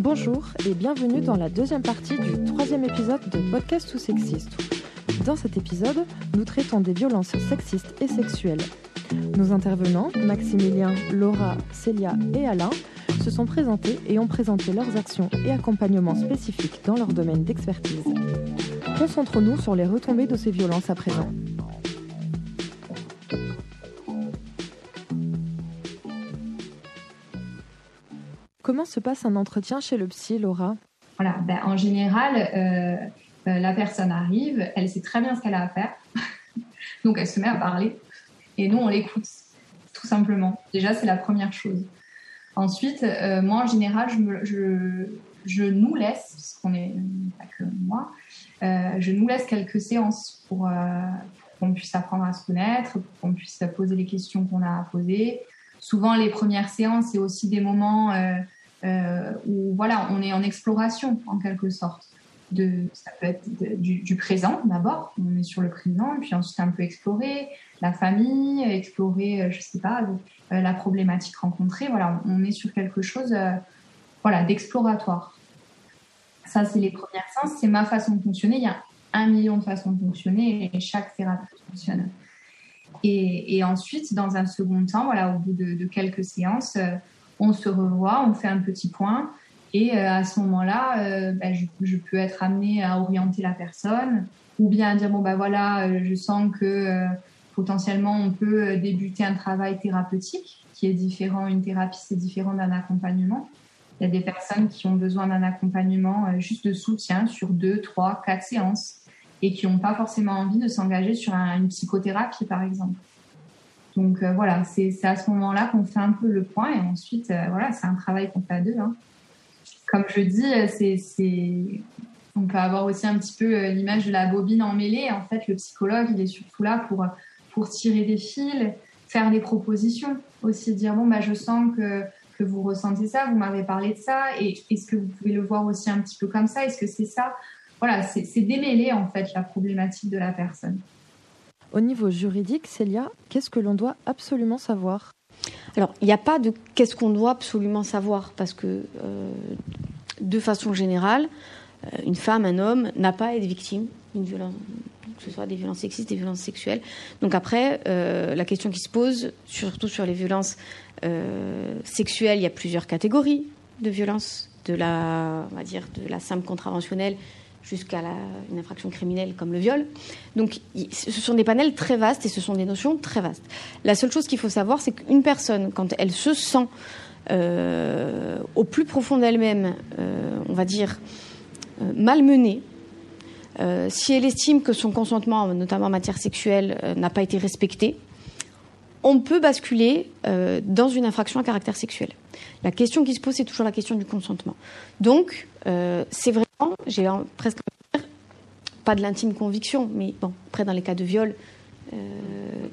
Bonjour et bienvenue dans la deuxième partie du troisième épisode de Podcast ou Sexiste. Dans cet épisode, nous traitons des violences sexistes et sexuelles. Nos intervenants, Maximilien, Laura, Célia et Alain, se sont présentés et ont présenté leurs actions et accompagnements spécifiques dans leur domaine d'expertise. Concentrons-nous sur les retombées de ces violences à présent. Comment se passe un entretien chez le psy, Laura? Ben, en général, euh, euh, la personne arrive, elle sait très bien ce qu'elle a à faire, donc elle se met à parler, et nous on l'écoute, tout simplement. Déjà, c'est la première chose. Ensuite, euh, moi en général, je, nous laisse, parce qu'on est pas que moi, je nous laisse quelques séances pour, qu'on puisse apprendre à se connaître, pour qu'on puisse poser les questions qu'on a à poser. Souvent, les premières séances, c'est aussi des moments où voilà, on est en exploration en quelque sorte. De, ça peut être du, présent d'abord, on est sur le présent, et puis ensuite un peu explorer la famille, explorer, euh, je sais pas, euh, la problématique rencontrée. Voilà, on est sur quelque chose, voilà, d'exploratoire. Ça, c'est les premières séances, c'est ma façon de fonctionner. Il y a un million de façons de fonctionner et chaque thérapeute fonctionne. Et, ensuite, dans un second temps, voilà, au bout de quelques séances, on se revoit, on fait un petit point. Et euh, à ce moment-là, euh, ben, je, peux être amenée à orienter la personne ou bien à dire bon ben voilà, euh, je sens que potentiellement on peut débuter un travail thérapeutique qui est différent. Une thérapie c'est différent d'un accompagnement. Il y a des personnes qui ont besoin d'un accompagnement juste de soutien sur deux, trois, quatre séances et qui n'ont pas forcément envie de s'engager sur une psychothérapie par exemple. Donc euh, voilà, c'est à ce moment-là qu'on fait un peu le point et ensuite, euh, voilà, c'est un travail qu'on fait à deux. Hein. Comme je dis, euh, on peut avoir aussi un petit peu l'image de la bobine emmêlée. En fait, le psychologue, il est surtout là pour, pour tirer des fils, faire des propositions, aussi dire bon, bah, je sens que, que vous ressentez ça, vous m'avez parlé de ça, et est-ce que vous pouvez le voir aussi un petit peu comme ça? Est-ce que c'est ça? Voilà, c'est démêler en fait la problématique de la personne. Au niveau juridique, Célia, qu'est-ce que l'on doit absolument savoir? Alors, il n'y a pas de qu'est-ce qu'on doit absolument savoir, parce que euh, de façon générale, euh, une femme, un homme n'a pas à être victime d'une violence, que ce soit des violences sexistes, des violences sexuelles. Donc après, euh, la question qui se pose, surtout sur les violences sexuelles, il y a plusieurs catégories de violences, de la, on va dire, de la simple contraventionnelle jusqu'à une infraction criminelle comme le viol. Donc ce sont des panels très vastes et ce sont des notions très vastes. La seule chose qu'il faut savoir, c'est qu'une personne, quand elle se sent euh, au plus profond d'elle-même, euh, on va dire, euh, malmenée, si elle estime que son consentement, notamment en matière sexuelle, n'a pas été respecté, on peut basculer dans une infraction à caractère sexuel. La question qui se pose, c'est toujours la question du consentement. Donc, c'est vrai j'ai presque pas de l'intime conviction, mais bon, après dans les cas de viol, euh,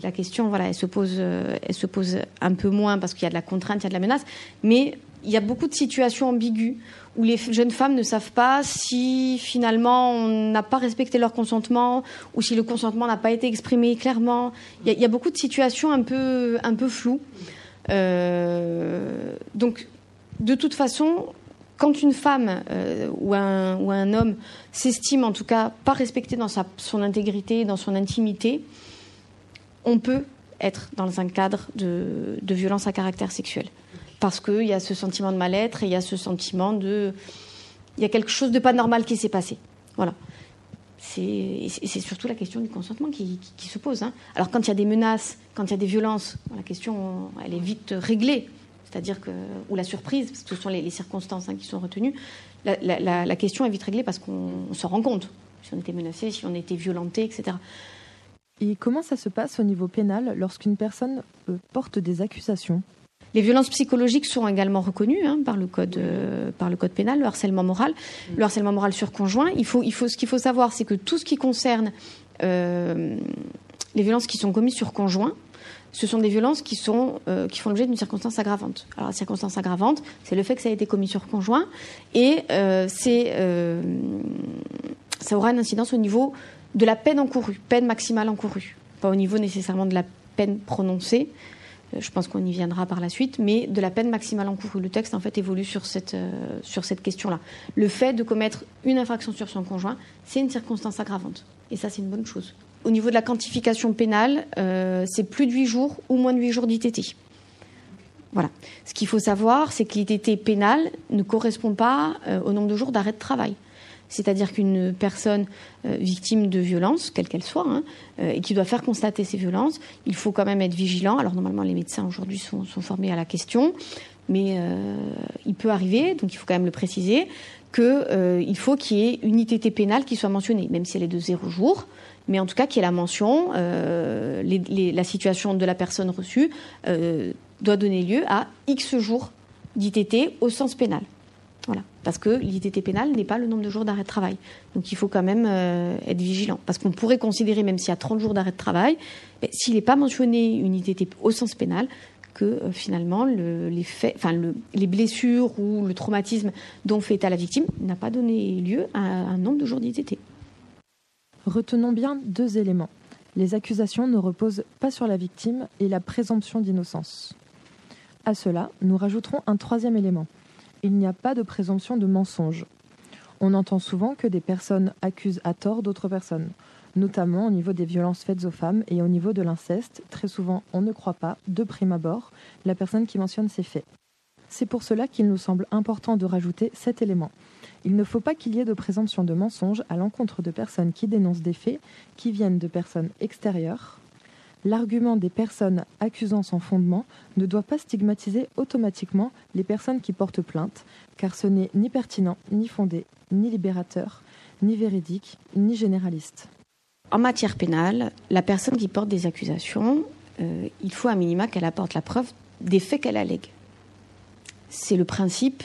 la question, voilà, elle se pose, euh, elle se pose un peu moins parce qu'il y a de la contrainte, il y a de la menace, mais il y a beaucoup de situations ambiguës où les jeunes femmes ne savent pas si finalement on n'a pas respecté leur consentement ou si le consentement n'a pas été exprimé clairement. Il y, a, beaucoup de situations un peu, un peu floues. Euh, donc, de toute façon, quand une femme euh, ou, un, homme s'estime en tout cas pas respecté dans son intégrité, dans son intimité, on peut être dans un cadre de, violence à caractère sexuel. Parce qu'il y a ce sentiment de mal-être et il y a ce sentiment de... Il y a quelque chose de pas normal qui s'est passé. Voilà. C'est surtout la question du consentement qui, qui, se pose. Hein. Alors quand il y a des menaces, quand il y a des violences, la question, elle est vite réglée c'est-à-dire que, ou la surprise, parce que ce sont les, circonstances hein, qui sont retenues, la, question est vite réglée parce qu'on se rend compte si on était menacé, si on était violenté, etc. Et comment ça se passe au niveau pénal lorsqu'une personne euh, porte des accusations? Les violences psychologiques sont également reconnues hein, par, le code, euh, par le code pénal, le harcèlement moral. Le harcèlement moral sur conjoint, il faut, il faut, ce qu'il faut savoir, c'est que tout ce qui concerne euh, les violences qui sont commises sur conjoint, ce sont des violences qui, sont, euh, qui font l'objet d'une circonstance aggravante. Alors la circonstance aggravante, c'est le fait que ça a été commis sur conjoint et euh, euh, ça aura une incidence au niveau de la peine encourue, peine maximale encourue, pas au niveau nécessairement de la peine prononcée. je pense qu'on y viendra par la suite, mais de la peine maximale encourue. Le texte, en fait, évolue sur cette, sur cette question-là. Le fait de commettre une infraction sur son conjoint, c'est une circonstance aggravante. Et ça, c'est une bonne chose. Au niveau de la quantification pénale, c'est plus de 8 jours ou moins de 8 jours d'ITT. Voilà. Ce qu'il faut savoir, c'est que l'ITT pénal ne correspond pas euh, au nombre de jours d'arrêt de travail. C'est-à-dire qu'une personne euh, victime de violences, quelle qu'elle soit, hein, euh, et qui doit faire constater ces violences, il faut quand même être vigilant. Alors normalement, les médecins aujourd'hui sont, formés à la question, mais il peut arriver, donc il faut quand même le préciser, qu'il faut qu'il y ait une ITT pénale qui soit mentionnée, même si elle est de zéro jour mais en tout cas qu'il y ait la mention, la situation de la personne reçue doit donner lieu à X jours d'ITT au sens pénal. Voilà. Parce que l'ITT pénal n'est pas le nombre de jours d'arrêt de travail. Donc il faut quand même euh, être vigilant. Parce qu'on pourrait considérer, même s'il y a 30 jours d'arrêt de travail, s'il n'est pas mentionné une ITT au sens pénal, que euh, finalement les, les blessures ou le traumatisme dont fait état la victime n'a pas donné lieu à un nombre de jours d'ITT. Retenons bien deux éléments. Les accusations ne reposent pas sur la victime et la présomption d'innocence. À cela, nous rajouterons un troisième élément. Il n'y a pas de présomption de mensonge. On entend souvent que des personnes accusent à tort d'autres personnes, notamment au niveau des violences faites aux femmes et au niveau de l'inceste. Très souvent, on ne croit pas, de prime abord, la personne qui mentionne ces faits. C'est pour cela qu'il nous semble important de rajouter cet élément. Il ne faut pas qu'il y ait de présomption de mensonge à l'encontre de personnes qui dénoncent des faits qui viennent de personnes extérieures, l'argument des personnes accusant son fondement ne doit pas stigmatiser automatiquement les personnes qui portent plainte, car ce n'est ni pertinent, ni fondé, ni libérateur, ni véridique, ni généraliste. En matière pénale, la personne qui porte des accusations, euh, il faut à minima qu'elle apporte la preuve des faits qu'elle allègue. C'est le principe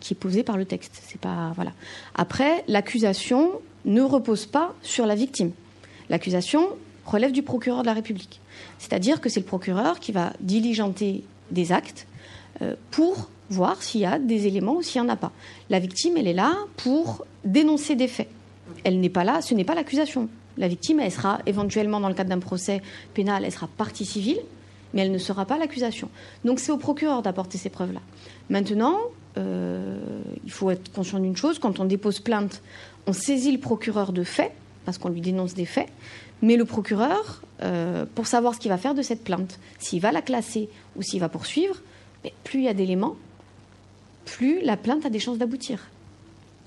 qui est posé par le texte. C'est pas voilà. Après, l'accusation ne repose pas sur la victime. L'accusation relève du procureur de la République. C'est-à-dire que c'est le procureur qui va diligenter des actes euh, pour voir s'il y a des éléments ou s'il n'y en a pas. La victime, elle est là pour dénoncer des faits. Elle n'est pas là, ce n'est pas l'accusation. La victime, elle sera éventuellement, dans le cadre d'un procès pénal, elle sera partie civile, mais elle ne sera pas l'accusation. Donc c'est au procureur d'apporter ces preuves-là. Maintenant, euh, il faut être conscient d'une chose, quand on dépose plainte, on saisit le procureur de faits, parce qu'on lui dénonce des faits, mais le procureur, euh, pour savoir ce qu'il va faire de cette plainte, s'il va la classer ou s'il va poursuivre, plus il y a d'éléments, plus la plainte a des chances d'aboutir.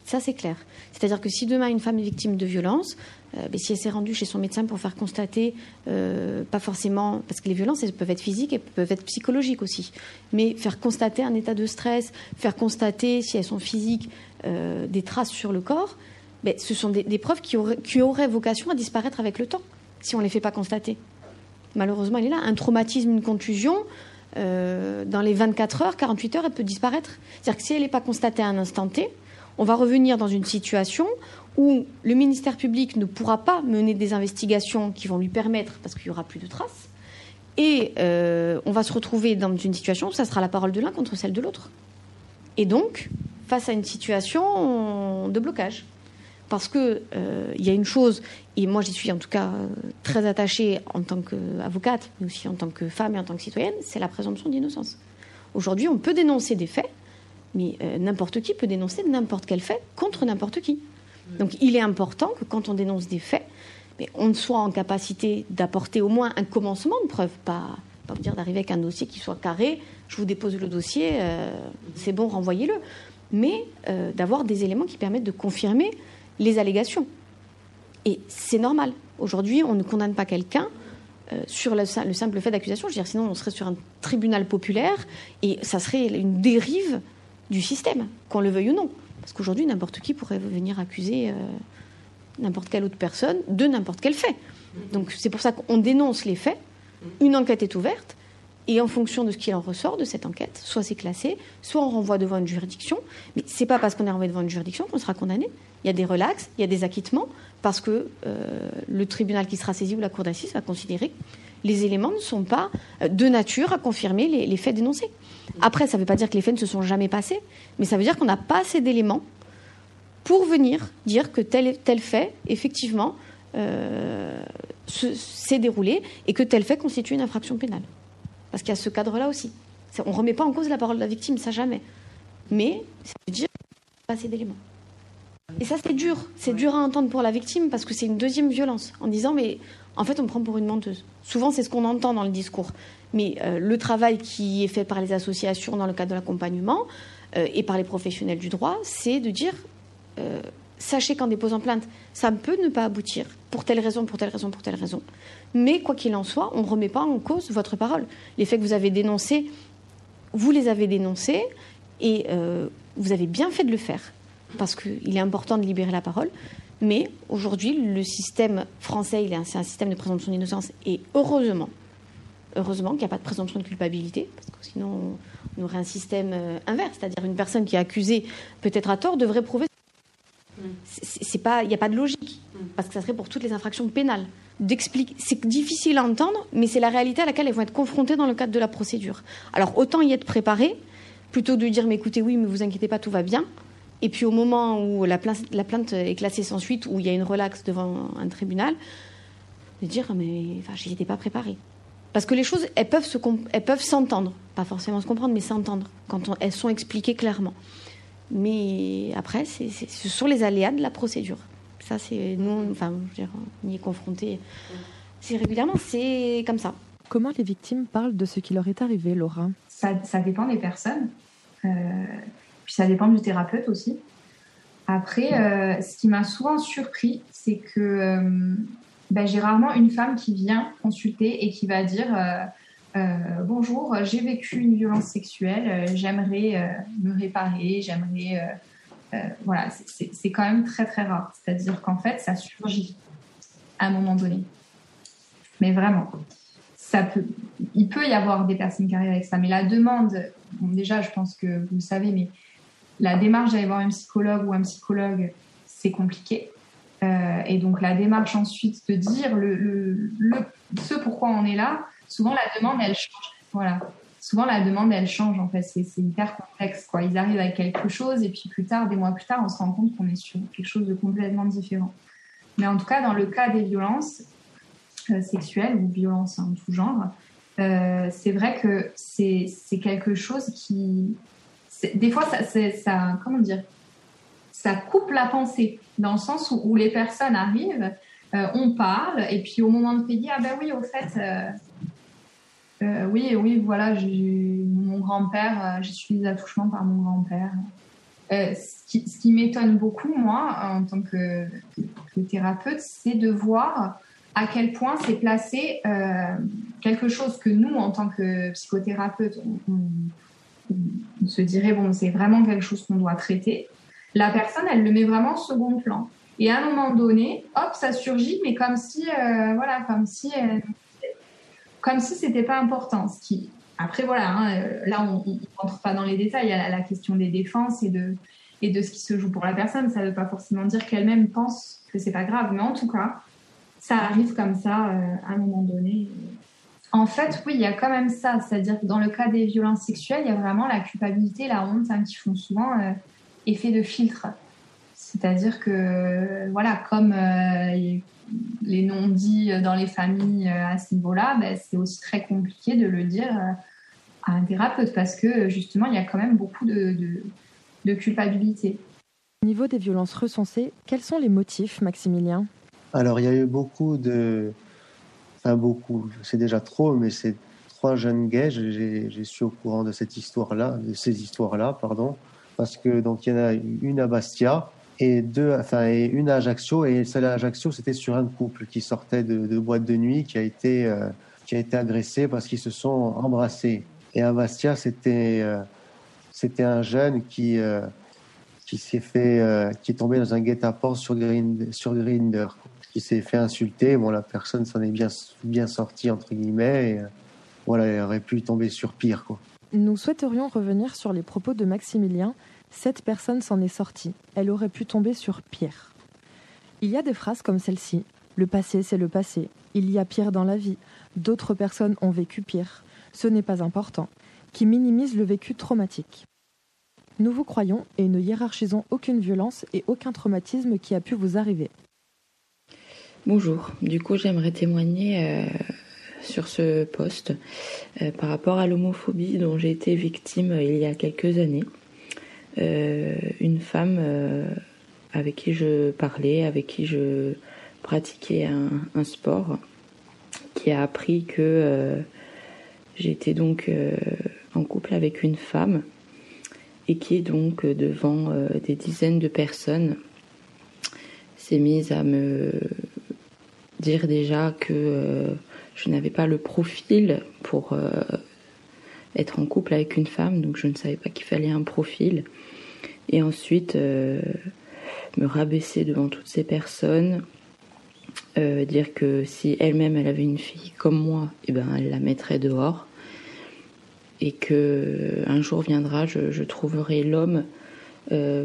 Ça, c'est clair. C'est-à-dire que si demain une femme est victime de violence, euh, si elle s'est rendue chez son médecin pour faire constater, euh, pas forcément, parce que les violences, elles peuvent être physiques et peuvent être psychologiques aussi, mais faire constater un état de stress, faire constater, si elles sont physiques, des traces sur le corps, ce sont des, preuves qui auraient, vocation à disparaître avec le temps, si on ne les fait pas constater. Malheureusement, elle est là. Un traumatisme, une contusion, euh, dans les 24 heures, 48 heures, elle peut disparaître. C'est-à-dire que si elle n'est pas constatée à un instant T, on va revenir dans une situation où le ministère public ne pourra pas mener des investigations qui vont lui permettre, parce qu'il n'y aura plus de traces, et euh, on va se retrouver dans une situation où ça sera la parole de l'un contre celle de l'autre. Et donc, face à une situation de blocage. Parce qu'il euh, y a une chose, et moi j'y suis en tout cas très attachée en tant qu'avocate, mais aussi en tant que femme et en tant que citoyenne, c'est la présomption d'innocence. Aujourd'hui, on peut dénoncer des faits, mais euh, n'importe qui peut dénoncer n'importe quel fait contre n'importe qui. Donc il est important que quand on dénonce des faits, on soit en capacité d'apporter au moins un commencement de preuve, pas, pas dire d'arriver avec un dossier qui soit carré, je vous dépose le dossier, euh, c'est bon, renvoyez-le, mais d'avoir des éléments qui permettent de confirmer les allégations. Et c'est normal. Aujourd'hui, on ne condamne pas quelqu'un euh, sur le, simple fait d'accusation. Je veux dire, sinon, on serait sur un tribunal populaire et ça serait une dérive du système, qu'on le veuille ou non. Parce qu'aujourd'hui, n'importe qui pourrait venir accuser euh, n'importe quelle autre personne de n'importe quel fait. Donc, c'est pour ça qu'on dénonce les faits. Une enquête est ouverte. Et en fonction de ce qu'il en ressort de cette enquête, soit c'est classé, soit on renvoie devant une juridiction. Mais c'est pas parce qu'on est renvoyé devant une juridiction qu'on sera condamné. Il y a des relax, il y a des acquittements, parce que euh, le tribunal qui sera saisi ou la cour d'assises va considérer que les éléments ne sont pas euh, de nature à confirmer les, faits dénoncés. Après, ça ne veut pas dire que les faits ne se sont jamais passés, mais ça veut dire qu'on n'a pas assez d'éléments pour venir dire que tel, tel fait, effectivement, euh, s'est déroulé et que tel fait constitue une infraction pénale. Parce qu'il y a ce cadre-là aussi. On ne remet pas en cause la parole de la victime, ça jamais. Mais ça veut dire pas assez d'éléments. Et ça, c'est dur. C'est dur à entendre pour la victime parce que c'est une deuxième violence. En disant, mais en fait, on me prend pour une menteuse. Souvent, c'est ce qu'on entend dans le discours. Mais euh, le travail qui est fait par les associations dans le cadre de l'accompagnement euh, et par les professionnels du droit, c'est de dire euh, sachez qu'en déposant plainte, ça peut ne pas aboutir pour telle raison, pour telle raison, pour telle raison. Mais quoi qu'il en soit, on ne remet pas en cause votre parole. Les faits que vous avez dénoncés, vous les avez dénoncés et vous avez bien fait de le faire parce qu'il est important de libérer la parole. Mais aujourd'hui, le système français, c'est un système de présomption d'innocence et heureusement, heureusement qu'il n'y a pas de présomption de culpabilité, parce que sinon on aurait un système euh, inverse, c'est-à-dire une personne qui est accusée, peut-être à tort, devrait prouver. C'est pas, il n'y a pas de logique, parce que ça serait pour toutes les infractions pénales. C'est difficile à entendre, mais c'est la réalité à laquelle elles vont être confrontées dans le cadre de la procédure. Alors autant y être préparé, plutôt de dire mais écoutez oui, mais vous inquiétez pas, tout va bien. Et puis au moment où la plainte, la plainte est classée sans suite, où il y a une relaxe devant un tribunal, de dire mais enfin, j'y étais pas préparée. Parce que les choses, elles peuvent, se, elles peuvent s'entendre, pas forcément se comprendre, mais s'entendre quand elles sont expliquées clairement. Mais après, c'est, ce sont les aléas de la procédure. Ça, c'est nous, enfin, je veux dire, on y est confronté. C'est régulièrement, c'est comme ça. Comment les victimes parlent de ce qui leur est arrivé, Laura? Ça, ça, dépend des personnes. Euh, puis ça dépend du thérapeute aussi. Après, euh, ce qui m'a souvent surpris, c'est que euh, ben, j'ai rarement une femme qui vient consulter et qui va dire euh, bonjour, j'ai vécu une violence sexuelle, j'aimerais me réparer, j'aimerais voilà, c'est quand même très très rare. C'est-à-dire qu'en fait, ça surgit à un moment donné. Mais vraiment, ça peut, il peut y avoir des personnes qui arrivent avec ça, mais la demande, déjà, je pense que vous le savez, mais la démarche d'aller voir un psychologue ou un psychologue, c'est compliqué. Euh, et donc la démarche ensuite de dire le, le, ce pourquoi on est là, souvent la demande elle change. Voilà. Souvent la demande elle change en fait, c'est hyper complexe quoi. Ils arrivent avec quelque chose et puis plus tard, des mois plus tard, on se rend compte qu'on est sur quelque chose de complètement différent. Mais en tout cas dans le cas des violences euh, sexuelles ou violences en tout genre, euh, c'est vrai que c'est quelque chose qui des fois, ça, ça, comment dire, ça coupe la pensée dans le sens où, les personnes arrivent, euh, on parle, et puis au moment de payer, ah ben oui, au fait, euh, euh, oui, oui, voilà, mon grand-père, j'ai suivi l'attouchement par mon grand-père. ce qui, m'étonne beaucoup, moi, en tant que, thérapeute, c'est de voir à quel point c'est placé quelque chose que nous, en tant que psychothérapeute, on se dirait, bon, c'est vraiment quelque chose qu'on doit traiter. La personne, elle le met vraiment au second plan. Et à un moment donné, hop, ça surgit, mais comme si, euh, voilà, comme si, euh, comme si c'était pas important. Après, voilà, hein, euh, là, on, ne rentre pas dans les détails. Il y a la, question des défenses et de, et de ce qui se joue pour la personne. Ça ne veut pas forcément dire qu'elle-même pense que c'est pas grave, mais en tout cas, ça arrive comme ça à un moment donné. En fait, oui, il y a quand même ça. C'est-à-dire que dans le cas des violences sexuelles, il y a vraiment la culpabilité, la honte hein, qui font souvent euh, effet de filtre. C'est-à-dire que, voilà, comme euh, les non-dits dans les familles euh, à ce niveau-là, ben, c'est aussi très compliqué de le dire à un thérapeute parce que justement, il y a quand même beaucoup de, de culpabilité. Au niveau des violences recensées, quels sont les motifs, Maximilien? Alors, il y a eu beaucoup de beaucoup, c'est déjà trop, mais c'est trois jeunes gays. J'ai su au courant de cette histoire-là, de ces histoires-là, pardon, parce que donc il y en a une à Bastia et deux, enfin et une à Ajaccio et celle à Ajaccio c'était sur un couple qui sortait de, boîte de nuit qui a été euh, qui a été agressé parce qu'ils se sont embrassés. Et à Bastia c'était euh, c'était un jeune qui euh, qui s'est fait qui est tombé dans un guet-apens sur Grindr, sur Grinder qui s'est fait insulter. Bon, la personne s'en est bien, bien sortie, entre guillemets. Et, voilà, elle aurait pu tomber sur pire. Quoi. Nous souhaiterions revenir sur les propos de Maximilien. Cette personne s'en est sortie. Elle aurait pu tomber sur pire. Il y a des phrases comme celle-ci. Le passé, c'est le passé. Il y a pire dans la vie. D'autres personnes ont vécu pire. Ce n'est pas important. Qui minimise le vécu traumatique. Nous vous croyons et ne hiérarchisons aucune violence et aucun traumatisme qui a pu vous arriver. Bonjour, du coup j'aimerais témoigner euh, sur ce poste par rapport à l'homophobie dont j'ai été victime il y a quelques années. une femme avec qui je parlais, avec qui je pratiquais un, sport, qui a appris que j'étais donc en couple avec une femme et qui donc devant des dizaines de personnes s'est mise à me dire déjà que euh, je n'avais pas le profil pour euh, être en couple avec une femme, donc je ne savais pas qu'il fallait un profil. Et ensuite, euh, me rabaisser devant toutes ces personnes, dire que si elle-même elle avait une fille comme moi, eh ben elle la mettrait dehors, et que un jour viendra, je trouverai l'homme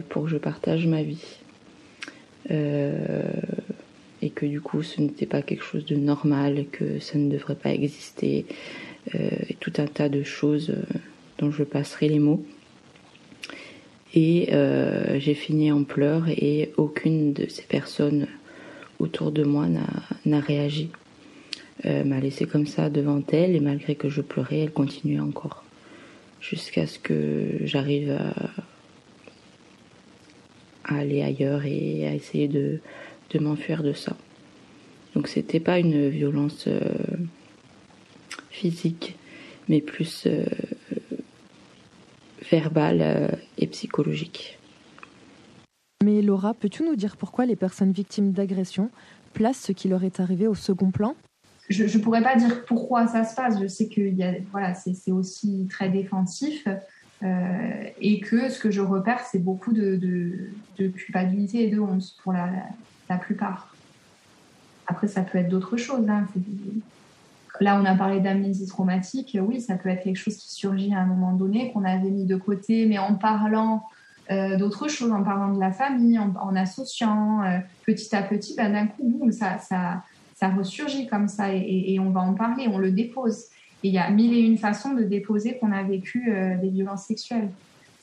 pour que je partage ma vie. Euh, et que du coup ce n'était pas quelque chose de normal, que ça ne devrait pas exister, euh, et tout un tas de choses euh, dont je passerai les mots. Et j'ai fini en pleurs et aucune de ces personnes autour de moi n'a réagi. m'a laissé comme ça devant elle et malgré que je pleurais, elle continuait encore. Jusqu'à ce que j'arrive à aller ailleurs et à essayer de, de m'enfuir de ça. Donc c'était pas une violence euh, physique, mais plus euh, verbale euh, et psychologique. Mais Laura, peux-tu nous dire pourquoi les personnes victimes d'agression placent ce qui leur est arrivé au second plan? Je ne pourrais pas dire pourquoi ça se passe. Je sais que voilà, c'est aussi très défensif. Euh, et que ce que je repère, c'est beaucoup de, de, culpabilité et de honte pour la, la, plupart. Après, ça peut être d'autres choses. Hein. Là, on a parlé d'amnésie traumatique. Oui, ça peut être quelque chose qui surgit à un moment donné, qu'on avait mis de côté, mais en parlant euh, d'autres choses, en parlant de la famille, en, associant euh, petit à petit, ben, d'un coup, ça, ça, ça ressurgit comme ça et, et, on va en parler, on le dépose. Et il y a mille et une façons de déposer qu'on a vécu euh, des violences sexuelles.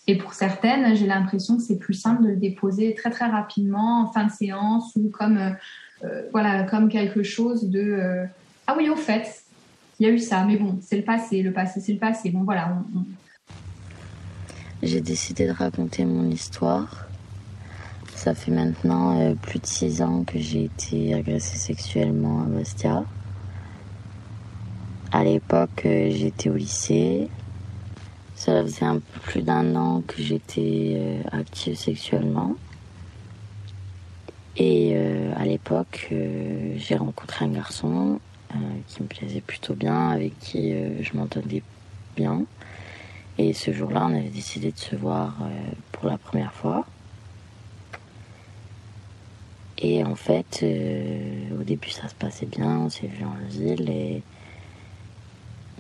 Et pour certaines, j'ai l'impression que c'est plus simple de le déposer très très rapidement en fin de séance ou comme euh, euh, voilà comme quelque chose de ah oui au fait il y a eu ça mais bon c'est le passé le passé c'est le passé bon voilà. J'ai décidé de raconter mon histoire. Ça fait maintenant plus de six ans que j'ai été agressée sexuellement à Bastia. À l'époque, euh, j'étais au lycée. Ça faisait un peu plus d'un an que j'étais euh, active sexuellement. Et euh, à l'époque, j'ai rencontré un garçon qui me plaisait plutôt bien, avec qui je m'entendais bien. Et ce jour-là, on avait décidé de se voir pour la première fois. Et en fait, au début, ça se passait bien, on s'est vu en ville et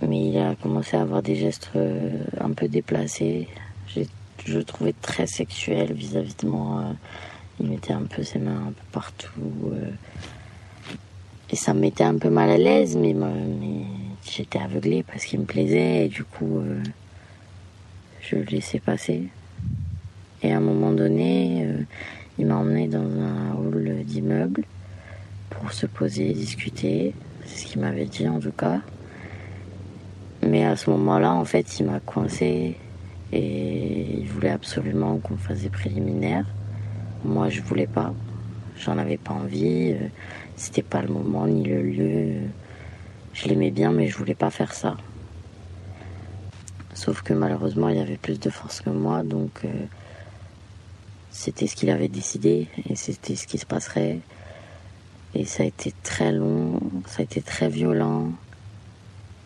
mais il a commencé à avoir des gestes euh, un peu déplacés. Je le trouvais très sexuel vis-à-vis de moi. Il mettait un peu ses mains un peu partout. Euh. Et ça me mettait un peu mal à l'aise, mais, j'étais aveuglée parce qu'il me plaisait et du coup, euh, je le laissais passer. Et à un moment donné, il m'a emmené dans un hall d'immeuble pour se poser, discuter. C'est ce qu'il m'avait dit en tout cas. Mais à ce moment-là, en fait, il m'a coincé et il voulait absolument qu'on fasse des préliminaires. Moi, je voulais pas. J'en avais pas envie. Euh, c'était pas le moment ni le lieu. Je l'aimais bien, mais je voulais pas faire ça. Sauf que malheureusement, il avait plus de force que moi, donc euh, c'était ce qu'il avait décidé et c'était ce qui se passerait. Et ça a été très long, ça a été très violent.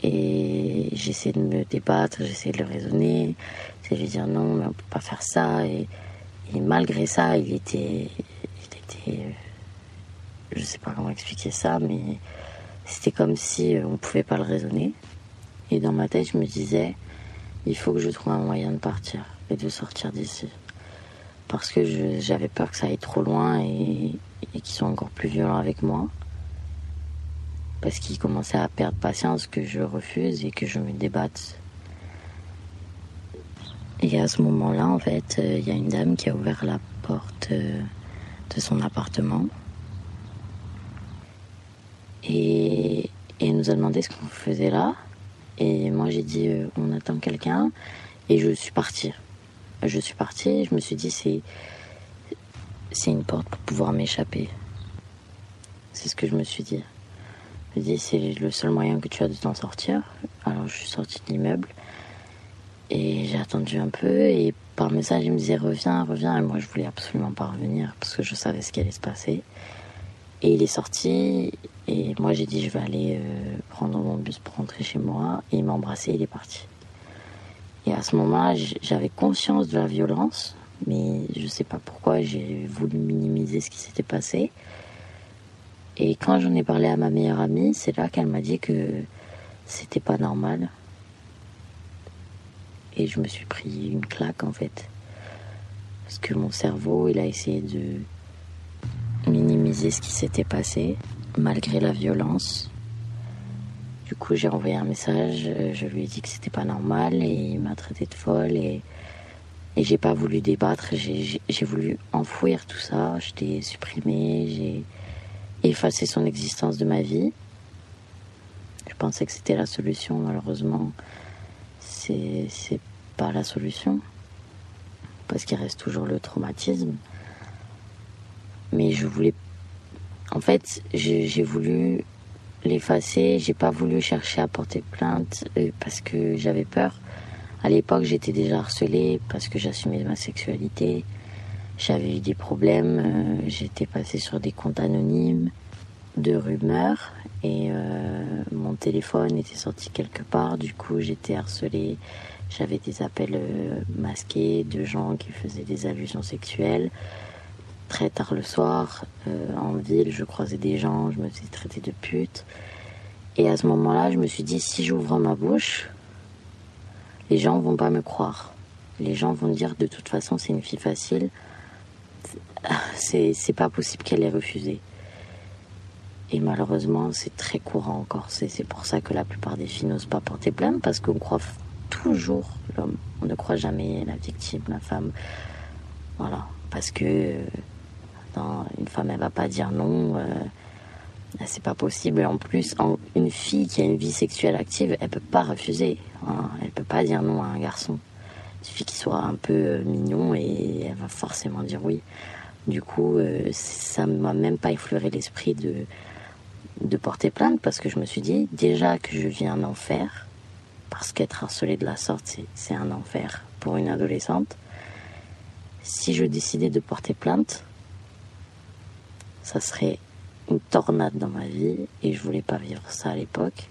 Et j'essaie de me débattre, j'essaie de le raisonner, de lui dire non, mais on peut pas faire ça. Et, malgré ça, il était, il était, euh, je sais pas comment expliquer ça, mais c'était comme si euh, on pouvait pas le raisonner. Et dans ma tête, je me disais, il faut que je trouve un moyen de partir et de sortir d'ici. Parce que j'avais peur que ça aille trop loin et, et qu'ils soient encore plus violents avec moi parce qu'il commençait à perdre patience que je refuse et que je me débatte. Et à ce moment-là, en fait, euh, il y a une dame qui a ouvert la porte euh, de son appartement. Et, Et nous a demandé ce qu'on faisait là. Et moi, j'ai dit, euh, on attend quelqu'un. Et je suis partie. Je suis partie, je me suis dit, c'est, c'est une porte pour pouvoir m'échapper. C'est ce que je me suis dit. Me dis, c'est le seul moyen que tu as de t'en sortir. Alors, je suis sortie de l'immeuble. Et j'ai attendu un peu. Et par message, il me disait, reviens, reviens. Et moi, je voulais absolument pas revenir parce que je savais ce qui allait se passer. Et il est sorti. Et moi, j'ai dit, je vais aller euh, prendre mon bus pour rentrer chez moi. Et il m'a embrassé, il est parti. Et à ce moment-là, j'avais conscience de la violence, mais je sais pas pourquoi j'ai voulu minimiser ce qui s'était passé. Et quand j'en ai parlé à ma meilleure amie, c'est là qu'elle m'a dit que c'était pas normal. Et je me suis pris une claque en fait. Parce que mon cerveau, il a essayé de minimiser ce qui s'était passé, malgré la violence. Du coup, j'ai envoyé un message, euh, je lui ai dit que c'était pas normal et il m'a traité de folle et, et j'ai pas voulu débattre, j'ai voulu enfouir tout ça, je t'ai supprimé, j'ai effacé son existence de ma vie. Je pensais que c'était la solution, malheureusement, c'est pas la solution parce qu'il reste toujours le traumatisme. Mais je voulais. En fait, j'ai voulu l'effacer. J'ai pas voulu chercher à porter plainte euh, parce que j'avais peur. À l'époque, j'étais déjà harcelée parce que j'assumais ma sexualité. J'avais eu des problèmes. Euh, j'étais passée sur des comptes anonymes de rumeurs et euh, mon téléphone était sorti quelque part. Du coup, j'étais harcelée. J'avais des appels masqués de gens qui faisaient des allusions sexuelles très tard le soir, euh, en ville, je croisais des gens, je me faisais traiter de pute. Et à ce moment-là, je me suis dit, si j'ouvre ma bouche, les gens vont pas me croire. Les gens vont dire, de toute façon, c'est une fille facile. C'est pas possible qu'elle ait refusé. Et malheureusement, c'est très courant encore. C'est pour ça que la plupart des filles n'osent pas porter plainte, parce qu'on croit toujours l'homme. On ne croit jamais la victime, la femme. Voilà. Parce que une femme, elle va pas dire non. Euh, c'est pas possible. Et en plus, une fille qui a une vie sexuelle active, elle peut pas refuser. Hein. Elle peut pas dire non à un garçon. Il suffit qu'il soit un peu euh, mignon et elle va forcément dire oui. Du coup, euh, ça m'a même pas effleuré l'esprit de, de porter plainte parce que je me suis dit déjà que je vis un enfer. Parce qu'être harcelée de la sorte, c'est un enfer pour une adolescente. Si je décidais de porter plainte, ça serait une tornade dans ma vie et je voulais pas vivre ça à l'époque.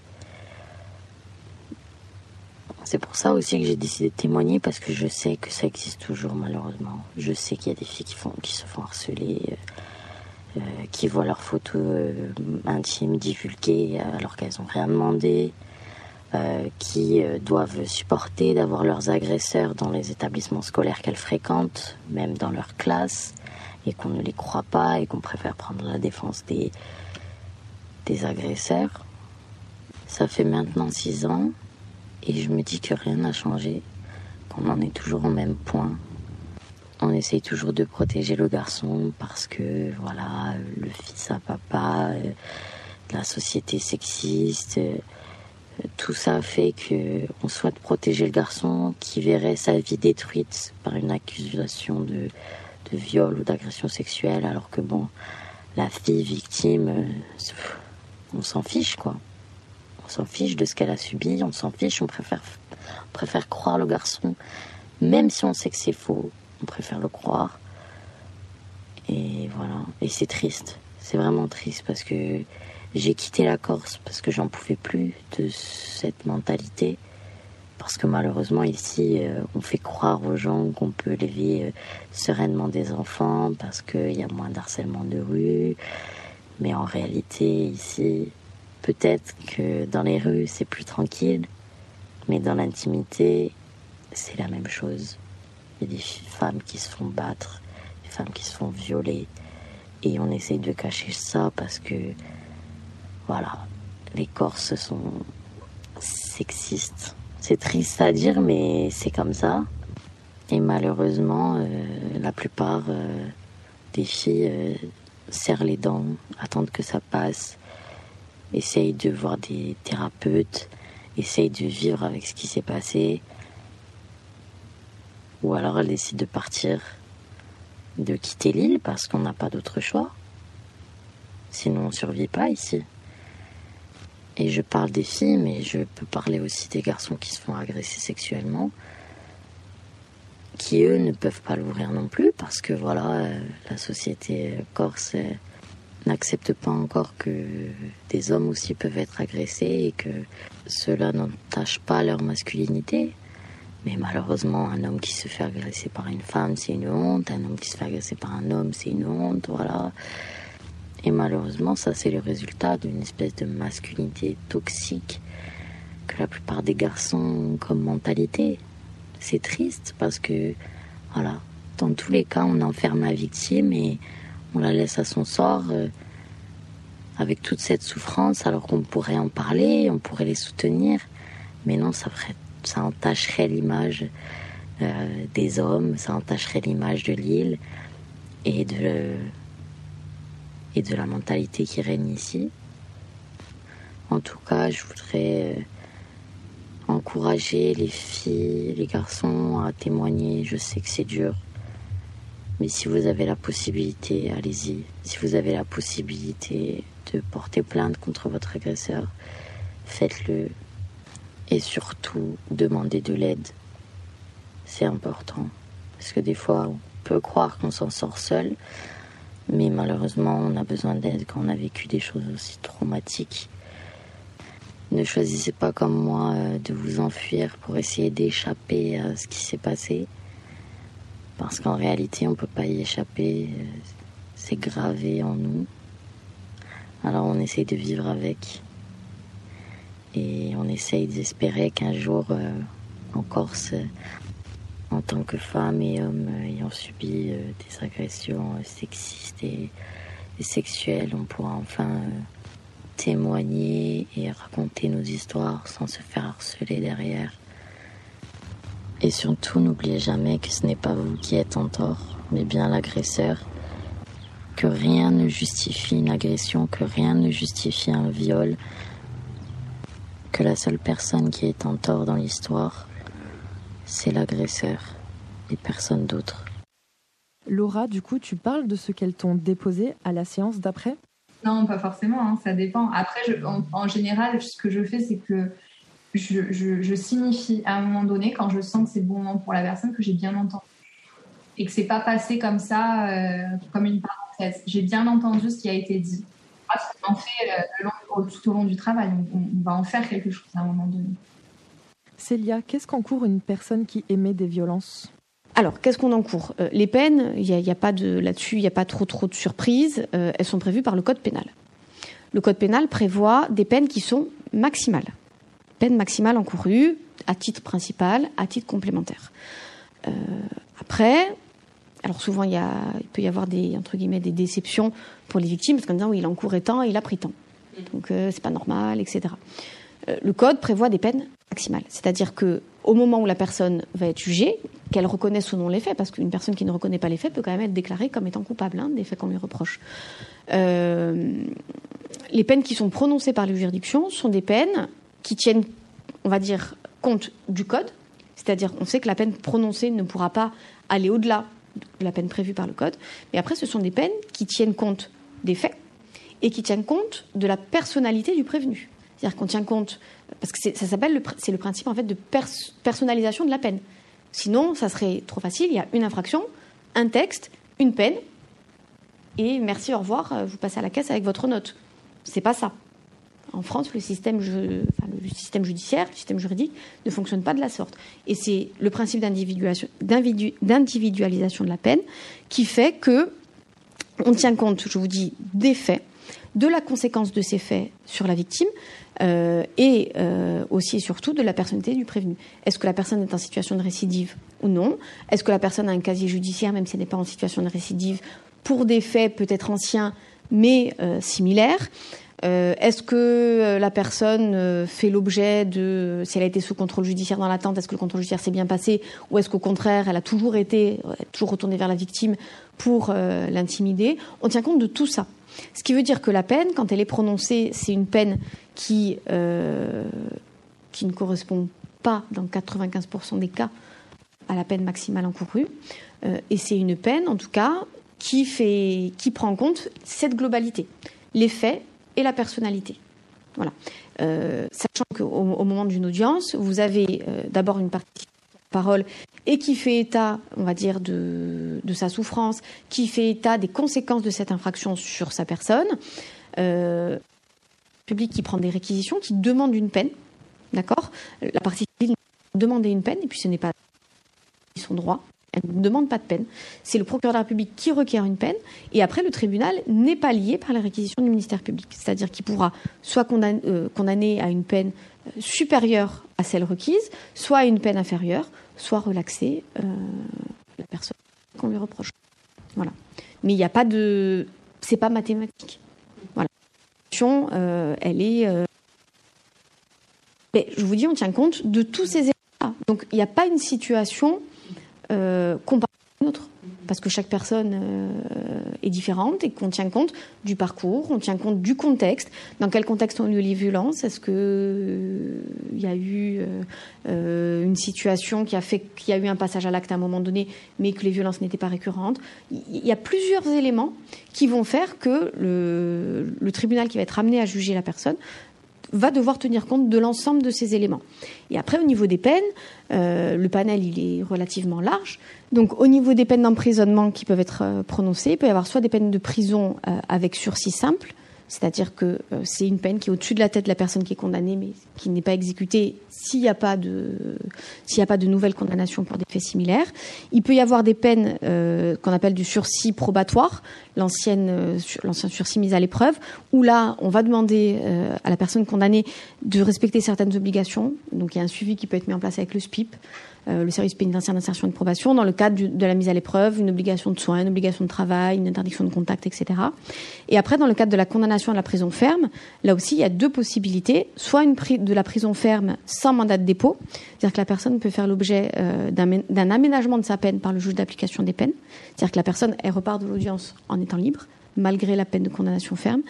C'est pour ça aussi que j'ai décidé de témoigner parce que je sais que ça existe toujours malheureusement. Je sais qu'il y a des filles qui, qui se font harceler, euh, euh, qui voient leurs photos euh, intimes divulguées alors qu'elles n'ont rien demandé, qui doivent supporter d'avoir leurs agresseurs dans les établissements scolaires qu'elles fréquentent, même dans leur classe et qu'on ne les croit pas et qu'on préfère prendre la défense des, des agresseurs. Ça fait maintenant six ans et je me dis que rien n'a changé, qu'on en est toujours au même point. On essaye toujours de protéger le garçon parce que voilà, le fils à papa, euh, la société sexiste, euh, tout ça fait que on souhaite protéger le garçon qui verrait sa vie détruite par une accusation de, viol ou d'agression sexuelle, alors que bon, la fille victime, euh, on s'en fiche quoi. On s'en fiche de ce qu'elle a subi, on s'en fiche, on préfère croire le garçon, même si on sait que c'est faux, on préfère le croire. Et voilà, et c'est triste, c'est vraiment triste parce que j'ai quitté la Corse parce que j'en pouvais plus de cette mentalité parce que malheureusement ici, euh, on fait croire aux gens qu'on peut élever euh, sereinement des enfants parce qu'il y a moins d'harcèlement de rue. Mais en réalité, ici, peut-être que dans les rues, c'est plus tranquille, mais dans l'intimité, c'est la même chose. Il y a des femmes qui se font battre, des femmes qui se font violer, et on essaye de cacher ça parce que, voilà, les Corses sont sexistes c'est triste à dire, mais c'est comme ça. Et malheureusement, euh, la plupart euh, des filles euh, serrent les dents, attendent que ça passe. essaye de voir des thérapeutes, essaye de vivre avec ce qui s'est passé. Ou alors elle décide de partir, de quitter l'île parce qu'on n'a pas d'autre choix. Sinon on ne survit pas ici. Et je parle des filles, mais je peux parler aussi des garçons qui se font agresser sexuellement, qui eux ne peuvent pas l'ouvrir non plus parce que voilà, euh, la société corse euh, n'accepte pas encore que des hommes aussi peuvent être agressés et que cela n'entache pas leur masculinité. Mais malheureusement, un homme qui se fait agresser par une femme, c'est une honte. Un homme qui se fait agresser par un homme, c'est une honte. Voilà. Et malheureusement, ça, c'est le résultat d'une espèce de masculinité toxique que la plupart des garçons ont comme mentalité. C'est triste parce que, voilà, dans tous les cas, on enferme la victime et on la laisse à son sort euh, avec toute cette souffrance alors qu'on pourrait en parler, on pourrait les soutenir. Mais non, ça, ferait, ça entacherait l'image euh, des hommes, ça entacherait l'image de l'île et de, la mentalité qui règne ici. En tout cas, je voudrais euh, encourager les filles, les garçons à témoigner. Je sais que c'est dur. Mais si vous avez la possibilité, allez-y. Si vous avez la possibilité de porter plainte contre votre agresseur, faites-le. Et surtout, demandez de l'aide. C'est important. Parce que des fois, on peut croire qu'on s'en sort seul, mais malheureusement, on a besoin d'aide quand on a vécu des choses aussi traumatiques. Ne choisissez pas comme moi euh, de vous enfuir pour essayer d'échapper à ce qui s'est passé. Parce qu'en réalité, on ne peut pas y échapper. Euh, c'est gravé en nous. Alors on essaye de vivre avec. Et on essaye d'espérer qu'un jour, euh, en Corse, en tant que femme et homme ayant subi euh, des agressions sexistes et, sexuelles, on pourra enfin témoigner et raconter nos histoires sans se faire harceler derrière. Et surtout, n'oubliez jamais que ce n'est pas vous qui êtes en tort, mais bien l'agresseur. Que rien ne justifie une agression, que rien ne justifie un viol. Que la seule personne qui est en tort dans l'histoire, c'est l'agresseur et personne d'autre. Laura, du coup, tu parles de ce qu'elles t'ont déposé à la séance d'après? Non, pas forcément, hein, ça dépend. Après, en, général, ce que je fais, c'est que je, signifie à un moment donné, quand je sens que c'est le bon moment pour la personne, que j'ai bien entendu. Et que c'est pas passé comme ça, euh, comme une parenthèse. J'ai bien entendu ce qui a été dit. On fait euh, tout au long du travail. On, va en faire quelque chose à un moment donné. Célia, qu'est-ce qu'encourt une personne qui émet des violences? Alors, qu'est-ce qu'on encourt? Euh, Les peines, il n'y a, pas de là-dessus, il n'y a pas trop trop de surprises. elles sont prévues par le code pénal. Le code pénal prévoit des peines qui sont maximales peine maximale encourue à titre principal, à titre complémentaire. Euh, après, alors souvent il, peut y avoir des entre guillemets des déceptions pour les victimes parce qu'en disant oui il encourait tant, il a pris tant, donc euh, c'est pas normal, etc. Euh, le code prévoit des peines maximales, c'est-à-dire que au moment où la personne va être jugée, qu'elle reconnaisse ou non les faits, parce qu'une personne qui ne reconnaît pas les faits peut quand même être déclarée comme étant coupable hein, des faits qu'on lui reproche. les peines qui sont prononcées par les juridictions sont des peines qui tiennent, on va dire, compte du code, c'est-à-dire on sait que la peine prononcée ne pourra pas aller au-delà la peine prévue par le code, mais après ce sont des peines qui tiennent compte des faits et qui tiennent compte de la personnalité du prévenu. C'est-à-dire qu'on tient compte, parce que ça s'appelle, c'est le principe en fait de personnalisation de la peine. Sinon, ça serait trop facile. Il y a une infraction, un texte, une peine, et merci, au revoir, euh, vous passez à la caisse avec votre note. C'est pas ça en France, le système, judiciaire, le système juridique ne fonctionne pas de la sorte. Et c'est le principe d'individualisation de la peine qui fait que on tient compte, je vous dis, des faits, de la conséquence de ces faits sur la victime euh, et euh, aussi et surtout de la personnalité du prévenu. Est-ce que la personne est en situation de récidive ou non? Est-ce que la personne a un casier judiciaire, même si elle n'est pas en situation de récidive, pour des faits peut-être anciens mais euh, similaires? Euh, est-ce que euh, la personne euh, fait l'objet de, si elle a été sous contrôle judiciaire dans l'attente, est-ce que le contrôle judiciaire s'est bien passé, ou est-ce qu'au contraire, elle a toujours été, toujours retournée vers la victime pour l'intimider? On tient compte de tout ça. Ce qui veut dire que la peine, quand elle est prononcée, c'est une peine qui, qui ne correspond pas, dans 95% des cas, à la peine maximale encourue. Et c'est une peine, en tout cas, qui, fait, qui prend en compte cette globalité, les faits et la personnalité. Voilà. Euh, sachant qu'au au moment d'une audience, vous avez euh, d'abord une partie parole et qui fait état, on va dire, de, sa souffrance, qui fait état des conséquences de cette infraction sur sa personne. Euh, public qui prend des réquisitions, qui demande une peine, d'accord? La partie civile demande une peine, et puis ce n'est pas son droit. Elle ne demande pas de peine. C'est le procureur de la République qui requiert une peine. Et après, le tribunal n'est pas lié par la réquisition du ministère public. C'est-à-dire qu'il pourra soit condamner, euh, condamner, à une peine euh, supérieure à celle requise, soit à une peine inférieure, soit relaxer euh, la personne qu'on lui reproche. Voilà. Mais il n'y a pas de. C'est pas mathématique. Voilà. Euh, elle est. Mais je vous dis, on tient compte de tous ces éléments. Donc il n'y a pas une situation euh, comparée à une autre. Parce que chaque personne euh, est différente et qu'on tient compte du parcours, on tient compte du contexte. Dans quel contexte ont lieu les violences? Est-ce qu'il euh, y a eu euh, une situation qui a fait qu'il y a eu un passage à l'acte à un moment donné, mais que les violences n'étaient pas récurrentes? Il y a plusieurs éléments qui vont faire que le tribunal qui va être amené à juger la personne va devoir tenir compte de l'ensemble de ces éléments. Et après, au niveau des peines, euh, le panel est relativement large. Donc, au niveau des peines d'emprisonnement qui peuvent être euh, prononcées, il peut y avoir soit des peines de prison euh, avec sursis simple, c'est-à-dire que euh, c'est une peine qui est au-dessus de la tête de la personne qui est condamnée, mais qui n'est pas exécutée s'il n'y a pas de s'il n'y nouvelle condamnation pour des faits similaires. Il peut y avoir des peines euh, qu'on appelle du sursis probatoire, euh, l'ancien sursis mis à l'épreuve, où là on va demander à la personne condamnée de respecter certaines obligations. Donc il y a un suivi qui peut être mis en place avec le SPIP. Euh, le service pénitentiaire d'insertion et de probation, dans le cadre de la mise à l'épreuve, une obligation de soins, une obligation de travail, une interdiction de contact, etc. Et après, dans le cadre de la condamnation à la prison ferme, là aussi, il y a deux possibilités. Soit une de la prison ferme sans mandat de dépôt, c'est-à-dire que la personne peut faire l'objet euh, d'un aménagement de sa peine par le juge d'application des peines, c'est-à-dire que la personne, elle repart de l'audience en étant libre, malgré la peine de condamnation ferme.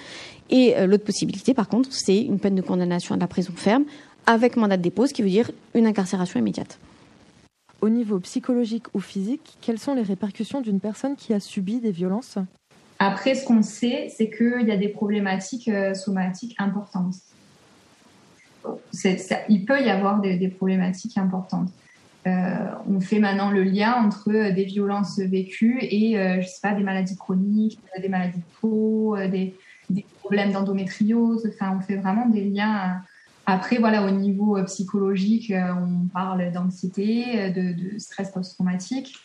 Et euh, l'autre possibilité, par contre, c'est une peine de condamnation à la prison ferme avec mandat de dépôt, ce qui veut dire une incarcération immédiate au niveau psychologique ou physique, quelles sont les répercussions d'une personne qui a subi des violences? Après, ce qu'on sait, c'est qu'il y a des problématiques euh, somatiques importantes. il peut y avoir des, problématiques importantes. Euh, on fait maintenant le lien entre des violences vécues et, euh, je sais pas, des maladies chroniques, des maladies de peau, des, des problèmes d'endométriose. Enfin, on fait vraiment des liens après, voilà, au niveau euh, psychologique, euh, on parle d'anxiété, euh, de, stress post-traumatique,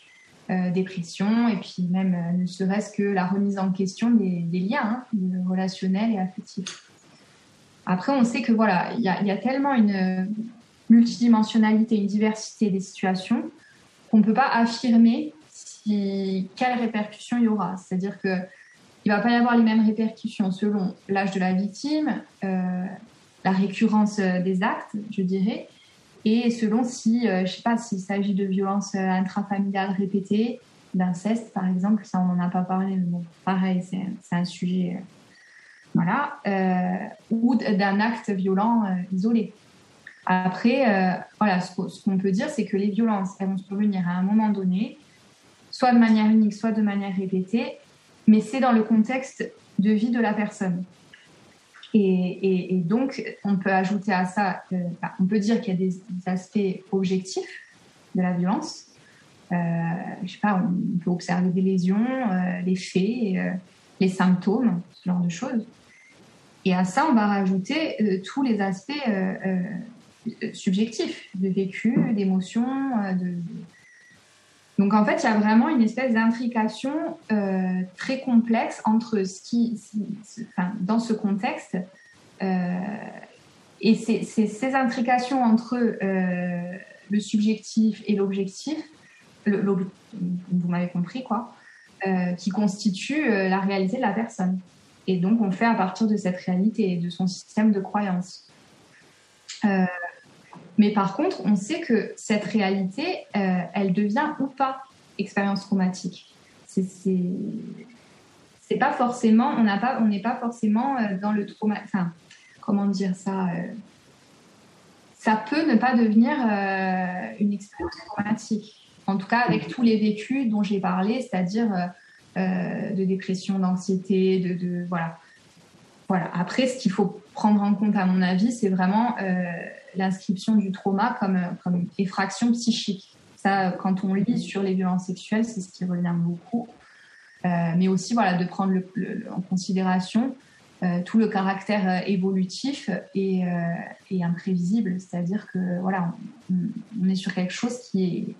dépression, et puis même ne serait-ce que la remise en question des, liens hein, relationnels et affectifs. Après, on sait que voilà, il y, a, tellement une multidimensionnalité, une diversité des situations qu'on ne peut pas affirmer si, quelles répercussions il y aura. C'est-à-dire que il va pas y avoir les mêmes répercussions selon l'âge de la victime, la récurrence euh, des actes, je dirais, et selon si, euh, je sais pas, s'il s'agit de violences euh, intrafamiliales répétées, d'inceste par exemple, ça on n'en a pas parlé, mais bon, pareil, c'est un sujet, voilà, ou d'un acte violent isolé. Après, voilà, ce qu'on peut dire, c'est que les violences, elles vont survenir à un moment donné, soit de manière unique, soit de manière répétée, mais c'est dans le contexte de vie de la personne. Et, donc, on peut ajouter à ça, euh, on peut dire qu'il y a des, aspects objectifs de la violence. Euh, je sais pas, on peut observer des lésions, euh, les faits, les symptômes, ce genre de choses. Et à ça, on va rajouter tous les aspects subjectifs, de vécu, d'émotion, de, donc en fait, il y a vraiment une espèce d'intrication euh, très complexe entre ce qui, enfin, dans ce contexte, euh, et c'est ces intrications entre euh, le subjectif et l'objectif, vous m'avez compris quoi, qui constituent la réalité de la personne. Et donc on fait à partir de cette réalité et de son système de croyance. Mais par contre, on sait que cette réalité, euh, elle devient ou pas expérience traumatique. C'est pas forcément, on n'a pas, n'est pas forcément dans le trauma. Enfin, comment dire ça Ça peut ne pas devenir une expérience traumatique. En tout cas, avec tous les vécus dont j'ai parlé, c'est-à-dire de dépression, d'anxiété, de, de voilà. Voilà. Après, ce qu'il faut prendre en compte, à mon avis, c'est vraiment l'inscription du trauma comme, comme effraction psychique. Ça, quand on lit sur les violences sexuelles, c'est ce qui revient beaucoup. Euh, mais aussi, voilà, de prendre en considération euh, tout le caractère euh, évolutif et, imprévisible. C'est-à-dire que, voilà, on, est sur quelque chose qui est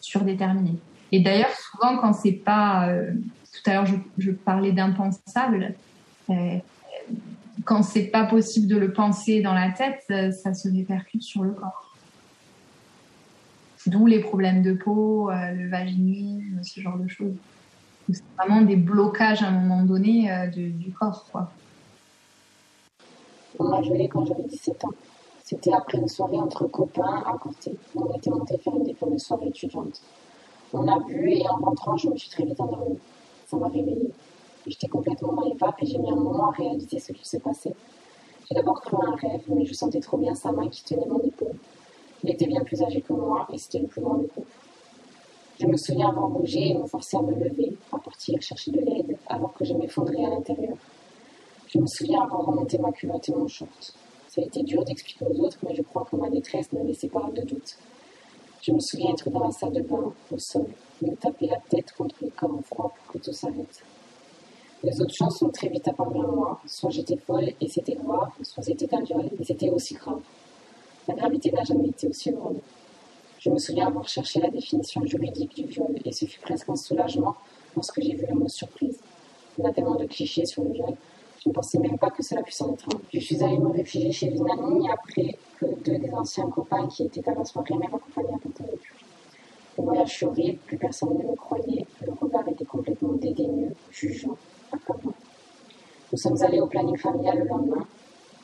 surdéterminé. Et d'ailleurs, souvent, quand c'est pas. tout à l'heure, je, parlais d'impensable quand c'est pas possible de le penser dans la tête, ça se répercute sur le corps. D'où les problèmes de peau, euh, le vaginisme, ce genre de choses. C'est vraiment des blocages à un moment donné euh, du corps. Quoi. On a joué quand j'avais 17 ans. C'était après une soirée entre copains à côté. On était monté faire une des fameuses soirées étudiantes. On a bu et en rentrant, je me suis très vite endormie. Ça m'a réveillée. J'étais complètement dans et j'ai mis un moment à réaliser ce qui se passait. J'ai d'abord cru un rêve, mais je sentais trop bien sa main qui tenait mon épaule. Il était bien plus âgé que moi et c'était le plus grand du groupe. Je me souviens avoir bougé et me forcer à me lever, à partir chercher de l'aide, alors que je m'effondrais à l'intérieur. Je me souviens avoir remonté ma culotte et mon short. Ça a été dur d'expliquer aux autres, mais je crois que ma détresse ne laissait pas de doute. Je me souviens être dans la salle de bain, au sol, me taper la tête contre le corps froid pour que tout s'arrête. Les autres choses sont très vite apparues à moi. Soit j'étais folle et c'était grave, soit c'était un viol et c'était aussi grave. La gravité n'a jamais été aussi grande. Je me souviens avoir cherché la définition juridique du viol et ce fut presque un soulagement lorsque j'ai vu le mot surprise. Y a tellement de clichés sur le viol. Je ne pensais même pas que cela puisse en être un. Je suis allée me réfugier chez une amie après que deux des anciens copains qui étaient à la soirée m'accompagnaient à tenter Le voyage fut horrible, plus personne ne me croyait. Le regard était complètement dédaigneux, jugeant. Nous sommes allés au planning familial le lendemain.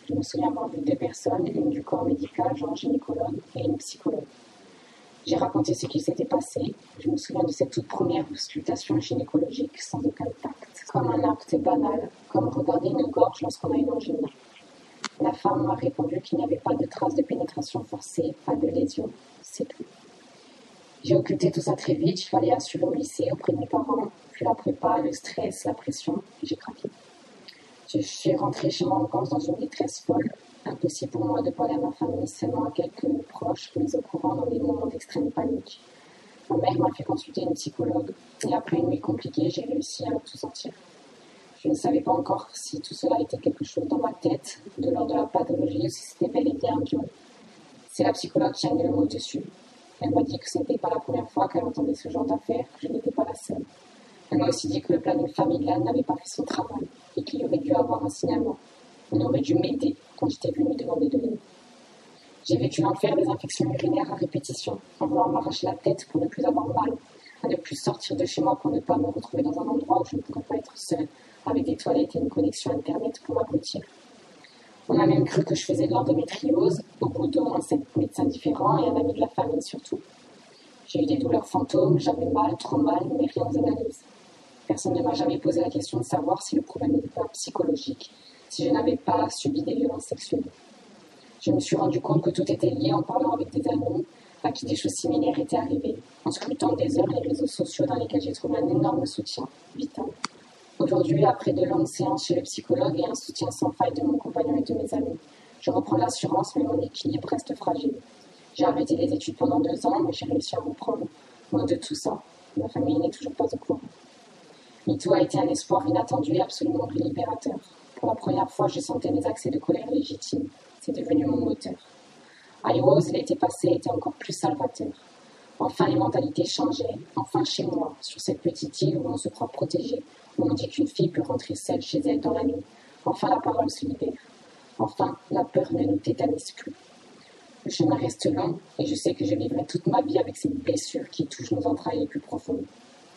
Je me souviens avoir vu deux personnes, une du corps médical, genre gynécologue, et une psychologue. J'ai raconté ce qui s'était passé. Je me souviens de cette toute première auscultation gynécologique sans aucun tact, comme un acte banal, comme regarder une gorge lorsqu'on a une angine. La femme m'a répondu qu'il n'y avait pas de traces de pénétration forcée, pas de lésion, c'est tout. J'ai occulté tout ça très vite, il fallait assurer au lycée auprès de mes parents, la prépa, le stress, la pression, j'ai craqué. Je suis rentrée chez moi en dans une détresse folle. Impossible pour moi de parler à ma famille, seulement à quelques proches mis au courant dans des moments d'extrême panique. Ma mère m'a fait consulter une psychologue et après une nuit compliquée, j'ai réussi à tout sortir. Je ne savais pas encore si tout cela était quelque chose dans ma tête, de l'ordre de la pathologie, ou si c'était bel et bien un viol. C'est la psychologue qui a mis le mot dessus. Elle m'a dit que ce n'était pas la première fois qu'elle entendait ce genre d'affaires, que je n'étais pas la seule. Elle m'a aussi dit que le planning familial n'avait pas fait son travail et qu'il aurait dû avoir un signalement. On aurait dû m'aider quand j'étais venue demander de l'aide. J'ai vécu l'enfer des infections urinaires à répétition, en voulant m'arracher la tête pour ne plus avoir mal, à ne plus sortir de chez moi pour ne pas me retrouver dans un endroit où je ne pourrais pas être seule, avec des toilettes et une connexion Internet pour m'abrutir. On a même cru que je faisais de l'endométriose, au bout d'au moins sept médecins différents et un ami de la famille surtout. J'ai eu des douleurs fantômes, j'avais mal, trop mal, mais rien aux analyses. Personne ne m'a jamais posé la question de savoir si le problème n'était pas psychologique, si je n'avais pas subi des violences sexuelles. Je me suis rendu compte que tout était lié en parlant avec des amis à qui des choses similaires étaient arrivées, en scrutant des heures les réseaux sociaux dans lesquels j'ai trouvé un énorme soutien vital. Aujourd'hui, après de longues séances chez le psychologue et un soutien sans faille de mon compagnon et de mes amis, je reprends l'assurance, mais mon équilibre reste fragile. J'ai arrêté les études pendant deux ans, mais j'ai réussi à reprendre. Loin de tout ça, ma famille n'est toujours pas au courant. MeToo a été un espoir inattendu et absolument libérateur. Pour la première fois, je sentais des accès de colère légitimes. C'est devenu mon moteur. À l'été passé était encore plus salvateur. Enfin, les mentalités changeaient. Enfin, chez moi, sur cette petite île où on se croit protégé, où on dit qu'une fille peut rentrer seule chez elle dans la nuit. Enfin, la parole se libère. Enfin, la peur ne nous tétanise plus. Le chemin reste long et je sais que je vivrai toute ma vie avec ces blessures qui touchent nos entrailles les plus profondes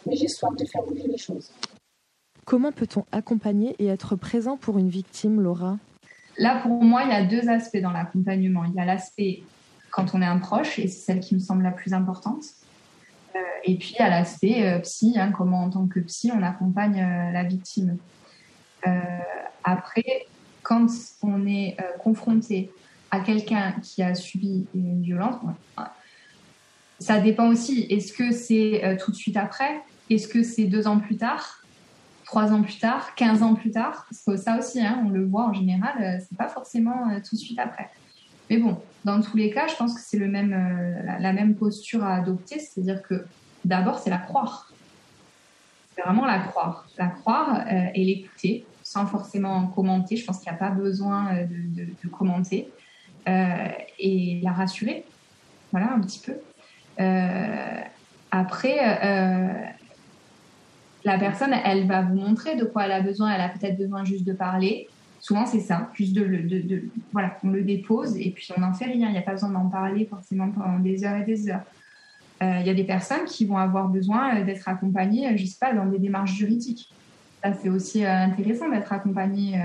mais j'ai soif de faire bouger les choses. Comment peut-on accompagner et être présent pour une victime, Laura? Là, pour moi, il y a deux aspects dans l'accompagnement. Il y a l'aspect quand on est un proche, et c'est celle qui me semble la plus importante. et puis à l'aspect psy, hein, comment en tant que psy on accompagne la victime. après, quand on est confronté à quelqu'un qui a subi une violence, ça dépend aussi. Est-ce que c'est euh, tout de suite après? Est-ce que c'est deux ans plus tard Trois ans plus tard 15 ans plus tard? Parce que ça aussi, hein, on le voit en général, euh, c'est pas forcément euh, tout de suite après. Mais bon, dans tous les cas, je pense que c'est le même, la, même posture à adopter, c'est-à-dire que d'abord, c'est la croire. C'est vraiment la croire. La croire et l'écouter sans forcément commenter. Je pense qu'il n'y a pas besoin de commenter. Euh, et la rassurer. Voilà, un petit peu. Euh, après, euh, la personne, elle va vous montrer de quoi elle a besoin. Elle a peut-être besoin juste de parler. Souvent, c'est ça, juste de, voilà, on le dépose et puis on n'en fait rien. Il n'y a pas besoin d'en parler forcément pendant des heures et des heures. Il y a des personnes qui vont avoir besoin d'être accompagnées, je sais pas, dans des démarches juridiques. Ça, c'est aussi intéressant d'être accompagné,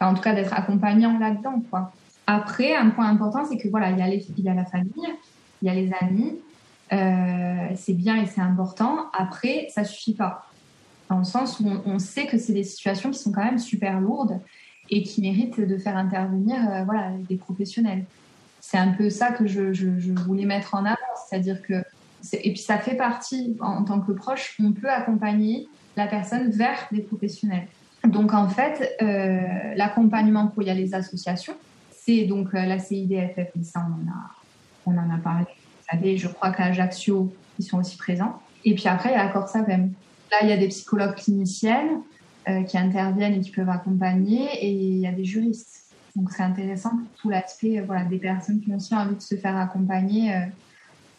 en tout cas d'être accompagnant là-dedans, quoi. Après, un point important, c'est que voilà, il y, a la famille, il y a les amis, euh, c'est bien et c'est important. Après, ça suffit pas. Dans le sens où on, sait que c'est des situations qui sont quand même super lourdes et qui méritent de faire intervenir euh, voilà, des professionnels. C'est un peu ça que je, voulais mettre en avant. C'est-à-dire que, et puis ça fait partie, en, tant que proche, on peut accompagner la personne vers des professionnels. Donc en fait, euh, l'accompagnement pour y a les associations, c'est donc euh, la CIDFF, et ça on en a, on en parlé. Vous savez, je crois qu'à Ajaccio, ils sont aussi présents. Et puis après, il y a la Corsavem. Là, il y a des psychologues cliniciennes euh, qui interviennent et qui peuvent accompagner, et il y a des juristes. Donc c'est intéressant pour tout l'aspect euh, voilà, des personnes qui ont aussi envie de se faire accompagner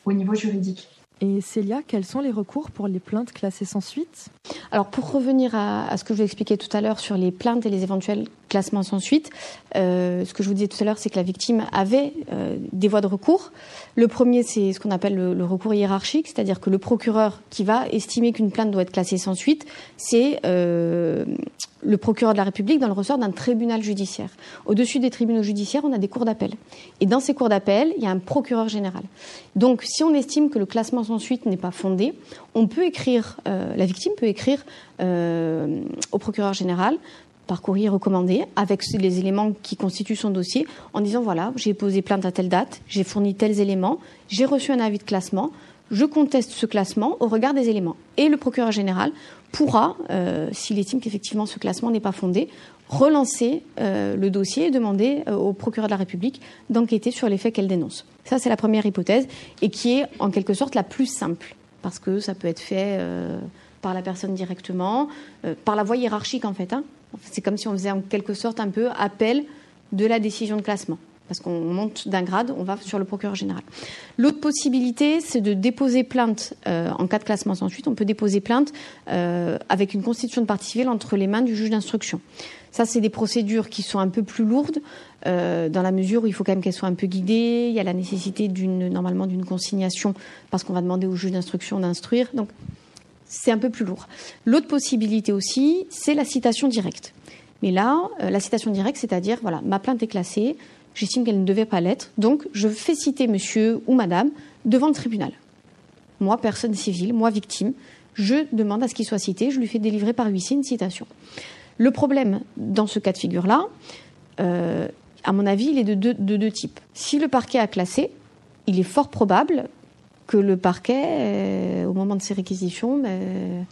au niveau juridique. Et Célia, quels sont les recours pour les plaintes classées sans suite? Alors pour revenir à, ce que je vous expliquais tout à l'heure sur les plaintes et les éventuels classements sans suite, euh, ce que je vous disais tout à l'heure, c'est que la victime avait euh, des voies de recours. Le premier, c'est ce qu'on appelle le, recours hiérarchique, c'est-à-dire que le procureur qui va estimer qu'une plainte doit être classée sans suite, c'est euh, le procureur de la République dans le ressort d'un tribunal judiciaire. Au-dessus des tribunaux judiciaires, on a des cours d'appel. Et dans ces cours d'appel, il y a un procureur général. Donc, si on estime que le classement sans suite n'est pas fondé, on peut écrire, euh, la victime peut écrire euh, au procureur général par courrier recommandé avec les éléments qui constituent son dossier en disant voilà, j'ai posé plainte à telle date, j'ai fourni tels éléments, j'ai reçu un avis de classement, je conteste ce classement au regard des éléments. Et le procureur général pourra, euh, s'il estime qu'effectivement ce classement n'est pas fondé, relancer euh, le dossier et demander euh, au procureur de la République d'enquêter sur les faits qu'elle dénonce. Ça, c'est la première hypothèse et qui est en quelque sorte la plus simple parce que ça peut être fait par la personne directement, par la voie hiérarchique en fait. Hein. C'est comme si on faisait en quelque sorte un peu appel de la décision de classement parce qu'on monte d'un grade, on va sur le procureur général. L'autre possibilité, c'est de déposer plainte euh, en cas de classement sans suite. On peut déposer plainte euh, avec une constitution de partie civile entre les mains du juge d'instruction. Ça, c'est des procédures qui sont un peu plus lourdes, euh, dans la mesure où il faut quand même qu'elles soient un peu guidées. Il y a la nécessité d'une, normalement, d'une consignation, parce qu'on va demander au juge d'instruction d'instruire. Donc, c'est un peu plus lourd. L'autre possibilité aussi, c'est la citation directe. Mais là, la citation directe, c'est-à-dire, voilà, ma plainte est classée, J'estime qu'elle ne devait pas l'être. Donc, je fais citer monsieur ou madame devant le tribunal. Moi, personne civile, moi, victime, je demande à ce qu'il soit cité. Je lui fais délivrer par huissier une citation. Le problème dans ce cas de figure-là, euh, à mon avis, il est de deux, types. Si le parquet a classé, il est fort probable que le parquet, euh, au moment de ses réquisitions, ben,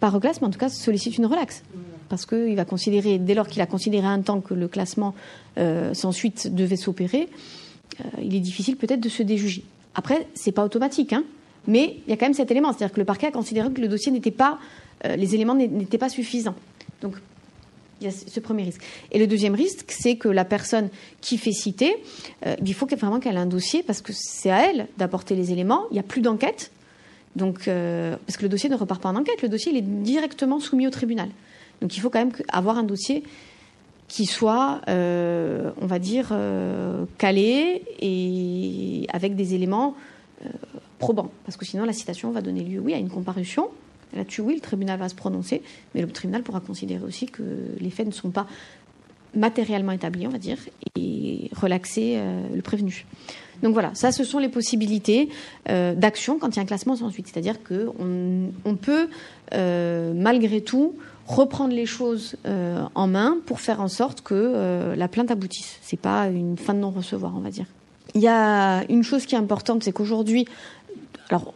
pas reclasse, mais en tout cas sollicite une relaxe parce qu'il va considérer, dès lors qu'il a considéré un temps que le classement euh, sans suite devait s'opérer, euh, il est difficile peut-être de se déjuger. Après, c'est pas automatique, hein, mais il y a quand même cet élément, c'est-à-dire que le parquet a considéré que le dossier n'était pas, euh, les éléments n'étaient pas suffisants. Donc, il y a ce premier risque. Et le deuxième risque, c'est que la personne qui fait citer, il faut vraiment qu'elle ait un dossier parce que c'est à elle d'apporter les éléments. Il n'y a plus d'enquête. Donc, parce que le dossier ne repart pas en enquête, le dossier est directement soumis au tribunal. Donc il faut quand même avoir un dossier qui soit, euh, on va dire, euh, calé et avec des éléments euh, probants. Parce que sinon, la citation va donner lieu, oui, à une comparution. Là-dessus, oui, le tribunal va se prononcer, mais le tribunal pourra considérer aussi que les faits ne sont pas matériellement établi, on va dire, et relaxer le prévenu. Donc voilà, ça, ce sont les possibilités d'action quand il y a un classement sans suite. C'est-à-dire qu'on on peut, malgré tout, reprendre les choses en main pour faire en sorte que la plainte aboutisse. C'est pas une fin de non-recevoir, on va dire. Il y a une chose qui est importante, c'est qu'aujourd'hui, alors,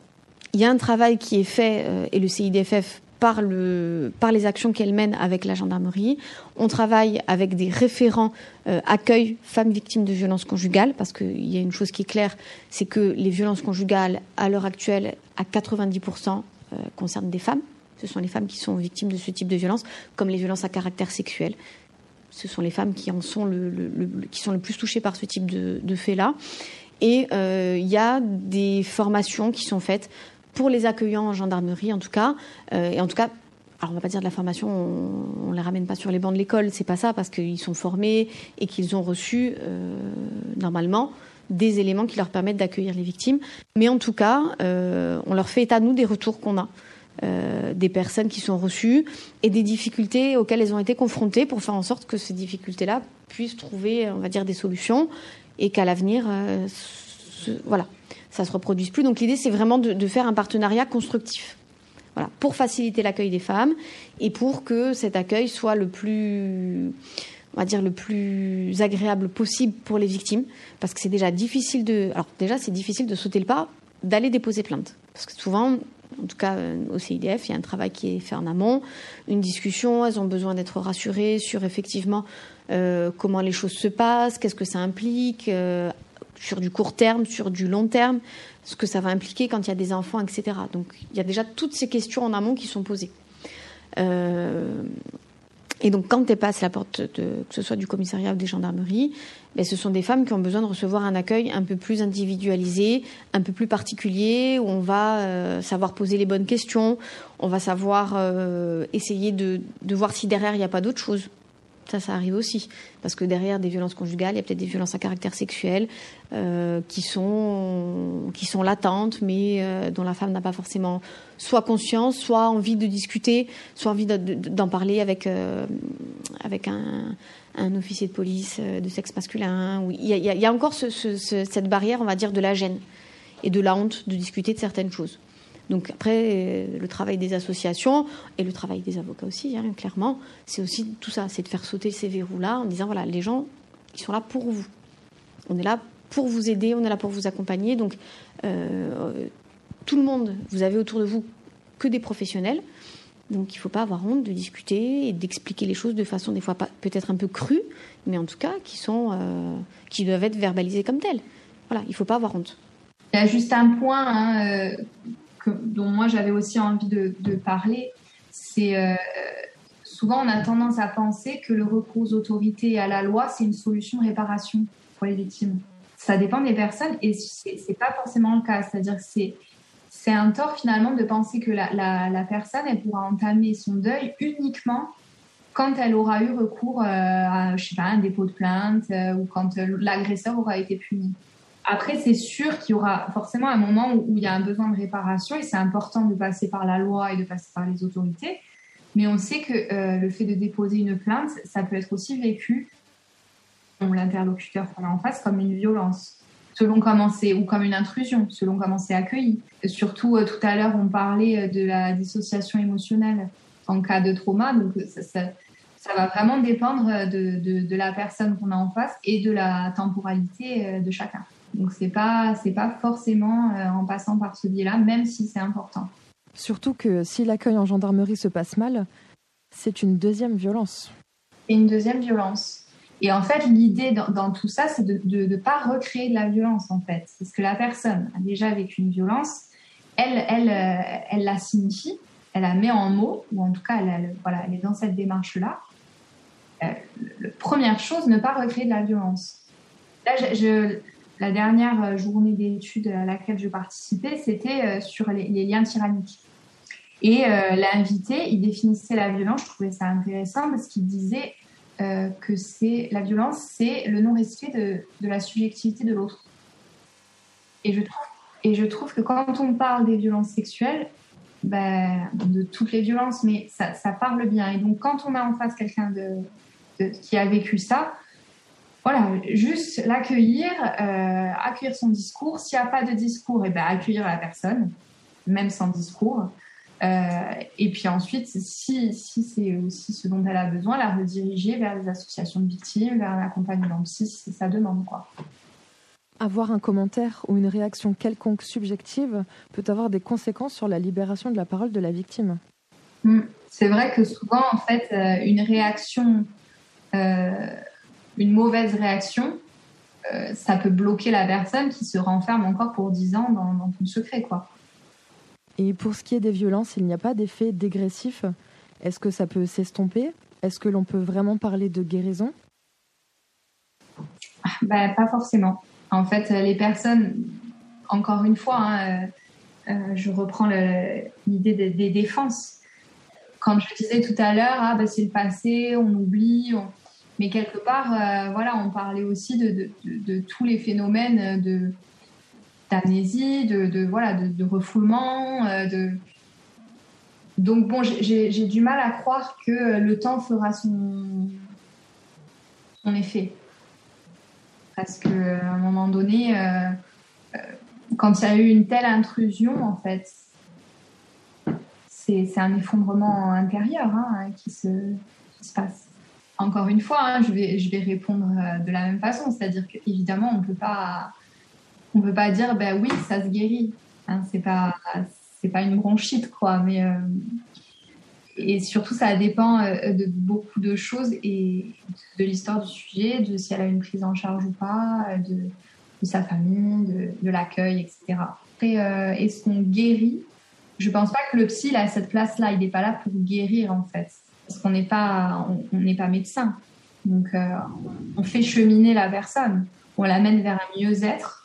il y a un travail qui est fait, euh, et le CIDFF par, le, par les actions qu'elle mène avec la gendarmerie. On travaille avec des référents euh, accueil femmes victimes de violences conjugales, parce qu'il y a une chose qui est claire, c'est que les violences conjugales, à l'heure actuelle, à 90%, euh, concernent des femmes. Ce sont les femmes qui sont victimes de ce type de violences, comme les violences à caractère sexuel ce sont les femmes qui sont le plus touchées par ce type de, de fait-là. Et euh, il y a des formations qui sont faites pour les accueillants en gendarmerie, en tout cas. Euh, et en tout cas, alors on va pas dire de la formation, on, ne les ramène pas sur les bancs de l'école, c'est pas ça, parce qu'ils sont formés et qu'ils ont reçu euh, normalement des éléments qui leur permettent d'accueillir les victimes. Mais en tout cas, on leur fait état nous des retours qu'on a. Euh, des personnes qui sont reçues et des difficultés auxquelles elles ont été confrontées pour faire en sorte que ces difficultés-là puissent trouver, on va dire, des solutions et qu'à l'avenir, euh, voilà, ça se reproduise plus. Donc l'idée, c'est vraiment de, faire un partenariat constructif. Voilà, pour faciliter l'accueil des femmes et pour que cet accueil soit le plus, on va dire, le plus agréable possible pour les victimes, parce que c'est déjà difficile de, alors déjà, c'est difficile de sauter le pas d'aller déposer plainte, parce que souvent, en tout cas euh, au CIDF, il y a un travail qui est fait en amont, une discussion, elles ont besoin d'être rassurées sur effectivement euh, comment les choses se passent, qu'est-ce que ça implique, euh, sur du court terme, sur du long terme, ce que ça va impliquer quand il y a des enfants, etc. Donc il y a déjà toutes ces questions en amont qui sont posées. Et donc, quand elles passent la porte, que ce soit du commissariat ou des gendarmeries, ben, ce sont des femmes qui ont besoin de recevoir un accueil un peu plus individualisé, un peu plus particulier, où on va euh, savoir poser les bonnes questions, on va savoir euh, essayer de, voir si derrière il n'y a pas d'autre chose. Ça, ça arrive aussi. Parce que derrière des violences conjugales, il y a peut-être des violences à caractère sexuel euh, qui, sont, qui sont latentes, mais dont la femme n'a pas forcément soit conscience, soit envie de discuter, soit envie d'en parler avec, avec un, un, officier de police de sexe masculin. Il y a, encore ce, ce, cette barrière, on va dire, de la gêne et de la honte de discuter de certaines choses. Donc après, euh, le travail des associations et le travail des avocats aussi, hein, clairement, c'est aussi tout ça, c'est de faire sauter ces verrous-là en disant, voilà, les gens, ils sont là pour vous. On est là pour vous aider, on est là pour vous accompagner. Donc, euh, tout le monde, vous avez autour de vous que des professionnels. Donc, il ne faut pas avoir honte de discuter et d'expliquer les choses de façon des fois peut-être un peu crue, mais en tout cas qui euh, doivent être verbalisées comme telles. Voilà, il ne faut pas avoir honte. Il y a juste un point hein, dont moi j'avais aussi envie de, parler, c'est euh, souvent on a tendance à penser que le recours aux autorités et à la loi, c'est une solution réparation pour les victimes. Ça dépend des personnes et c'est pas forcément le cas. C'est-à-dire que c'est c'est un tort finalement de penser que la, personne elle pourra entamer son deuil uniquement quand elle aura eu recours euh, à je sais pas un dépôt de plainte euh, ou quand l'agresseur aura été puni. Après, c'est sûr qu'il y aura forcément un moment où, il y a un besoin de réparation et c'est important de passer par la loi et de passer par les autorités. Mais on sait que euh, le fait de déposer une plainte, ça peut être aussi vécu l'interlocuteur qu'on a en face comme une violence, selon comment c'est, ou comme une intrusion, selon comment c'est accueilli. surtout, euh, tout à l'heure, on parlait euh, de la dissociation émotionnelle en cas de trauma. Donc, ça, ça, va vraiment dépendre de, de, de la personne qu'on a en face et de la temporalité de chacun. Donc c'est pas c'est pas forcément euh, en passant par ce biais-là, même si c'est important. Surtout que si l'accueil en gendarmerie se passe mal, c'est une deuxième violence. Et une deuxième violence. Et en fait, l'idée dans, tout ça, c'est de ne pas recréer de la violence, en fait. Parce que la personne a déjà vécu une violence, elle, elle, euh, elle la signifie, elle la met en mots, ou en tout cas, elle, voilà, elle est dans cette démarche-là. Euh, première chose, ne pas recréer de la violence. Là, la dernière journée d'études à laquelle je participais, c'était euh, sur les, liens tyranniques. Et l'invité, il définissait la violence, je trouvais ça intéressant parce qu'il disait que c'est la violence, c'est le non-respect de, la subjectivité de l'autre. Et je, trouve, et je trouve que quand on parle des violences sexuelles, ben, de toutes les violences, mais ça, parle bien. Et donc quand on a en face quelqu'un de, qui a vécu ça, voilà, juste l'accueillir, euh, accueillir son discours. S'il n'y a pas de discours, et eh ben, accueillir la personne, même sans discours. Euh, et puis ensuite, si, si c'est aussi ce dont elle a besoin, la rediriger vers les associations de victimes, vers un accompagnement psy, si ça demande. Quoi. Avoir un commentaire ou une réaction quelconque subjective peut avoir des conséquences sur la libération de la parole de la victime. Mm. C'est vrai que souvent, en fait, euh, une réaction, euh, une mauvaise réaction, ça peut bloquer la personne qui se renferme encore pour 10 ans dans, dans son secret, quoi. Et pour ce qui est des violences, il n'y a pas d'effet dégressif. Est-ce que ça peut s'estomper? Est-ce que l'on peut vraiment parler de guérison? Bah, Pas forcément. En fait, les personnes, encore une fois, hein, euh, euh, je reprends l'idée des, défenses. Quand je disais tout à l'heure, ah, bah, c'est le passé, on oublie, mais quelque part, euh, voilà, on parlait aussi de tous les phénomènes de, d'amnésie, de, voilà, de, refoulement. Euh, de... Donc bon, j'ai du mal à croire que le temps fera son, son effet. Parce qu'à un moment donné, euh, euh, quand il y a eu une telle intrusion, en fait, c'est un effondrement intérieur hein, qui, se, se, passe. Encore une fois, hein, je, vais, je vais répondre de la même façon, c'est-à-dire qu'évidemment, on ne peut pas on peut pas dire ben oui ça se guérit. Hein, c'est pas c'est pas une bronchite quoi mais euh, et surtout ça dépend euh, de beaucoup de choses et de l'histoire du sujet de si elle a une prise en charge ou pas de, de sa famille de, l'accueil etc après euh, est-ce qu'on guérit? Je pense pas que le psy a cette place là il n'est pas là pour guérir en fait. Parce qu'on n'est pas on n'est pas médecin. Donc on fait cheminer la personne. On l'amène vers un mieux-être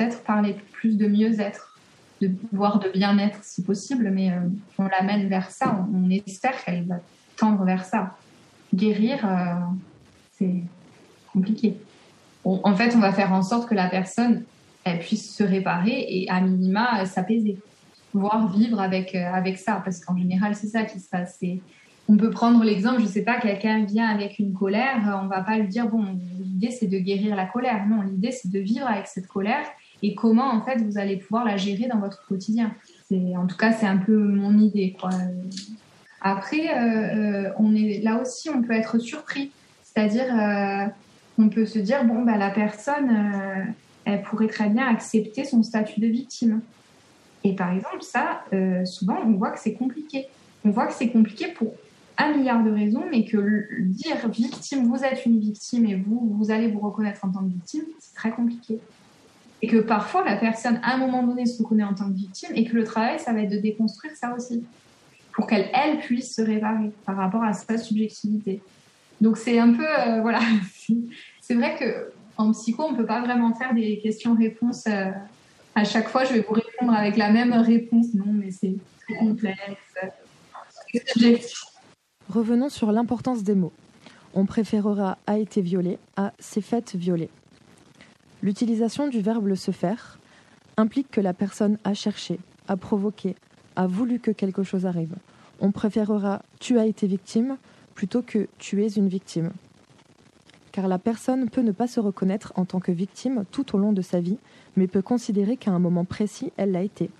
peut-être parler plus de mieux-être, de voire de bien-être si possible, mais euh, on l'amène vers ça. On, espère qu'elle va tendre vers ça. Guérir, euh, c'est compliqué. en fait, on va faire en sorte que la personne elle puisse se réparer et à minima s'apaiser, voire vivre avec euh, avec ça, parce qu'en général c'est ça qui se passe. On peut prendre l'exemple, je sais pas, quelqu'un vient avec une colère, on va pas lui dire bon, l'idée c'est de guérir la colère. Non, l'idée c'est de vivre avec cette colère et comment en fait vous allez pouvoir la gérer dans votre quotidien. En tout cas, c'est un peu mon idée. Après, euh, euh, on est là aussi, on peut être surpris, c'est-à-dire euh, on peut se dire bon bah la personne, elle pourrait très bien accepter son statut de victime. Et par exemple, ça, souvent, on voit que c'est compliqué. On voit que c'est compliqué pour un milliard de raisons, mais que dire victime, vous êtes une victime et vous, vous allez vous reconnaître en tant que victime, c'est très compliqué. Et que parfois, la personne, à un moment donné, se reconnaît en tant que victime et que le travail, ça va être de déconstruire ça aussi. Pour qu'elle, elle, puisse se réparer par rapport à sa subjectivité. Donc, c'est un peu. Euh, voilà. c'est vrai qu'en psycho, on ne peut pas vraiment faire des questions-réponses. Euh, à chaque fois, je vais vous répondre avec la même réponse. Non, mais c'est très complexe. Revenons sur l'importance des mots. On préférera a été violé à s'est fait violer. L'utilisation du verbe se faire implique que la personne a cherché, a provoqué, a voulu que quelque chose arrive. On préférera tu as été victime plutôt que tu es une victime. Car la personne peut ne pas se reconnaître en tant que victime tout au long de sa vie, mais peut considérer qu'à un moment précis, elle l'a été.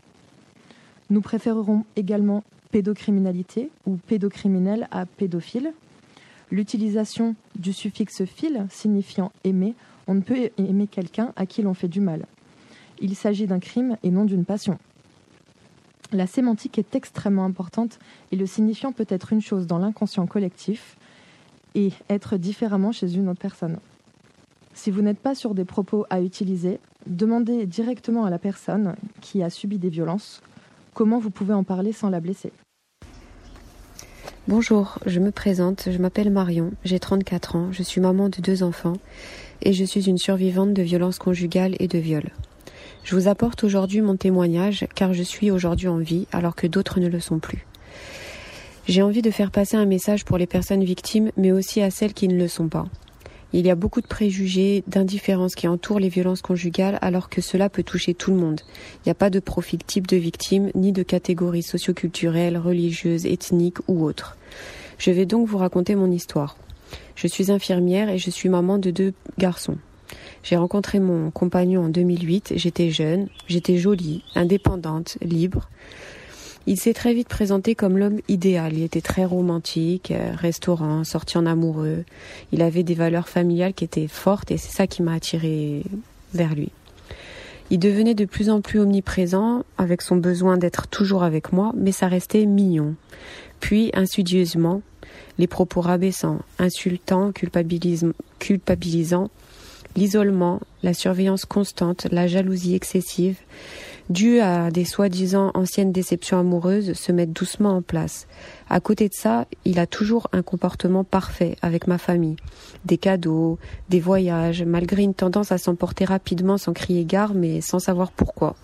Nous préférerons également pédocriminalité ou pédocriminel à pédophile. L'utilisation du suffixe fil signifiant aimer on ne peut aimer quelqu'un à qui l'on fait du mal. Il s'agit d'un crime et non d'une passion. La sémantique est extrêmement importante et le signifiant peut être une chose dans l'inconscient collectif et être différemment chez une autre personne. Si vous n'êtes pas sur des propos à utiliser, demandez directement à la personne qui a subi des violences comment vous pouvez en parler sans la blesser. Bonjour, je me présente, je m'appelle Marion, j'ai 34 ans, je suis maman de deux enfants et je suis une survivante de violences conjugales et de viols. Je vous apporte aujourd'hui mon témoignage car je suis aujourd'hui en vie alors que d'autres ne le sont plus. J'ai envie de faire passer un message pour les personnes victimes mais aussi à celles qui ne le sont pas. Il y a beaucoup de préjugés, d'indifférence qui entourent les violences conjugales alors que cela peut toucher tout le monde. Il n'y a pas de profil type de victime ni de catégorie socioculturelle, religieuse, ethnique ou autre. Je vais donc vous raconter mon histoire. Je suis infirmière et je suis maman de deux garçons. J'ai rencontré mon compagnon en 2008, j'étais jeune, j'étais jolie, indépendante, libre. Il s'est très vite présenté comme l'homme idéal. Il était très romantique, euh, restaurant, sorti en amoureux. Il avait des valeurs familiales qui étaient fortes et c'est ça qui m'a attirée vers lui. Il devenait de plus en plus omniprésent avec son besoin d'être toujours avec moi, mais ça restait mignon. Puis, insidieusement, les propos rabaissants, insultants, culpabilisants, l'isolement, la surveillance constante, la jalousie excessive, due à des soi-disant anciennes déceptions amoureuses, se mettent doucement en place. À côté de ça, il a toujours un comportement parfait avec ma famille. Des cadeaux, des voyages, malgré une tendance à s'emporter rapidement sans crier gare, mais sans savoir pourquoi.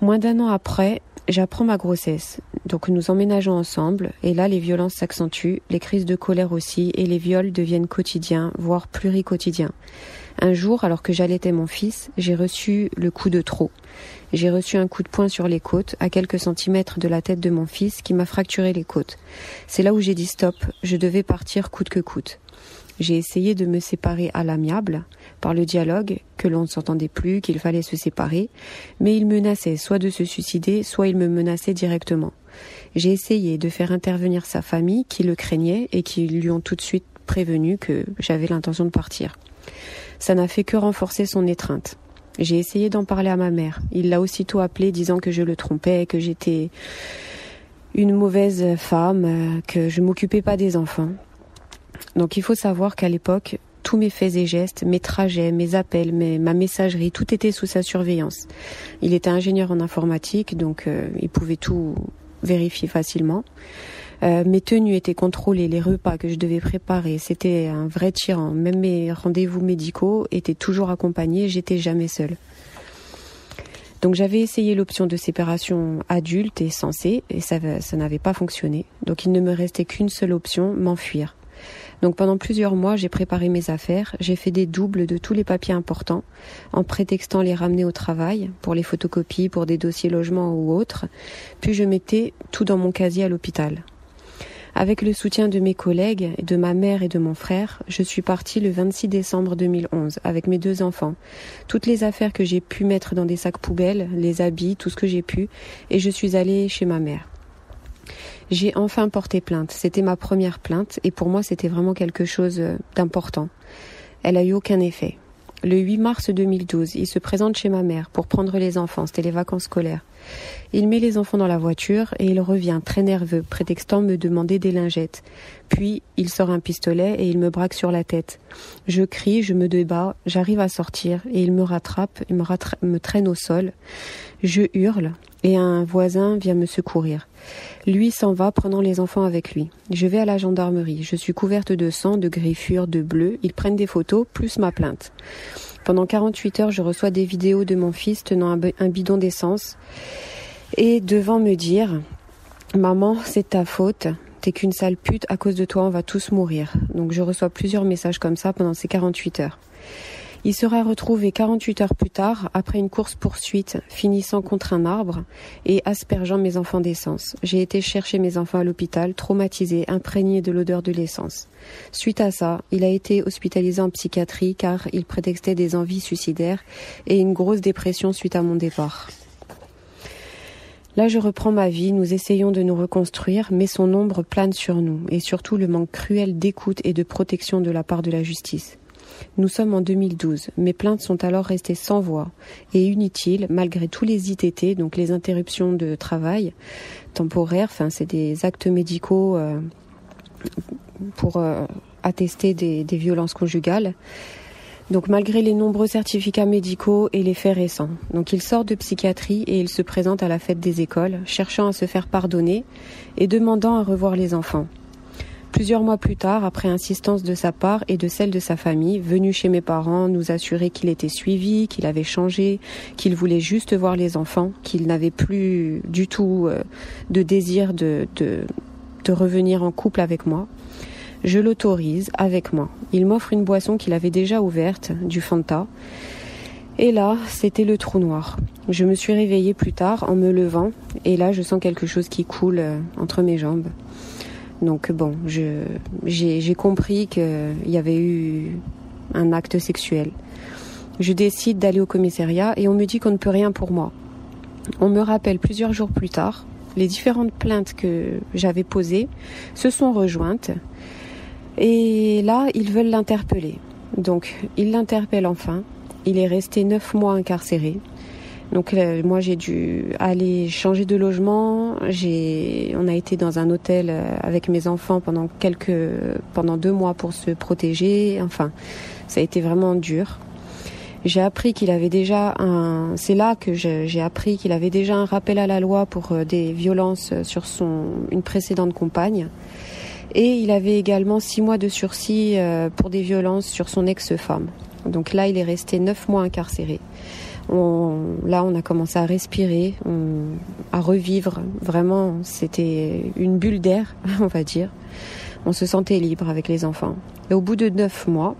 Moins d'un an après, j'apprends ma grossesse. Donc nous emménageons ensemble et là les violences s'accentuent, les crises de colère aussi et les viols deviennent quotidiens, voire pluriquotidiens. Un jour, alors que j'allaitais mon fils, j'ai reçu le coup de trop. J'ai reçu un coup de poing sur les côtes, à quelques centimètres de la tête de mon fils, qui m'a fracturé les côtes. C'est là où j'ai dit stop, je devais partir coûte que coûte. J'ai essayé de me séparer à l'amiable, par le dialogue, que l'on ne s'entendait plus, qu'il fallait se séparer, mais il menaçait soit de se suicider, soit il me menaçait directement. J'ai essayé de faire intervenir sa famille, qui le craignait et qui lui ont tout de suite prévenu que j'avais l'intention de partir. Ça n'a fait que renforcer son étreinte. J'ai essayé d'en parler à ma mère. Il l'a aussitôt appelé disant que je le trompais, que j'étais une mauvaise femme, que je m'occupais pas des enfants. Donc il faut savoir qu'à l'époque, tous mes faits et gestes, mes trajets, mes appels, ma messagerie, tout était sous sa surveillance. Il était ingénieur en informatique, donc euh, il pouvait tout vérifier facilement. Euh, mes tenues étaient contrôlées, les repas que je devais préparer, c'était un vrai tyran. Même mes rendez-vous médicaux étaient toujours accompagnés, j'étais jamais seule. Donc j'avais essayé l'option de séparation adulte et sensée et ça n'avait pas fonctionné. Donc il ne me restait qu'une seule option, m'enfuir. Donc pendant plusieurs mois, j'ai préparé mes affaires, j'ai fait des doubles de tous les papiers importants, en prétextant les ramener au travail, pour les photocopies, pour des dossiers logements ou autres, puis je mettais tout dans mon casier à l'hôpital. Avec le soutien de mes collègues, de ma mère et de mon frère, je suis partie le 26 décembre 2011 avec mes deux enfants. Toutes les affaires que j'ai pu mettre dans des sacs poubelles, les habits, tout ce que j'ai pu, et je suis allée chez ma mère. J'ai enfin porté plainte. C'était ma première plainte et pour moi c'était vraiment quelque chose euh, d'important. Elle a eu aucun effet. Le 8 mars 2012, il se présente chez ma mère pour prendre les enfants, c'était les vacances scolaires. Il met les enfants dans la voiture et il revient très nerveux, prétextant me demander des lingettes. Puis il sort un pistolet et il me braque sur la tête. Je crie, je me débat, j'arrive à sortir et il me rattrape, il me, me traîne au sol. Je hurle et un voisin vient me secourir. Lui s'en va prenant les enfants avec lui. Je vais à la gendarmerie. Je suis couverte de sang, de griffures, de bleu. Ils prennent des photos, plus ma plainte. Pendant 48 heures, je reçois des vidéos de mon fils tenant un bidon d'essence et devant me dire Maman, c'est ta faute. T'es qu'une sale pute. À cause de toi, on va tous mourir. Donc je reçois plusieurs messages comme ça pendant ces 48 heures. Il sera retrouvé 48 heures plus tard, après une course-poursuite, finissant contre un arbre et aspergeant mes enfants d'essence. J'ai été chercher mes enfants à l'hôpital, traumatisé, imprégné de l'odeur de l'essence. Suite à ça, il a été hospitalisé en psychiatrie car il prétextait des envies suicidaires et une grosse dépression suite à mon départ. Là, je reprends ma vie, nous essayons de nous reconstruire, mais son ombre plane sur nous, et surtout le manque cruel d'écoute et de protection de la part de la justice. Nous sommes en 2012. Mes plaintes sont alors restées sans voix et inutiles malgré tous les ITT, donc les interruptions de travail temporaires. Enfin, c'est des actes médicaux euh, pour euh, attester des, des violences conjugales. Donc malgré les nombreux certificats médicaux et les faits récents. Donc il sort de psychiatrie et il se présente à la fête des écoles, cherchant à se faire pardonner et demandant à revoir les enfants. Plusieurs mois plus tard, après insistance de sa part et de celle de sa famille, venu chez mes parents nous assurer qu'il était suivi, qu'il avait changé, qu'il voulait juste voir les enfants, qu'il n'avait plus du tout euh, de désir de, de, de revenir en couple avec moi. Je l'autorise avec moi. Il m'offre une boisson qu'il avait déjà ouverte, du Fanta. Et là, c'était le trou noir. Je me suis réveillée plus tard en me levant, et là, je sens quelque chose qui coule euh, entre mes jambes. Donc bon, j'ai compris qu'il y avait eu un acte sexuel. Je décide d'aller au commissariat et on me dit qu'on ne peut rien pour moi. On me rappelle plusieurs jours plus tard, les différentes plaintes que j'avais posées se sont rejointes et là, ils veulent l'interpeller. Donc, ils l'interpellent enfin. Il est resté neuf mois incarcéré. Donc euh, moi j'ai dû aller changer de logement. J'ai, on a été dans un hôtel euh, avec mes enfants pendant quelques, pendant deux mois pour se protéger. Enfin, ça a été vraiment dur. J'ai appris qu'il avait déjà un. C'est là que j'ai appris qu'il avait déjà un rappel à la loi pour euh, des violences sur son une précédente compagne. Et il avait également six mois de sursis euh, pour des violences sur son ex-femme. Donc là, il est resté neuf mois incarcéré. Là, on a commencé à respirer, à revivre. Vraiment, c'était une bulle d'air, on va dire. On se sentait libre avec les enfants. Et au bout de neuf mois,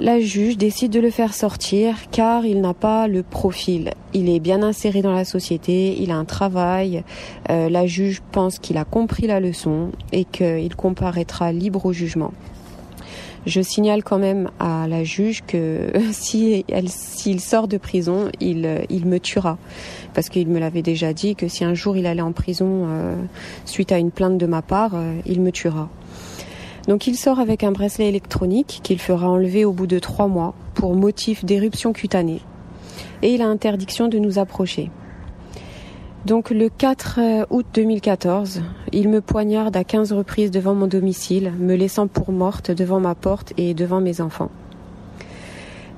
la juge décide de le faire sortir car il n'a pas le profil. Il est bien inséré dans la société, il a un travail. Euh, la juge pense qu'il a compris la leçon et qu'il comparaîtra libre au jugement. Je signale quand même à la juge que s'il sort de prison, il, me tuera. Parce qu'il me l'avait déjà dit que si un jour il allait en prison euh, suite à une plainte de ma part, euh, il me tuera. Donc il sort avec un bracelet électronique qu'il fera enlever au bout de trois mois pour motif d'éruption cutanée. Et il a interdiction de nous approcher. Donc le 4 euh, août 2014, il me poignarde à 15 reprises devant mon domicile, me laissant pour morte devant ma porte et devant mes enfants.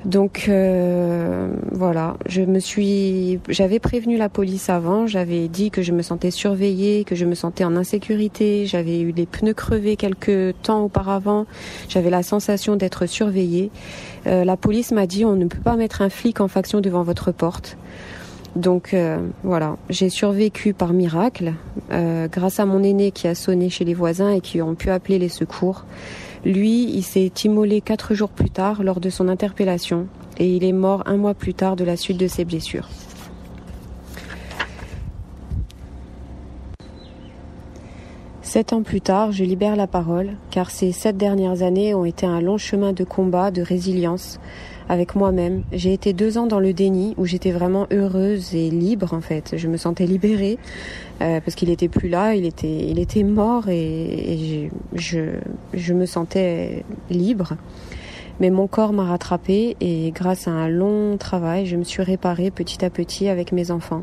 Donc euh, voilà, je me suis, j'avais prévenu la police avant, j'avais dit que je me sentais surveillée, que je me sentais en insécurité, j'avais eu les pneus crevés quelques temps auparavant, j'avais la sensation d'être surveillée. Euh, la police m'a dit on ne peut pas mettre un flic en faction devant votre porte. Donc euh, voilà, j'ai survécu par miracle, grâce à mon aîné qui a sonné chez les voisins et qui ont pu appeler les secours. Lui, il s'est immolé quatre jours plus tard lors de son interpellation et il est mort un mois plus tard de la suite de ses blessures. Sept ans plus tard, je libère la parole, car ces sept dernières années ont été un long chemin de combat, de résilience, avec moi-même. J'ai été deux ans dans le déni où j'étais vraiment heureuse et libre en fait. Je me sentais libérée euh, parce qu'il était plus là, il était, il était mort et, je, je me sentais libre. Mais mon corps m'a rattrapée et grâce à un long travail, je me suis réparée petit à petit avec mes enfants.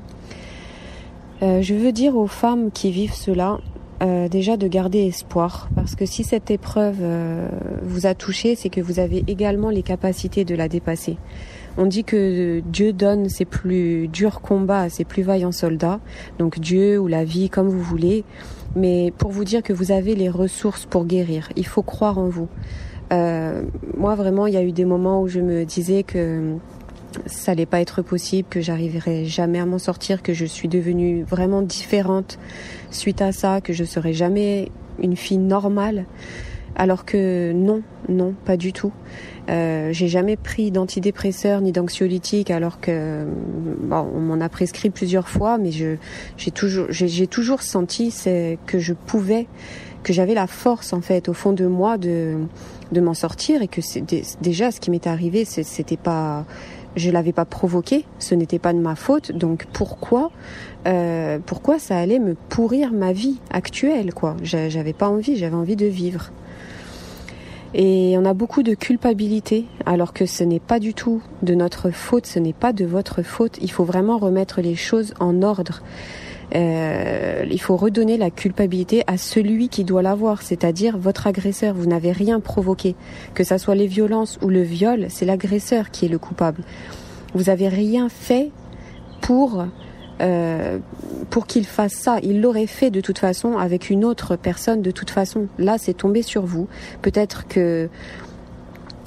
Euh, je veux dire aux femmes qui vivent cela, euh, déjà de garder espoir, parce que si cette épreuve euh, vous a touché, c'est que vous avez également les capacités de la dépasser. On dit que Dieu donne ses plus durs combats à ses plus vaillants soldats, donc Dieu ou la vie, comme vous voulez, mais pour vous dire que vous avez les ressources pour guérir, il faut croire en vous. Euh, moi vraiment, il y a eu des moments où je me disais que ça allait pas être possible, que j'arriverais jamais à m'en sortir, que je suis devenue vraiment différente suite à ça, que je serais jamais une fille normale. Alors que non, non, pas du tout. Euh, j'ai jamais pris d'antidépresseurs ni d'anxiolytiques alors que bon, on m'en a prescrit plusieurs fois, mais je j'ai toujours j'ai toujours senti c'est que je pouvais, que j'avais la force en fait au fond de moi de de m'en sortir et que c'est déjà ce qui m'était arrivé, c'était pas je l'avais pas provoqué, ce n'était pas de ma faute, donc pourquoi, euh, pourquoi ça allait me pourrir ma vie actuelle, quoi? J'avais pas envie, j'avais envie de vivre. Et on a beaucoup de culpabilité, alors que ce n'est pas du tout de notre faute, ce n'est pas de votre faute. Il faut vraiment remettre les choses en ordre. Euh, il faut redonner la culpabilité à celui qui doit l'avoir, c'est-à-dire votre agresseur. Vous n'avez rien provoqué. Que ça soit les violences ou le viol, c'est l'agresseur qui est le coupable. Vous n'avez rien fait pour euh, pour qu'il fasse ça. Il l'aurait fait de toute façon avec une autre personne de toute façon. Là, c'est tombé sur vous. Peut-être que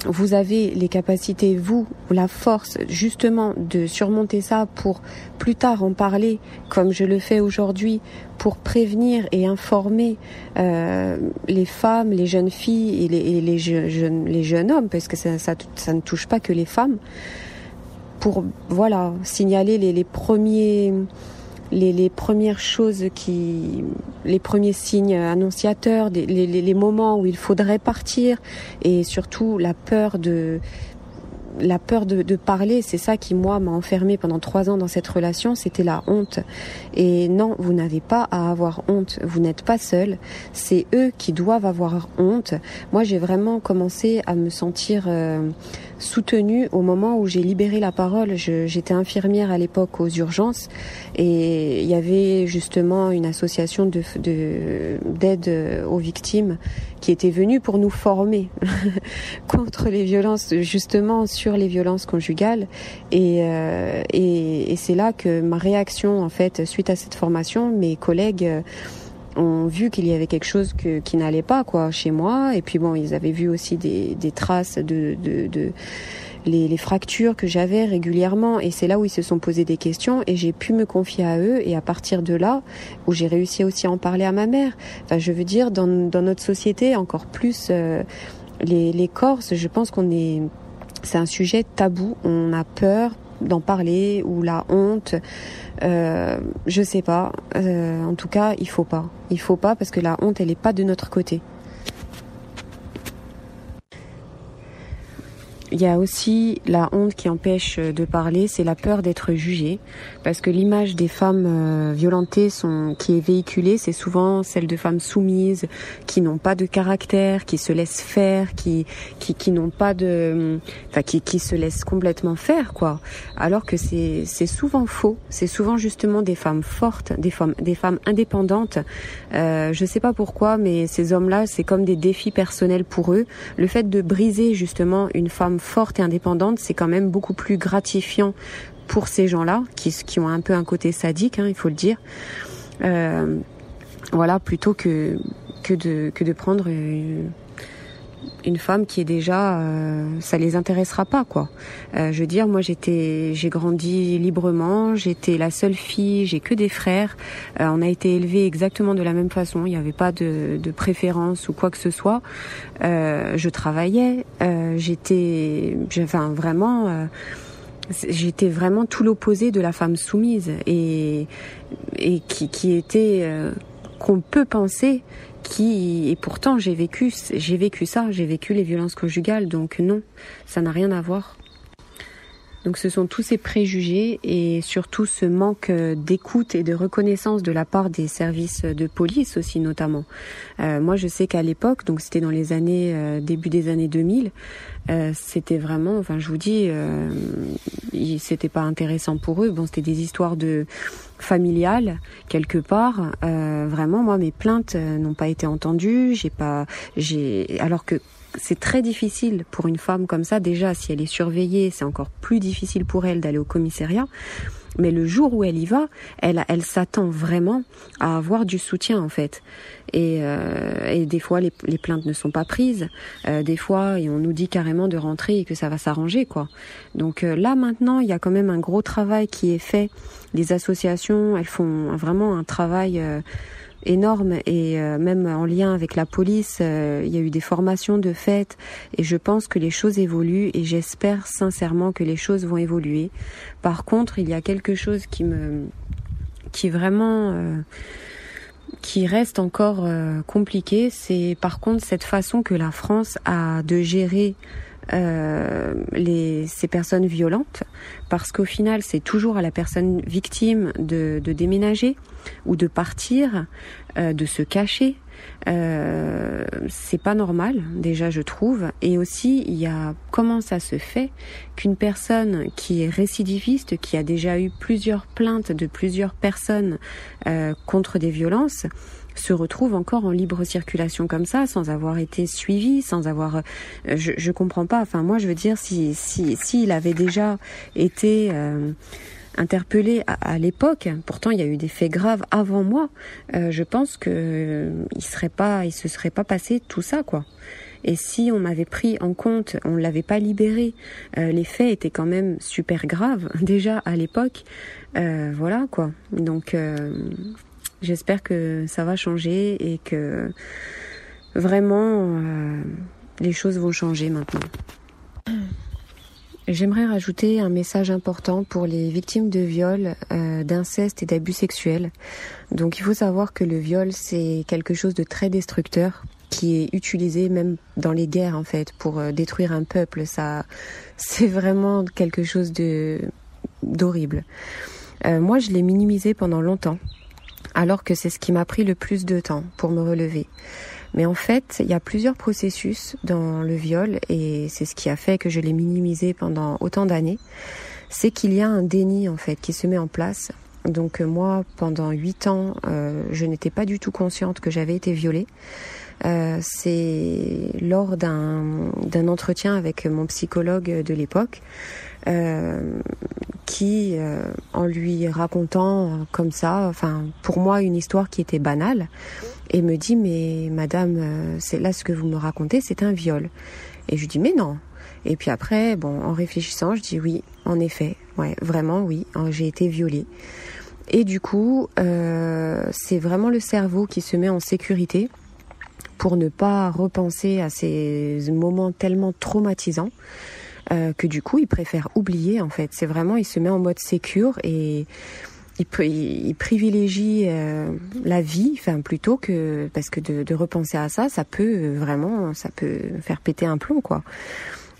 vous avez les capacités, vous, la force justement de surmonter ça pour plus tard en parler, comme je le fais aujourd'hui, pour prévenir et informer euh, les femmes, les jeunes filles et les, jeunes, jeunes hommes, parce que ça, ça, ça, ne touche pas que les femmes, pour voilà signaler les premiers les, premières choses qui, les premiers signes annonciateurs, les, les moments où il faudrait partir, et surtout la peur de la peur de, de parler, c'est ça qui moi m'a enfermé pendant trois ans dans cette relation, c'était la honte. Et non, vous n'avez pas à avoir honte, vous n'êtes pas seul, c'est eux qui doivent avoir honte. Moi j'ai vraiment commencé à me sentir euh, soutenue au moment où j'ai libéré la parole. J'étais infirmière à l'époque aux urgences et il y avait justement une association de d'aide aux victimes qui était venue pour nous former contre les violences justement sur les violences conjugales. Euh, et, et, c'est là que ma réaction, en fait, suite à cette formation, mes collègues euh, ont vu qu'il y avait quelque chose que, qui n'allait pas quoi chez moi. Et puis bon, ils avaient vu aussi des, des traces de, de, de les, les, fractures que j'avais régulièrement. Et c'est là où ils se sont posés des questions et j'ai pu me confier à eux. Et à partir de là, où j'ai réussi aussi à en parler à ma mère. Enfin, je veux dire, dans, dans notre société, encore plus. Euh, les, les Corses, je pense qu'on est c'est un sujet tabou. On a peur d'en parler ou la honte. Euh, je sais pas. Euh, en tout cas, il faut pas. Il faut pas parce que la honte, elle est pas de notre côté. Il y a aussi la honte qui empêche de parler, c'est la peur d'être jugé, parce que l'image des femmes euh, violentées sont, qui est véhiculée, c'est souvent celle de femmes soumises, qui n'ont pas de caractère, qui se laissent faire, qui qui, qui n'ont pas de, enfin qui, qui se laissent complètement faire, quoi. Alors que c'est c'est souvent faux, c'est souvent justement des femmes fortes, des femmes des femmes indépendantes. Euh, je sais pas pourquoi, mais ces hommes-là, c'est comme des défis personnels pour eux. Le fait de briser justement une femme forte et indépendante, c'est quand même beaucoup plus gratifiant pour ces gens-là, qui, qui ont un peu un côté sadique, hein, il faut le dire. Euh, voilà, plutôt que, que, de, que de prendre une femme qui est déjà, euh, ça les intéressera pas quoi. Euh, je veux dire, moi j'étais, j'ai grandi librement, j'étais la seule fille, j'ai que des frères. Euh, on a été élevés exactement de la même façon. Il n'y avait pas de, de, préférence ou quoi que ce soit. Euh, je travaillais, euh, j'étais, enfin vraiment j'étais vraiment tout l'opposé de la femme soumise et, et qui, qui était qu'on peut penser qui et pourtant j'ai vécu j'ai vécu ça, j'ai vécu les violences conjugales donc non, ça n'a rien à voir. Donc ce sont tous ces préjugés et surtout ce manque d'écoute et de reconnaissance de la part des services de police aussi notamment. Euh, moi je sais qu'à l'époque, donc c'était dans les années euh, début des années 2000, euh, c'était vraiment, enfin je vous dis, euh, c'était pas intéressant pour eux. Bon c'était des histoires de familiales quelque part. Euh, vraiment moi mes plaintes n'ont pas été entendues. J'ai pas, j'ai alors que c'est très difficile pour une femme comme ça. Déjà, si elle est surveillée, c'est encore plus difficile pour elle d'aller au commissariat. Mais le jour où elle y va, elle, elle s'attend vraiment à avoir du soutien en fait. Et, euh, et des fois, les, les, plaintes ne sont pas prises. Euh, des fois, et on nous dit carrément de rentrer et que ça va s'arranger quoi. Donc euh, là maintenant, il y a quand même un gros travail qui est fait. Les associations, elles font vraiment un travail euh, énorme et euh, même en lien avec la police, euh, il y a eu des formations de fait et je pense que les choses évoluent et j'espère sincèrement que les choses vont évoluer. Par contre, il y a quelque chose qui me qui vraiment euh, qui reste encore compliqué, c'est par contre cette façon que la France a de gérer euh, les, ces personnes violentes, parce qu'au final, c'est toujours à la personne victime de, de déménager ou de partir, euh, de se cacher. Euh, c'est pas normal, déjà je trouve. Et aussi, il y a comment ça se fait qu'une personne qui est récidiviste, qui a déjà eu plusieurs plaintes de plusieurs personnes euh, contre des violences, se retrouve encore en libre circulation comme ça, sans avoir été suivi, sans avoir, euh, je, je comprends pas. Enfin, moi, je veux dire, si si s'il avait déjà été euh, interpellé à, l'époque, pourtant il y a eu des faits graves avant moi, euh, je pense que euh, serait pas, il se serait pas passé tout ça, quoi. Et si on m'avait pris en compte, on l'avait pas libéré, euh, les faits étaient quand même super graves déjà à l'époque. voilà quoi. Donc J'espère que ça va changer et que vraiment euh, les choses vont changer maintenant. J'aimerais rajouter un message important pour les victimes de viol, euh, d'inceste et d'abus sexuels. Donc il faut savoir que le viol, c'est quelque chose de très destructeur qui est utilisé même dans les guerres en fait pour euh, détruire un peuple. Ça, c'est vraiment quelque chose de d'horrible. Euh, moi, je l'ai minimisé pendant longtemps, alors que c'est ce qui m'a pris le plus de temps pour me relever. Mais en fait, il y a plusieurs processus dans le viol et c'est ce qui a fait que je l'ai minimisé pendant autant d'années. C'est qu'il y a un déni en fait qui se met en place. Donc euh, moi, pendant huit ans, euh, je n'étais pas du tout consciente que j'avais été violée. Euh, c'est lors d'un d'un entretien avec mon psychologue de l'époque euh, qui, euh, en lui racontant comme ça, enfin pour moi une histoire qui était banale, et me dit mais madame, euh, c'est là ce que vous me racontez, c'est un viol. Et je lui dis mais non. Et puis après, bon, en réfléchissant, je dis oui, en effet, ouais, vraiment oui, hein, j'ai été violée. Et du coup, euh, c'est vraiment le cerveau qui se met en sécurité pour ne pas repenser à ces moments tellement traumatisants euh, que du coup, il préfère oublier en fait. C'est vraiment, il se met en mode sécure et il, il privilégie euh, la vie, enfin plutôt que parce que de, de, repenser à ça, ça peut vraiment, ça peut faire péter un plomb quoi.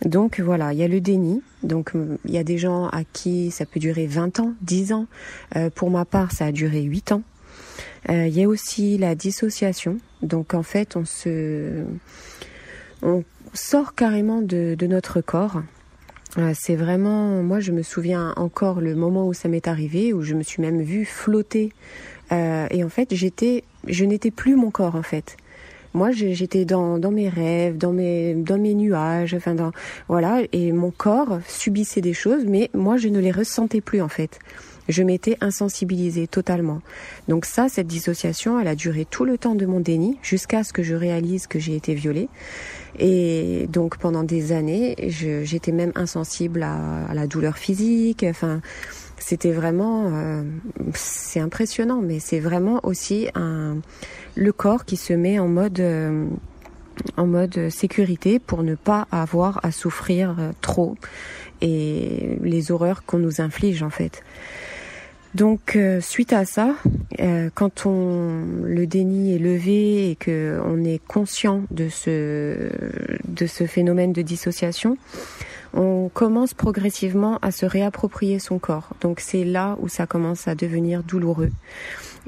Donc voilà, il y a le déni. Donc il y a des gens à qui ça peut durer 20 ans, 10 ans. Euh, pour ma part, ça a duré 8 ans. Euh, il y a aussi la dissociation. Donc en fait, on se on sort carrément de, de notre corps c'est vraiment, moi je me souviens encore le moment où ça m'est arrivé, où je me suis même vue flotter. Euh, et en fait, j'étais, je n'étais plus mon corps en fait. Moi, j'étais dans, dans mes rêves, dans mes, dans mes nuages, enfin dans, voilà, et mon corps subissait des choses, mais moi je ne les ressentais plus en fait. Je m'étais insensibilisée totalement. Donc ça, cette dissociation, elle a duré tout le temps de mon déni, jusqu'à ce que je réalise que j'ai été violée. Et donc pendant des années, j'étais même insensible à, à, la douleur physique. Enfin, c'était vraiment, euh, c'est impressionnant, mais c'est vraiment aussi un, le corps qui se met en mode, euh, en mode sécurité pour ne pas avoir à souffrir euh, trop et les horreurs qu'on nous inflige en fait. Donc euh, suite à ça, euh, quand on le déni est levé et que on est conscient de ce de ce phénomène de dissociation, on commence progressivement à se réapproprier son corps. Donc c'est là où ça commence à devenir douloureux.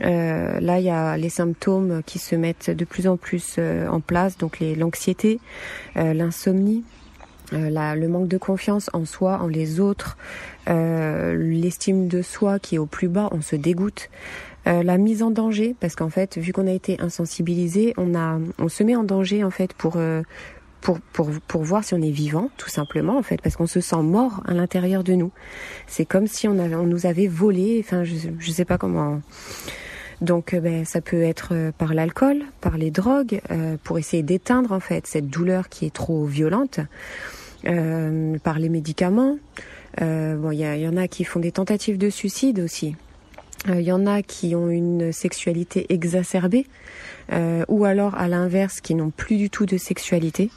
Euh, là, il y a les symptômes qui se mettent de plus en plus en place, donc l'anxiété, euh, l'insomnie, euh, la, le manque de confiance en soi, en les autres, euh, l'estime de soi qui est au plus bas, on se dégoûte. Euh, la mise en danger, parce qu'en fait, vu qu'on a été insensibilisé, on a, on se met en danger en fait pour euh, pour, pour, pour voir si on est vivant, tout simplement, en fait, parce qu'on se sent mort à l'intérieur de nous. C'est comme si on, avait, on nous avait volé, enfin, je, je sais pas comment. Donc, euh, ben, ça peut être par l'alcool, par les drogues, euh, pour essayer d'éteindre, en fait, cette douleur qui est trop violente, euh, par les médicaments. Euh, bon, il y, en a qui font des tentatives de suicide aussi. Il euh, y en a qui ont une sexualité exacerbée, euh, ou alors à l'inverse, qui n'ont plus du tout de sexualité.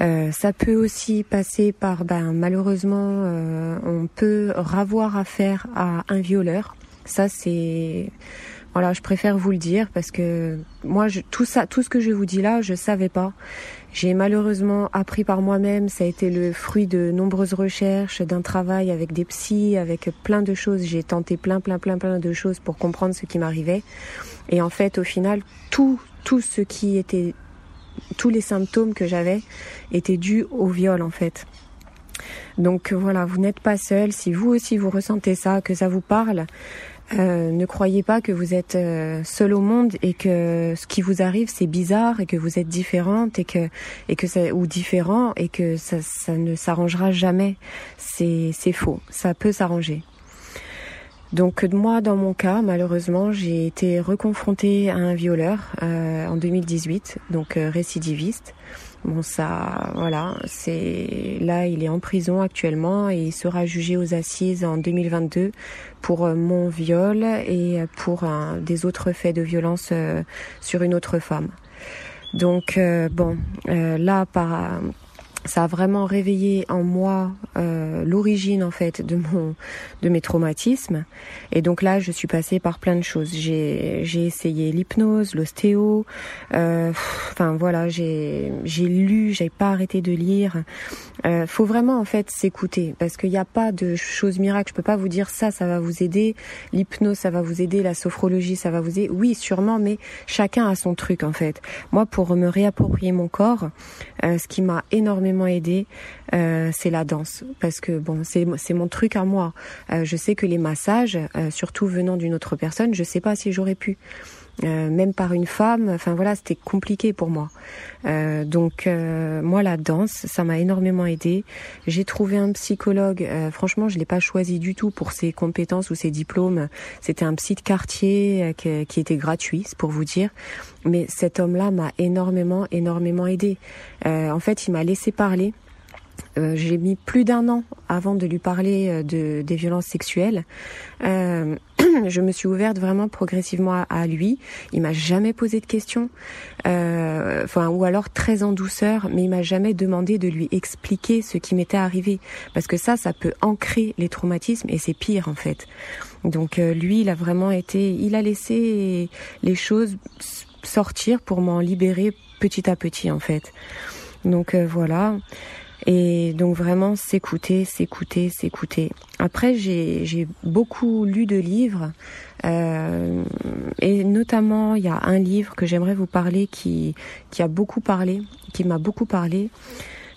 Euh, ça peut aussi passer par, ben, malheureusement, euh, on peut ravoir affaire à un violeur. Ça, c'est, voilà, je préfère vous le dire parce que moi, je, tout ça, tout ce que je vous dis là, je savais pas. J'ai malheureusement appris par moi-même, ça a été le fruit de nombreuses recherches, d'un travail avec des psys, avec plein de choses. J'ai tenté plein, plein, plein, plein de choses pour comprendre ce qui m'arrivait. Et en fait, au final, tout, tout ce qui était, tous les symptômes que j'avais étaient dus au viol, en fait. Donc voilà, vous n'êtes pas seul. Si vous aussi vous ressentez ça, que ça vous parle, euh, ne croyez pas que vous êtes euh, seul au monde et que ce qui vous arrive c'est bizarre et que vous êtes différente et que et que ça ou différent et que ça, ça ne s'arrangera jamais. C'est c'est faux. Ça peut s'arranger. Donc moi, dans mon cas, malheureusement, j'ai été reconfrontée à un violeur euh, en 2018, donc euh, récidiviste. Bon, ça, voilà, c'est là, il est en prison actuellement et il sera jugé aux assises en 2022 pour euh, mon viol et pour un, des autres faits de violence sur une autre femme. Donc bon, là, par ça a vraiment réveillé en moi euh, l'origine en fait de mon de mes traumatismes. Et donc là je suis passée par plein de choses. J'ai j'ai essayé l'hypnose l'ostéo euh, enfin voilà j'ai j'ai lu j'ai pas arrêté de lire. Euh, faut vraiment en fait s'écouter parce qu'il n'y a pas de choses miracles je peux pas vous dire ça ça va vous aider l'hypnose ça va vous aider la sophrologie ça va vous aider. Oui sûrement mais chacun a son truc en fait. Moi pour me réapproprier mon corps euh, ce qui m'a énormément aidé, euh, c'est la danse, parce que bon, c'est c'est mon truc à moi. Euh, je sais que les massages, euh, surtout venant d'une autre personne, je sais pas si j'aurais pu. Même par une femme, enfin voilà, c'était compliqué pour moi. donc moi la danse, ça m'a énormément aidé. J'ai trouvé un psychologue. franchement, je l'ai pas choisi du tout pour ses compétences ou ses diplômes. C'était un psy de quartier qui, qui était gratuit, c'est pour vous dire. Mais cet homme-là m'a énormément, énormément aidé. en fait, il m'a laissé parler euh, j'ai mis plus d'un an avant de lui parler euh, de, des violences sexuelles. Euh, je me suis ouverte vraiment progressivement à, lui. Il m'a jamais posé de questions, euh, enfin ou alors très en douceur, mais il m'a jamais demandé de lui expliquer ce qui m'était arrivé, parce que ça, ça peut ancrer les traumatismes et c'est pire en fait. Donc euh, lui, il a vraiment été, il a laissé les choses sortir pour m'en libérer petit à petit en fait. Donc voilà. Et donc vraiment s'écouter, s'écouter, s'écouter. Après, j'ai beaucoup lu de livres, euh, et notamment il y a un livre que j'aimerais vous parler qui, qui a beaucoup parlé, qui m'a beaucoup parlé.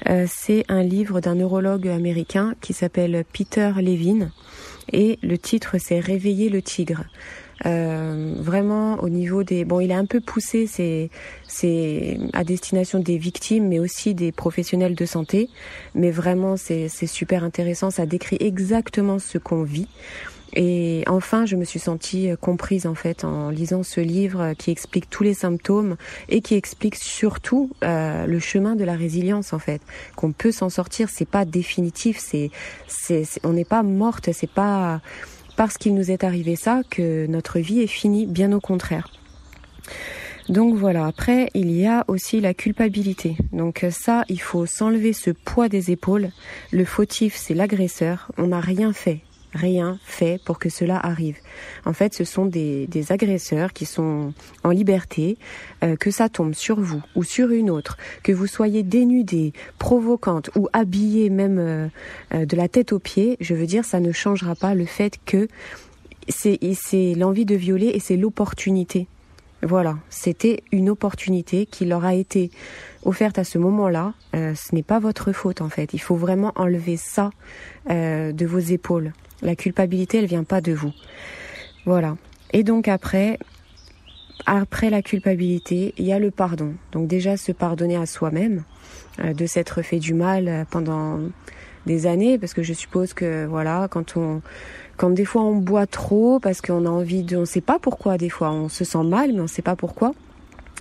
Euh, c'est un livre d'un neurologue américain qui s'appelle Peter Levine et le titre c'est Réveiller le tigre. Euh, vraiment au niveau des bon il est un peu poussé c'est c'est à destination des victimes mais aussi des professionnels de santé. Mais vraiment c'est c'est super intéressant. Ça décrit exactement ce qu'on vit. Et enfin, je me suis sentie comprise en fait en lisant ce livre qui explique tous les symptômes et qui explique surtout euh, le chemin de la résilience en fait. Qu'on peut s'en sortir, c'est pas définitif, c'est, c'est, on n'est pas morte, c'est pas parce qu'il nous est arrivé ça que notre vie est finie, bien au contraire. Donc voilà, après il y a aussi la culpabilité. Donc ça, il faut s'enlever ce poids des épaules. Le fautif, c'est l'agresseur. On n'a rien fait rien fait pour que cela arrive. En fait, ce sont des, des agresseurs qui sont en liberté, euh, que ça tombe sur vous ou sur une autre, que vous soyez dénudée, provocante ou habillée même euh, euh, de la tête aux pieds, je veux dire, ça ne changera pas le fait que c'est l'envie de violer et c'est l'opportunité. Voilà, c'était une opportunité qui leur a été offerte à ce moment-là. ce n'est pas votre faute en fait. Il faut vraiment enlever ça de vos épaules. La culpabilité, elle vient pas de vous. Voilà. Et donc après, après la culpabilité, il y a le pardon. Donc déjà se pardonner à soi-même euh, de s'être fait du mal euh, pendant des années, parce que je suppose que voilà, quand on, quand des fois on boit trop, parce qu'on a envie de, on sait pas pourquoi des fois, on se sent mal, mais on sait pas pourquoi.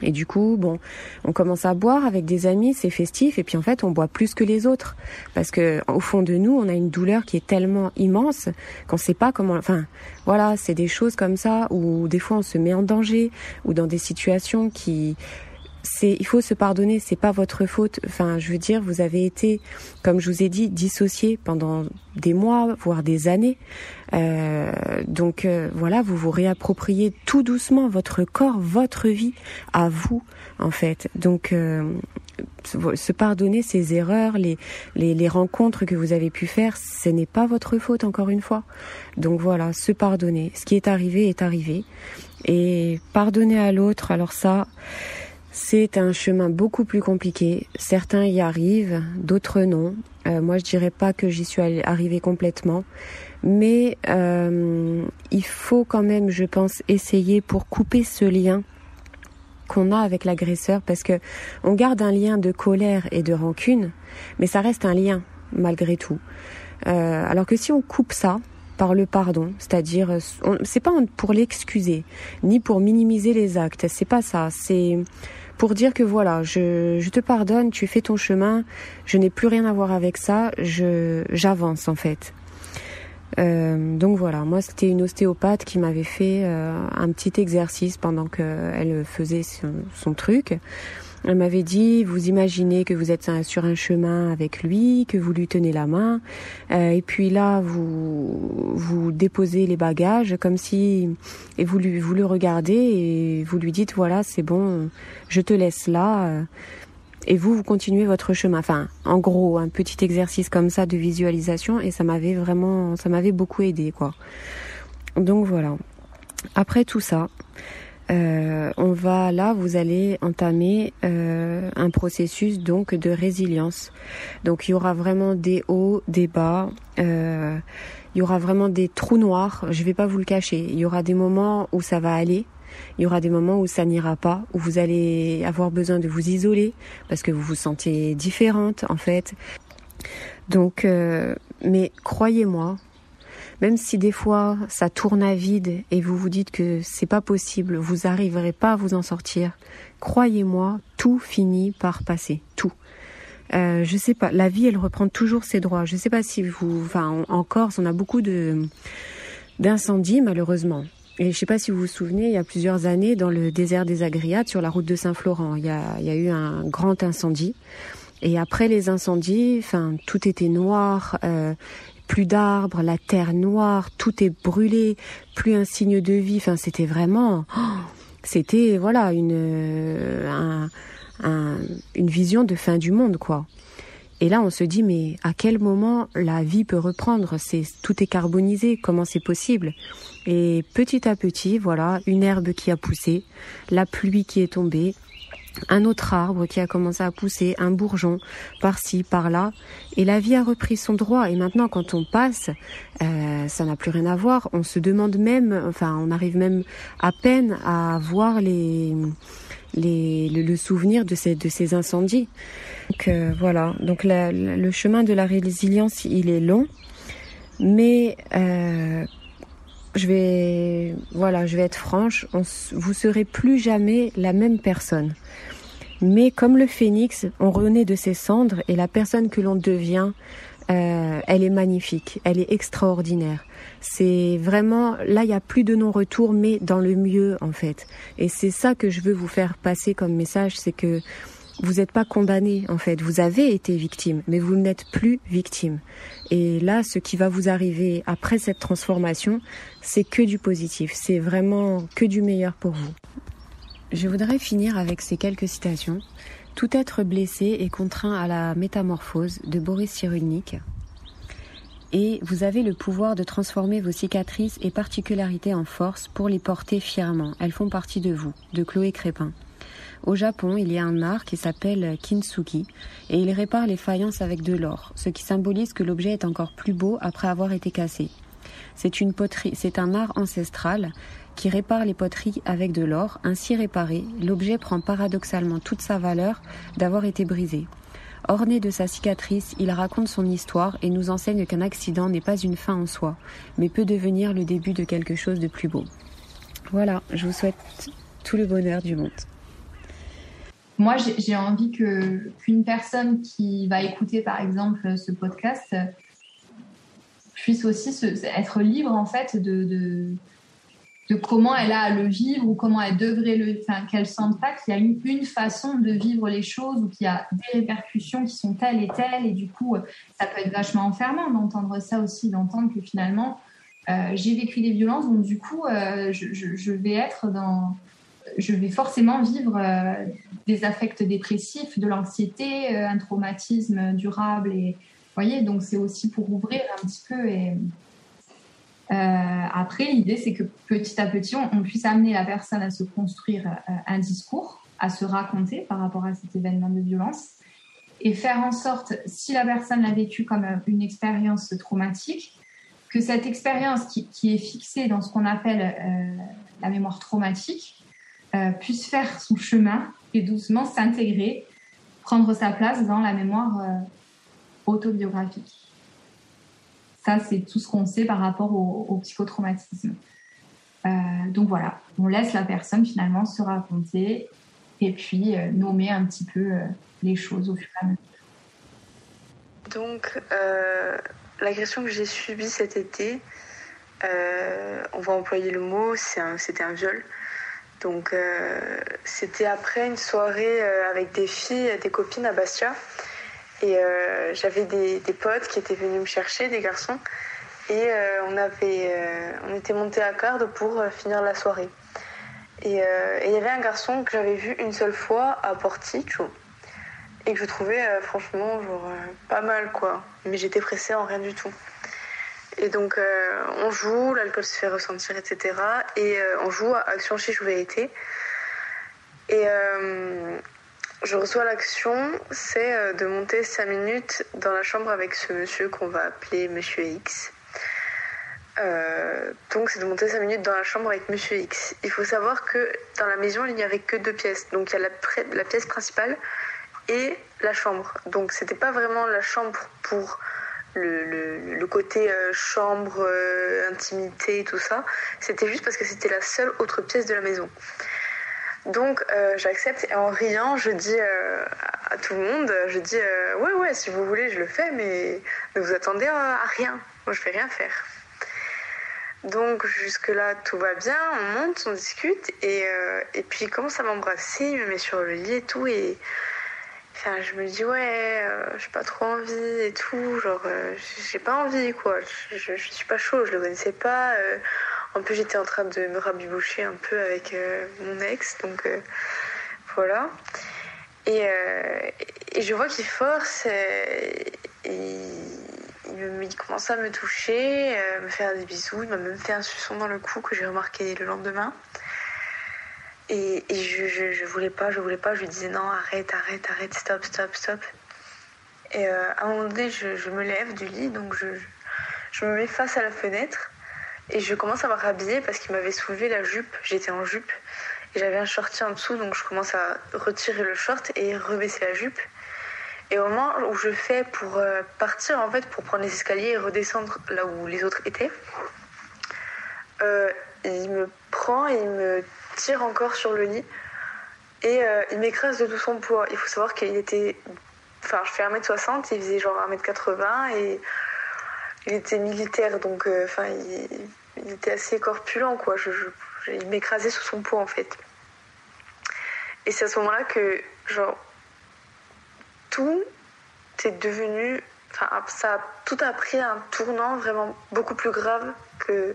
Et du coup, bon, on commence à boire avec des amis, c'est festif, et puis en fait, on boit plus que les autres, parce que au fond de nous, on a une douleur qui est tellement immense qu'on sait pas comment. Enfin, voilà, c'est des choses comme ça où des fois on se met en danger, ou dans des situations qui c'est il faut se pardonner, c'est pas votre faute. Enfin, je veux dire, vous avez été, comme je vous ai dit, dissocié pendant des mois, voire des années. Euh, donc euh, voilà, vous vous réappropriez tout doucement votre corps, votre vie à vous, en fait. Donc euh, se pardonner ces erreurs, les, les, les rencontres que vous avez pu faire, ce n'est pas votre faute, encore une fois. Donc voilà, se pardonner. Ce qui est arrivé est arrivé. Et pardonner à l'autre, alors ça, c'est un chemin beaucoup plus compliqué. Certains y arrivent, d'autres non. Euh, moi, je dirais pas que j'y suis arrivée complètement, mais euh, il faut quand même, je pense, essayer pour couper ce lien qu'on a avec l'agresseur, parce que on garde un lien de colère et de rancune, mais ça reste un lien malgré tout. Euh, alors que si on coupe ça, par le pardon, c'est-à-dire c'est pas pour l'excuser ni pour minimiser les actes, c'est pas ça, c'est pour dire que voilà, je, te pardonne, tu fais ton chemin, je n'ai plus rien à voir avec ça, j'avance en fait. Euh, donc voilà, moi c'était une ostéopathe qui m'avait fait euh, un petit exercice pendant qu'elle faisait son, truc. Elle m'avait dit, vous imaginez que vous êtes sur un chemin avec lui, que vous lui tenez la main, euh, et puis là vous vous déposez les bagages comme si et vous lui vous le regardez et vous lui dites voilà c'est bon, je te laisse là. Euh, et vous, vous continuez votre chemin. Enfin, en gros, un petit exercice comme ça de visualisation et ça m'avait vraiment, ça m'avait beaucoup aidé, quoi. Donc voilà. Après tout ça, euh, on va là, vous allez entamer euh, un processus donc de résilience. Donc il y aura vraiment des hauts, des bas. Euh, il y aura vraiment des trous noirs. Je vais pas vous le cacher. Il y aura des moments où ça va aller. Il y aura des moments où ça n'ira pas, où vous allez avoir besoin de vous isoler parce que vous vous sentez différente en fait. Donc, mais croyez-moi, même si des fois ça tourne à vide et vous vous dites que c'est pas possible, vous n'arriverez pas à vous en sortir, croyez-moi, tout finit par passer, tout. Euh, je sais pas, la vie elle reprend toujours ses droits. Je sais pas si vous, enfin en, Corse on a beaucoup de d'incendies malheureusement. Et je sais pas si vous vous souvenez, il y a plusieurs années, dans le désert des Agriades, sur la route de Saint-Florent, il y a, y a eu un grand incendie. Et après les incendies, enfin, tout était noir. Euh, plus d'arbres, la terre noire, tout est brûlé, plus un signe de vie. Enfin, c'était vraiment, c'était voilà une euh, une vision de fin du monde quoi. Et là, on se dit mais à quel moment la vie peut reprendre? C'est tout est carbonisé. Comment c'est possible? Et petit à petit, voilà, une herbe qui a poussé, la pluie qui est tombée, un autre arbre qui a commencé à pousser, un bourgeon par-ci, par-là, et la vie a repris son droit. Et maintenant, quand on passe, euh, ça n'a plus rien à voir. On se demande même, enfin, on arrive même à peine à voir les, les le, souvenir de ces de ces incendies. Donc euh, voilà. Donc le chemin de la résilience, il est long, mais euh, je vais, voilà, je vais être franche, on, vous serez plus jamais la même personne. Mais comme le phénix, on renaît de ses cendres et la personne que l'on devient, euh, elle est magnifique, elle est extraordinaire. C'est vraiment, là, il n'y a plus de non-retour, mais dans le mieux, en fait. Et c'est ça que je veux vous faire passer comme message, c'est que vous n'êtes pas condamné en fait. Vous avez été victime, mais vous n'êtes plus victime. Et là, ce qui va vous arriver après cette transformation, c'est que du positif. C'est vraiment que du meilleur pour vous. Je voudrais finir avec ces quelques citations. Tout être blessé est contraint à la métamorphose de Boris Cyrulnik. Et vous avez le pouvoir de transformer vos cicatrices et particularités en force pour les porter fièrement. Elles font partie de vous, de Chloé Crépin. Au Japon, il y a un art qui s'appelle kintsugi et il répare les faïences avec de l'or, ce qui symbolise que l'objet est encore plus beau après avoir été cassé. C'est une poterie, c'est un art ancestral qui répare les poteries avec de l'or. Ainsi réparé, l'objet prend paradoxalement toute sa valeur d'avoir été brisé. Orné de sa cicatrice, il raconte son histoire et nous enseigne qu'un accident n'est pas une fin en soi, mais peut devenir le début de quelque chose de plus beau. Voilà, je vous souhaite tout le bonheur du monde moi, j'ai envie que qu'une personne qui va écouter, par exemple, ce podcast puisse aussi être libre, en fait, de, de, comment elle a à le vivre ou comment elle devrait le... Enfin, qu'elle sente pas qu'il y a une, une, façon de vivre les choses ou qu'il y a des répercussions qui sont telles et telles. Et du coup, ça peut être vachement enfermant d'entendre ça aussi, d'entendre que finalement, euh, j'ai vécu des violences, donc du coup, euh, je, vais être dans je vais forcément vivre euh, des affects dépressifs, de l'anxiété, euh, un traumatisme durable. Et voyez, donc c'est aussi pour ouvrir un petit peu. Et euh, après, l'idée, c'est que petit à petit, on, puisse amener la personne à se construire un discours, à se raconter par rapport à cet événement de violence, et faire en sorte, si la personne l'a vécu comme une expérience traumatique, que cette expérience qui, qui, est fixée dans ce qu'on appelle la mémoire traumatique, euh, puisse faire son chemin et doucement s'intégrer, prendre sa place dans la mémoire euh, autobiographique. Ça, c'est tout ce qu'on sait par rapport au, psychotraumatisme. Euh, donc voilà, on laisse la personne finalement se raconter et puis nommer un petit peu les choses au fur et à mesure. Donc, l'agression que j'ai subie cet été, on va employer le mot, c'était un viol. Donc c'était après une soirée avec des filles, des copines à Bastia. Et j'avais des, des, potes qui étaient venus me chercher, des garçons. Et on, avait, on était montés à garde pour finir la soirée. Et il y avait un garçon que j'avais vu une seule fois à Porticio et que je trouvais euh, franchement genre euh, pas mal quoi. Mais j'étais pressée en rien du tout. Et donc euh, on joue, l'alcool se fait ressentir, etc. Et on joue à action chiche vérité. Et je reçois l'action, c'est de monter 5 minutes dans la chambre avec ce monsieur qu'on va appeler Monsieur X. donc c'est de monter 5 minutes dans la chambre avec Monsieur X. Il faut savoir que dans la maison il n'y avait que deux pièces. Donc il y a la, la pièce principale et la chambre. Donc c'était pas vraiment la chambre pour le, le, côté euh, chambre, euh, intimité tout ça. C'était juste parce que c'était la seule autre pièce de la maison. Donc euh, j'accepte et en riant, je dis à tout le monde, je dis ouais ouais si vous voulez je le fais mais ne vous attendez à, rien. Moi je vais rien faire. Donc jusque là tout va bien, on monte, on discute et, et puis il commence à m'embrasser, il me met sur le lit et tout et Je me dis, ouais, euh, j'ai pas trop envie et tout. Genre, euh, j'ai pas envie, quoi. Je, suis pas chaud, je le connaissais pas. Euh. en plus, j'étais en train de me rabiboucher un peu avec mon ex, donc voilà. Et, je vois qu'il force. Et, il, il, commence à me toucher, me faire des bisous. Il m'a même fait un suçon dans le cou que j'ai remarqué le lendemain. Et, je, je, voulais pas, je voulais pas. Je lui disais non, arrête, arrête, arrête, stop, stop, stop. Et euh, à un moment donné, je, me lève du lit, donc je, je me mets face à la fenêtre et je commence à me rhabiller parce qu'il m'avait soulevé la jupe. J'étais en jupe et j'avais un shorty en dessous, donc je commence à retirer le short et rebaisser la jupe. Et au moment où je fais pour euh, partir, en fait, pour prendre les escaliers et redescendre là où les autres étaient, euh, il me prend et il me tire encore sur le lit et euh, il m'écrase de tout son poids. Il faut savoir qu'il était. Enfin, je fais 1m60, il faisait genre 1m80 et il était militaire donc euh, enfin, il, était assez corpulent quoi. Il m'écrasait sous son poids en fait. Et c'est à ce moment-là que, genre, tout est devenu. Enfin, ça tout a pris un tournant vraiment beaucoup plus grave que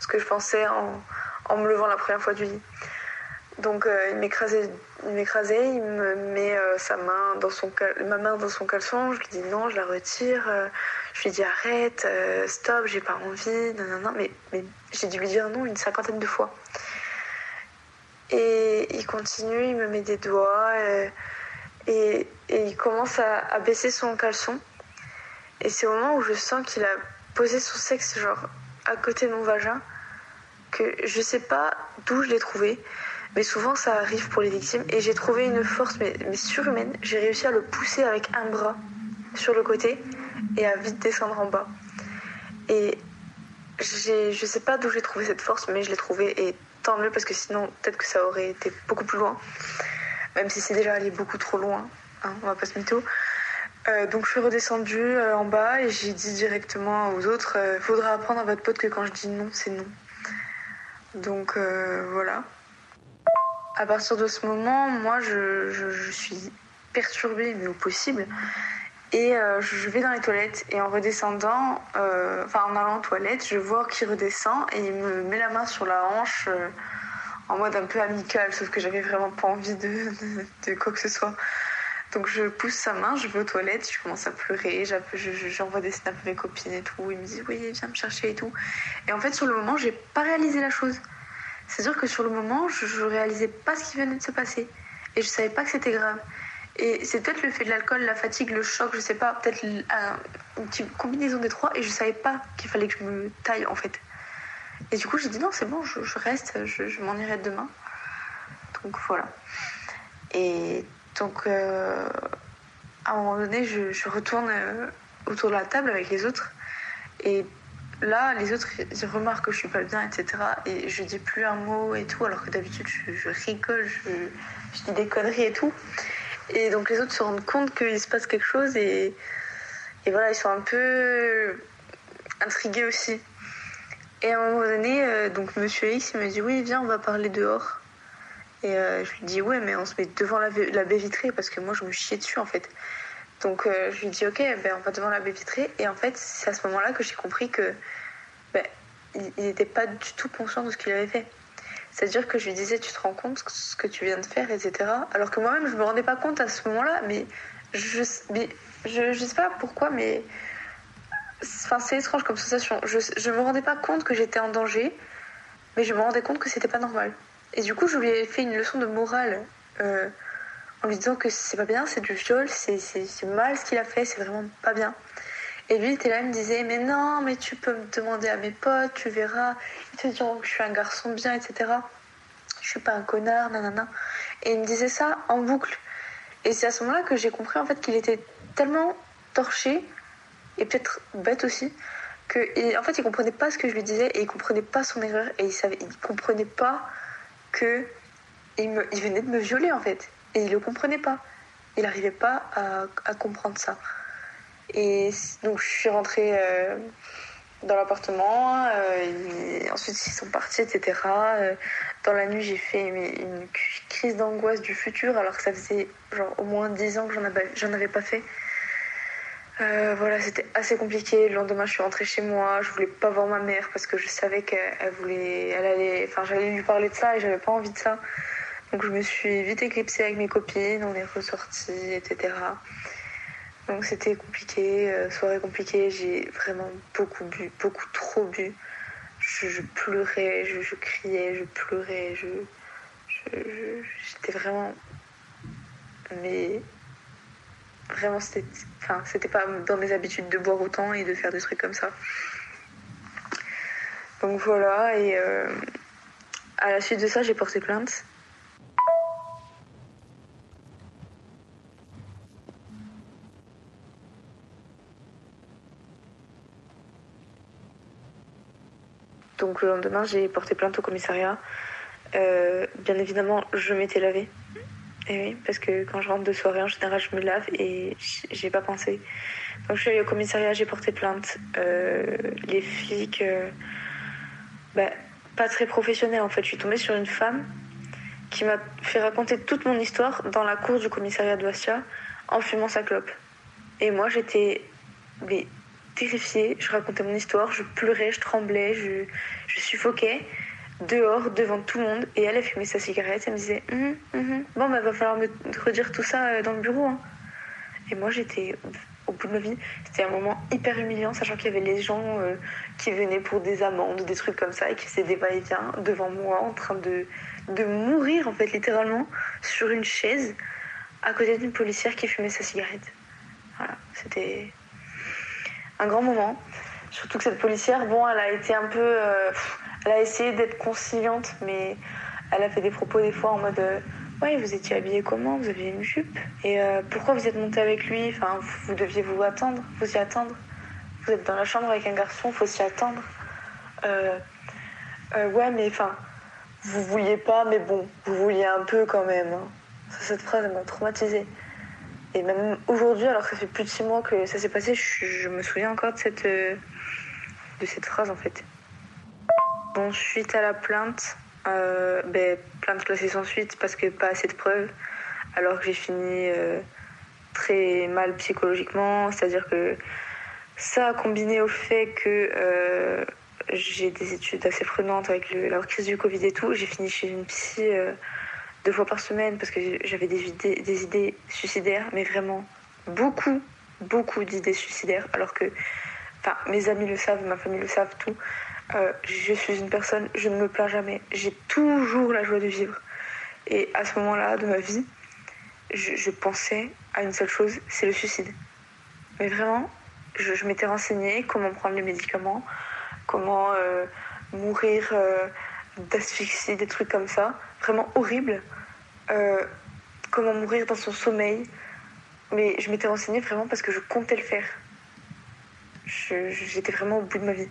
ce que je pensais en, en me levant la première fois du lit. Donc euh, il m'écrasait, il m'écrasait, il me met euh, sa main dans son ma main dans son caleçon, je lui dis non, je la retire, euh, je lui dis arrête, stop, j'ai pas envie, non non non, mais, mais j'ai dû lui dire non une cinquantaine de fois. Et il continue, il me met des doigts et, il commence à, à, baisser son caleçon. Et c'est au moment où je sens qu'il a posé son sexe genre à côté de mon vagin que je sais pas d'où je l'ai trouvé, mais souvent ça arrive pour les victimes. Et j'ai trouvé une force mais, surhumaine. J'ai réussi à le pousser avec un bras sur le côté et à vite descendre en bas. Et je sais pas d'où j'ai trouvé cette force, mais je l'ai trouvée et tant mieux parce que sinon peut-être que ça aurait été beaucoup plus loin. Même si c'est déjà allé beaucoup trop loin, hein, on va pas se mytho. Euh, donc je suis redescendue euh, en bas et j'ai dit directement aux autres, euh, faudra apprendre à votre pote que quand je dis non, c'est non. Donc euh, voilà. À partir de ce moment, moi, je, suis perturbée, mais au possible. Et euh, je vais dans les toilettes et en redescendant, euh, enfin en allant aux toilettes, je vois qu'il redescend et il me met la main sur la hanche en mode un peu amical, sauf que j'avais vraiment pas envie de, de, quoi que ce soit. Donc je pousse sa main, je vais aux toilettes, je commence à pleurer, j'envoie des snaps à mes copines et tout. Il me dit oui, viens me chercher et tout. Et en fait, sur le moment, j'ai pas réalisé la chose. C'est-à-dire que sur le moment, je, je réalisais pas ce qui venait de se passer. Et je savais pas que c'était grave. Et c'est peut-être le fait de l'alcool, la fatigue, le choc, je sais pas, peut-être une petite combinaison des trois. Et je savais pas qu'il fallait que je me taille en fait. Et du coup, j'ai dit non, c'est bon, je, reste, je, m'en irai demain. Donc voilà. Et donc, euh, à un moment donné, je, retourne euh, autour de la table avec les autres. Et là, les autres, ils remarquent que je suis pas bien, etc. Et je dis plus un mot et tout, alors que d'habitude, je, rigole, je, dis des conneries et tout. Et donc, les autres se rendent compte qu'il se passe quelque chose et, et voilà, ils sont un peu intrigués aussi. Et à un moment donné, euh, donc Monsieur X, il me dit Oui, viens, on va parler dehors. Et euh, je lui dis ouais, mais on se met devant la, baie vitrée parce que moi je me chiais dessus en fait. Donc euh, je lui dis ok, ben, on va devant la baie vitrée. Et en fait, c'est à ce moment-là que j'ai compris que ben, il n'était pas du tout conscient de ce qu'il avait fait. C'est-à-dire que je lui disais tu te rends compte ce que tu viens de faire, etc. Alors que moi-même je me rendais pas compte à ce moment-là, mais je, mais je sais pas pourquoi, mais enfin, c'est étrange comme sensation. Je, je me rendais pas compte que j'étais en danger, mais je me rendais compte que c'était pas normal. Et du coup, je lui ai fait une leçon de morale euh, en lui disant que c'est pas bien, c'est du viol, c'est mal ce qu'il a fait, c'est vraiment pas bien. Et lui, il était là, il me disait Mais non, mais tu peux me demander à mes potes, tu verras, ils te diront que je suis un garçon bien, etc. Je suis pas un connard, nanana. Et il me disait ça en boucle. Et c'est à ce moment-là que j'ai compris en fait qu'il était tellement torché et peut-être bête aussi que en fait il comprenait pas ce que je lui disais et il comprenait pas son erreur et il savait il comprenait pas que il, me, il venait de me violer en fait. Et il le comprenait pas. Il n'arrivait pas à, comprendre ça. Et donc je suis rentrée euh, dans l'appartement, euh, ensuite ils sont partis, etc. Euh, dans la nuit j'ai fait une, crise d'angoisse du futur alors que ça faisait genre au moins 10 ans que j'en avais, avais pas fait. Euh, voilà, c'était assez compliqué. Le lendemain, je suis rentrée chez moi. Je voulais pas voir ma mère parce que je savais qu'elle voulait, elle allait, enfin, j'allais lui parler de ça et j'avais pas envie de ça. Donc, je me suis vite éclipsée avec mes copines. On est ressortis, etc. Donc, c'était compliqué, euh, soirée compliquée. J'ai vraiment beaucoup bu, beaucoup trop bu. Je, pleurais, je, criais, je pleurais, je, j'étais vraiment, mais Vraiment, c'était, enfin, pas dans mes habitudes de boire autant et de faire des trucs comme ça. Donc voilà, et euh, à la suite de ça, j'ai porté plainte. Donc le lendemain, j'ai porté plainte au commissariat. Euh, bien évidemment, je m'étais lavée. Et oui, parce que quand je rentre de soirée, en général, je me lave et j'ai pas pensé. Donc je suis allée au commissariat, j'ai porté plainte. Euh, les flics, euh, bah, pas très professionnels en fait. Je suis tombée sur une femme qui m'a fait raconter toute mon histoire dans la cour du commissariat de Bastia en fumant sa clope. Et moi, j'étais terrifiée. Je racontais mon histoire, je pleurais, je tremblais, je, je suffoquais dehors devant tout le monde et elle a fumé sa cigarette. Elle me disait hum, hum, hum. Bon, bah, va falloir me redire tout ça euh, dans le bureau. Hein. Et moi, j'étais au bout de ma vie. C'était un moment hyper humiliant, sachant qu'il y avait les gens euh, qui venaient pour des amendes, des trucs comme ça, et qui faisaient des va-et-vient devant moi en train de, de mourir, en fait, littéralement, sur une chaise à côté d'une policière qui fumait sa cigarette. Voilà, c'était un grand moment. Surtout que cette policière, bon, elle a été un peu. Euh, elle a essayé d'être conciliante, mais elle a fait des propos des fois en mode euh, Ouais, vous étiez habillé comment? Vous aviez une jupe? Et euh, pourquoi vous êtes monté avec lui? Enfin, vous deviez vous attendre, vous y attendre. Vous êtes dans la chambre avec un garçon, faut s'y attendre. Euh, ouais, mais enfin, vous vouliez pas, mais bon, vous vouliez un peu quand même. Hein. Cette phrase, m'a traumatisée. Et même aujourd'hui, alors que ça fait plus de six mois que ça s'est passé, je, me souviens encore de cette, de cette phrase en fait. Bon, suite à la plainte, euh, ben, plainte classée sans suite parce que pas assez de preuves, alors que j'ai fini euh, très mal psychologiquement, c'est-à-dire que ça combiné au fait que euh, j'ai des études assez prenantes avec la crise du Covid et tout, j'ai fini chez une psy deux fois par semaine parce que j'avais des idées, des idées suicidaires, mais vraiment beaucoup, beaucoup d'idées suicidaires, alors que mes amis le savent, ma famille le savent, tout. Euh, je suis une personne, je ne me plains jamais. J'ai toujours la joie de vivre. Et à ce moment-là de ma vie, je, pensais à une seule chose, c'est le suicide. Mais vraiment, je, m'étais renseignée comment prendre les médicaments, comment euh, mourir euh, d'asphyxie, des trucs comme ça. Vraiment horrible. comment mourir dans son sommeil. Mais je m'étais renseignée vraiment parce que je comptais le faire. J'étais vraiment au bout de ma vie.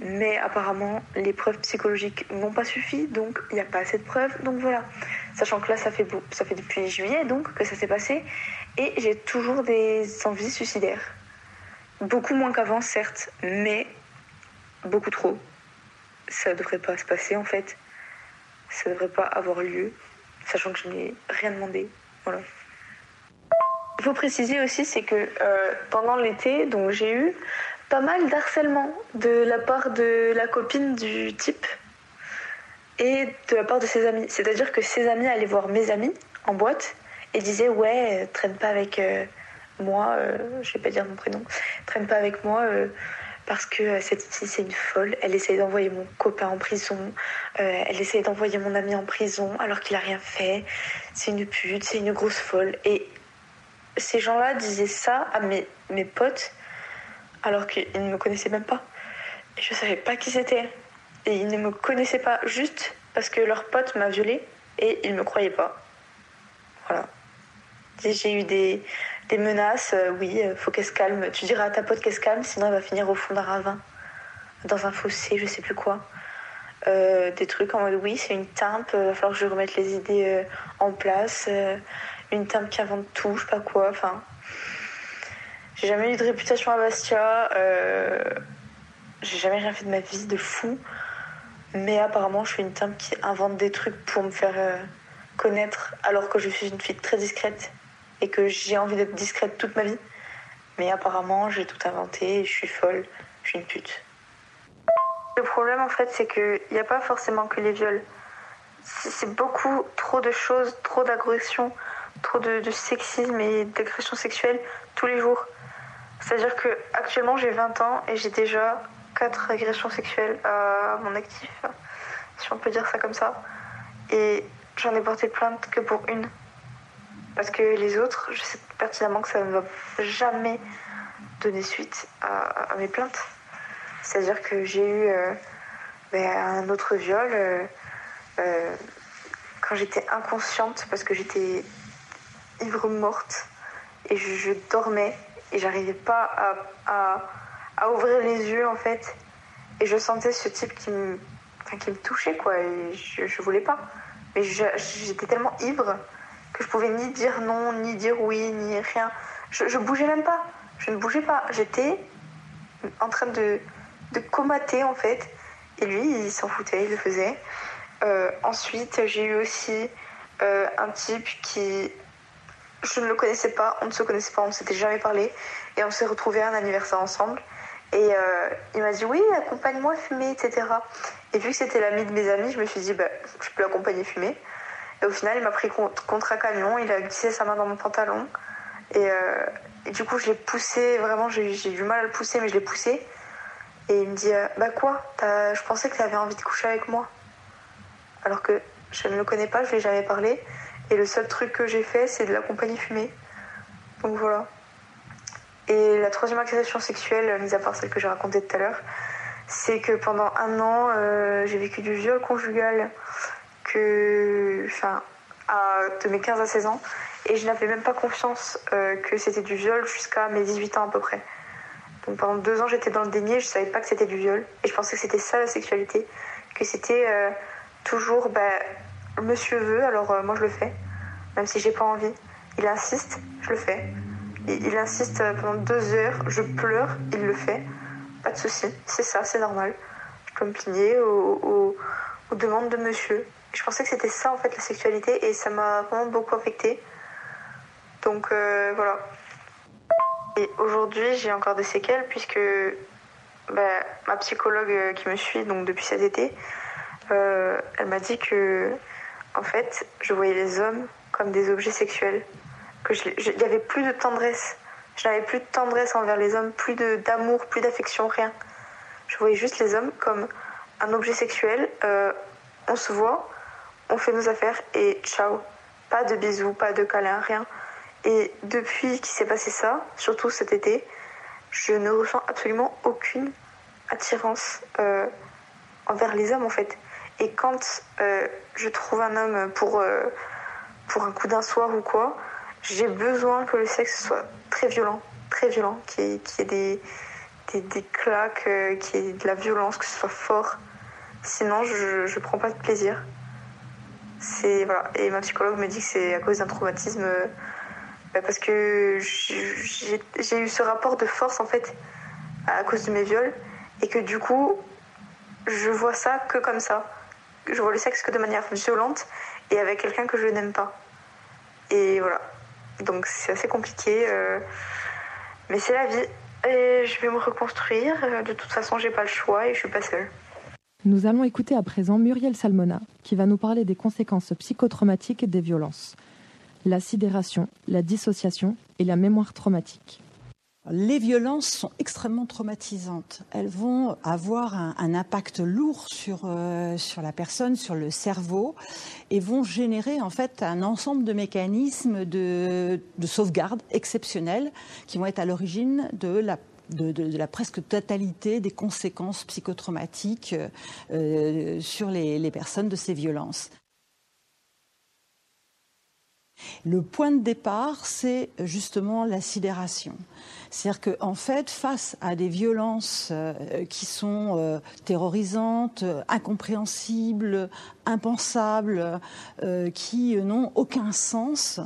Mais apparemment, les preuves psychologiques n'ont pas suffi, donc il n'y a pas assez de preuves. Donc voilà. Sachant que là, ça fait, ça fait depuis juillet donc que ça s'est passé. Et j'ai toujours des envies suicidaires. Beaucoup moins qu'avant, certes, mais beaucoup trop. Ça ne devrait pas se passer en fait. Ça ne devrait pas avoir lieu. sachant que je n'ai rien demandé. Voilà. Il faut préciser aussi, c'est que euh, pendant l'été, donc j'ai eu pas mal d'harcèlement de la part de la copine du type et de la part de ses amis. C'est-à-dire que ses amis allaient voir mes amis en boîte et disaient ouais, traîne pas avec euh, moi, euh, je vais pas dire mon prénom, traîne pas avec moi parce que cette fille c'est une folle. Elle essaye d'envoyer mon copain en prison, elle essaye d'envoyer mon ami en prison alors qu'il a rien fait. C'est une pute, c'est une grosse folle. Et ces gens-là disaient ça à mes, mes potes alors qu'ils ne me connaissaient même pas. Et je savais pas qui c'était. Et ils ne me connaissaient pas juste parce que leur pote m'a violée et ils me croyaient pas. Voilà. J'ai eu des, des menaces, euh, oui, euh, faut qu'elle se calme. Tu diras à ta pote qu'elle se calme, sinon elle va finir au fond d'un ravin, dans un fossé, je sais plus quoi. Euh, des trucs en mode oui, c'est une timpe, il va falloir que je remette les idées en place une table qui invente tout, je sais pas quoi. Enfin, j'ai jamais eu de réputation à Bastia. Euh, j'ai jamais rien fait de ma vie de fou. Mais apparemment, je suis une table qui invente des trucs pour me faire euh, connaître, alors que je suis une fille très discrète et que j'ai envie d'être discrète toute ma vie. Mais apparemment, j'ai tout inventé je suis folle. Je suis une pute. Le problème, en fait, c'est qu'il n'y a pas forcément que les viols. C'est beaucoup trop de choses, trop d'agressions, trop de, sexisme et d'agression sexuelle tous les jours. C'est-à-dire que actuellement j'ai 20 ans et j'ai déjà 4 agressions sexuelles à mon actif, si on peut dire ça comme ça. Et j'en ai porté plainte que pour une. Parce que les autres, je sais pertinemment que ça ne va jamais donner suite à, mes plaintes. C'est-à-dire que j'ai eu euh, ben, un autre viol euh, euh, quand j'étais inconsciente parce que j'étais ivre morte et je, dormais et j'arrivais pas à, à, ouvrir les yeux en fait. Et je sentais ce type qui me, qui me touchait quoi et je, je voulais pas. Mais j'étais tellement ivre que je pouvais ni dire non ni dire oui ni rien. Je, je bougeais même pas. Je ne bougeais pas. J'étais en train de, de comater en fait. Et lui il s'en foutait il le faisait. Euh, ensuite j'ai eu aussi euh, un type qui je ne le connaissais pas, on ne se connaissait pas, on ne s'était jamais parlé. Et on s'est retrouvés à un anniversaire ensemble. Et euh, il m'a dit oui, accompagne-moi fumer, etc. Et vu que c'était l'ami de mes amis, je me suis dit bah, je peux l'accompagner fumer. Et au final, il m'a pris contre un camion, il a glissé sa main dans mon pantalon. Et, euh, du coup, je l'ai poussé, vraiment, j'ai du mal à le pousser, mais je l'ai poussé. Et il me dit euh, bah quoi? Je pensais que tu avais envie de coucher avec moi. Alors que je ne le connais pas, je lui ai jamais parlé. Et le seul truc que j'ai fait, c'est de l'accompagner fumer. Donc voilà. Et la troisième agression sexuelle, mis à part celle que j'ai racontée tout à l'heure, c'est que pendant un an, euh, j'ai vécu du viol conjugal que, enfin, de mes 15 à 16 ans. Et je n'avais même pas confiance euh, que c'était du viol jusqu'à mes 18 ans à peu près. Donc pendant deux ans, j'étais dans le déni, je savais pas que c'était du viol. Et je pensais que c'était ça la sexualité, que c'était euh, toujours, bah, monsieur veut, alors euh, moi je le fais, même si j'ai pas envie. Il insiste, je le fais. Il, insiste pendant deux heures, je pleure, il le fait. Pas de souci, c'est ça, c'est normal. Je peux me plier aux, demandes de monsieur. Je pensais que c'était ça en fait la sexualité et ça m'a vraiment beaucoup affecté. Donc euh, voilà. Et aujourd'hui, j'ai encore des séquelles puisque bah, ma psychologue euh, qui me suit donc depuis cet été, elle m'a dit que en fait, je voyais les hommes comme des objets sexuels. Il n'y avait plus de tendresse. Je n'avais plus de tendresse envers les hommes, plus d'amour, plus d'affection, rien. Je voyais juste les hommes comme un objet sexuel. Euh, on se voit, on fait nos affaires et ciao. Pas de bisous, pas de câlins, rien. Et depuis qu'il s'est passé ça, surtout cet été, je ne ressens absolument aucune attirance euh, envers les hommes en fait. Et quand euh, je trouve un homme pour, euh, pour un coup d'un soir ou quoi, j'ai besoin que le sexe soit très violent, très violent, qu'il y ait, des, des, des, claques, euh, qu'il y ait de la violence, que ce soit fort. Sinon, je ne prends pas de plaisir. C'est, voilà. Et ma psychologue me dit que c'est à cause d'un traumatisme, bah, parce que j'ai eu ce rapport de force en fait à cause de mes viols, et que du coup, je vois ça que comme ça je vois le sexe que de manière violente et avec quelqu'un que je n'aime pas. Et voilà. Donc c'est assez compliqué. Euh, mais c'est la vie. Et je vais me reconstruire. De toute façon, j'ai pas le choix et je suis pas seule. Nous allons écouter à présent Muriel Salmona, qui va nous parler des conséquences psychotraumatiques des violences. La sidération, la dissociation et la mémoire traumatique. Les violences sont extrêmement traumatisantes. Elles vont avoir un, impact lourd sur, euh, sur la personne, sur le cerveau, et vont générer en fait un ensemble de mécanismes de, sauvegarde exceptionnels qui vont être à l'origine de la presque totalité des conséquences psychotraumatiques euh, sur les personnes de ces violences. Le point de départ, c'est justement la sidération. C'est-à-dire qu'en en fait, face à des violences euh, qui sont euh, terrorisantes, incompréhensibles, impensables, euh, qui n'ont aucun sens,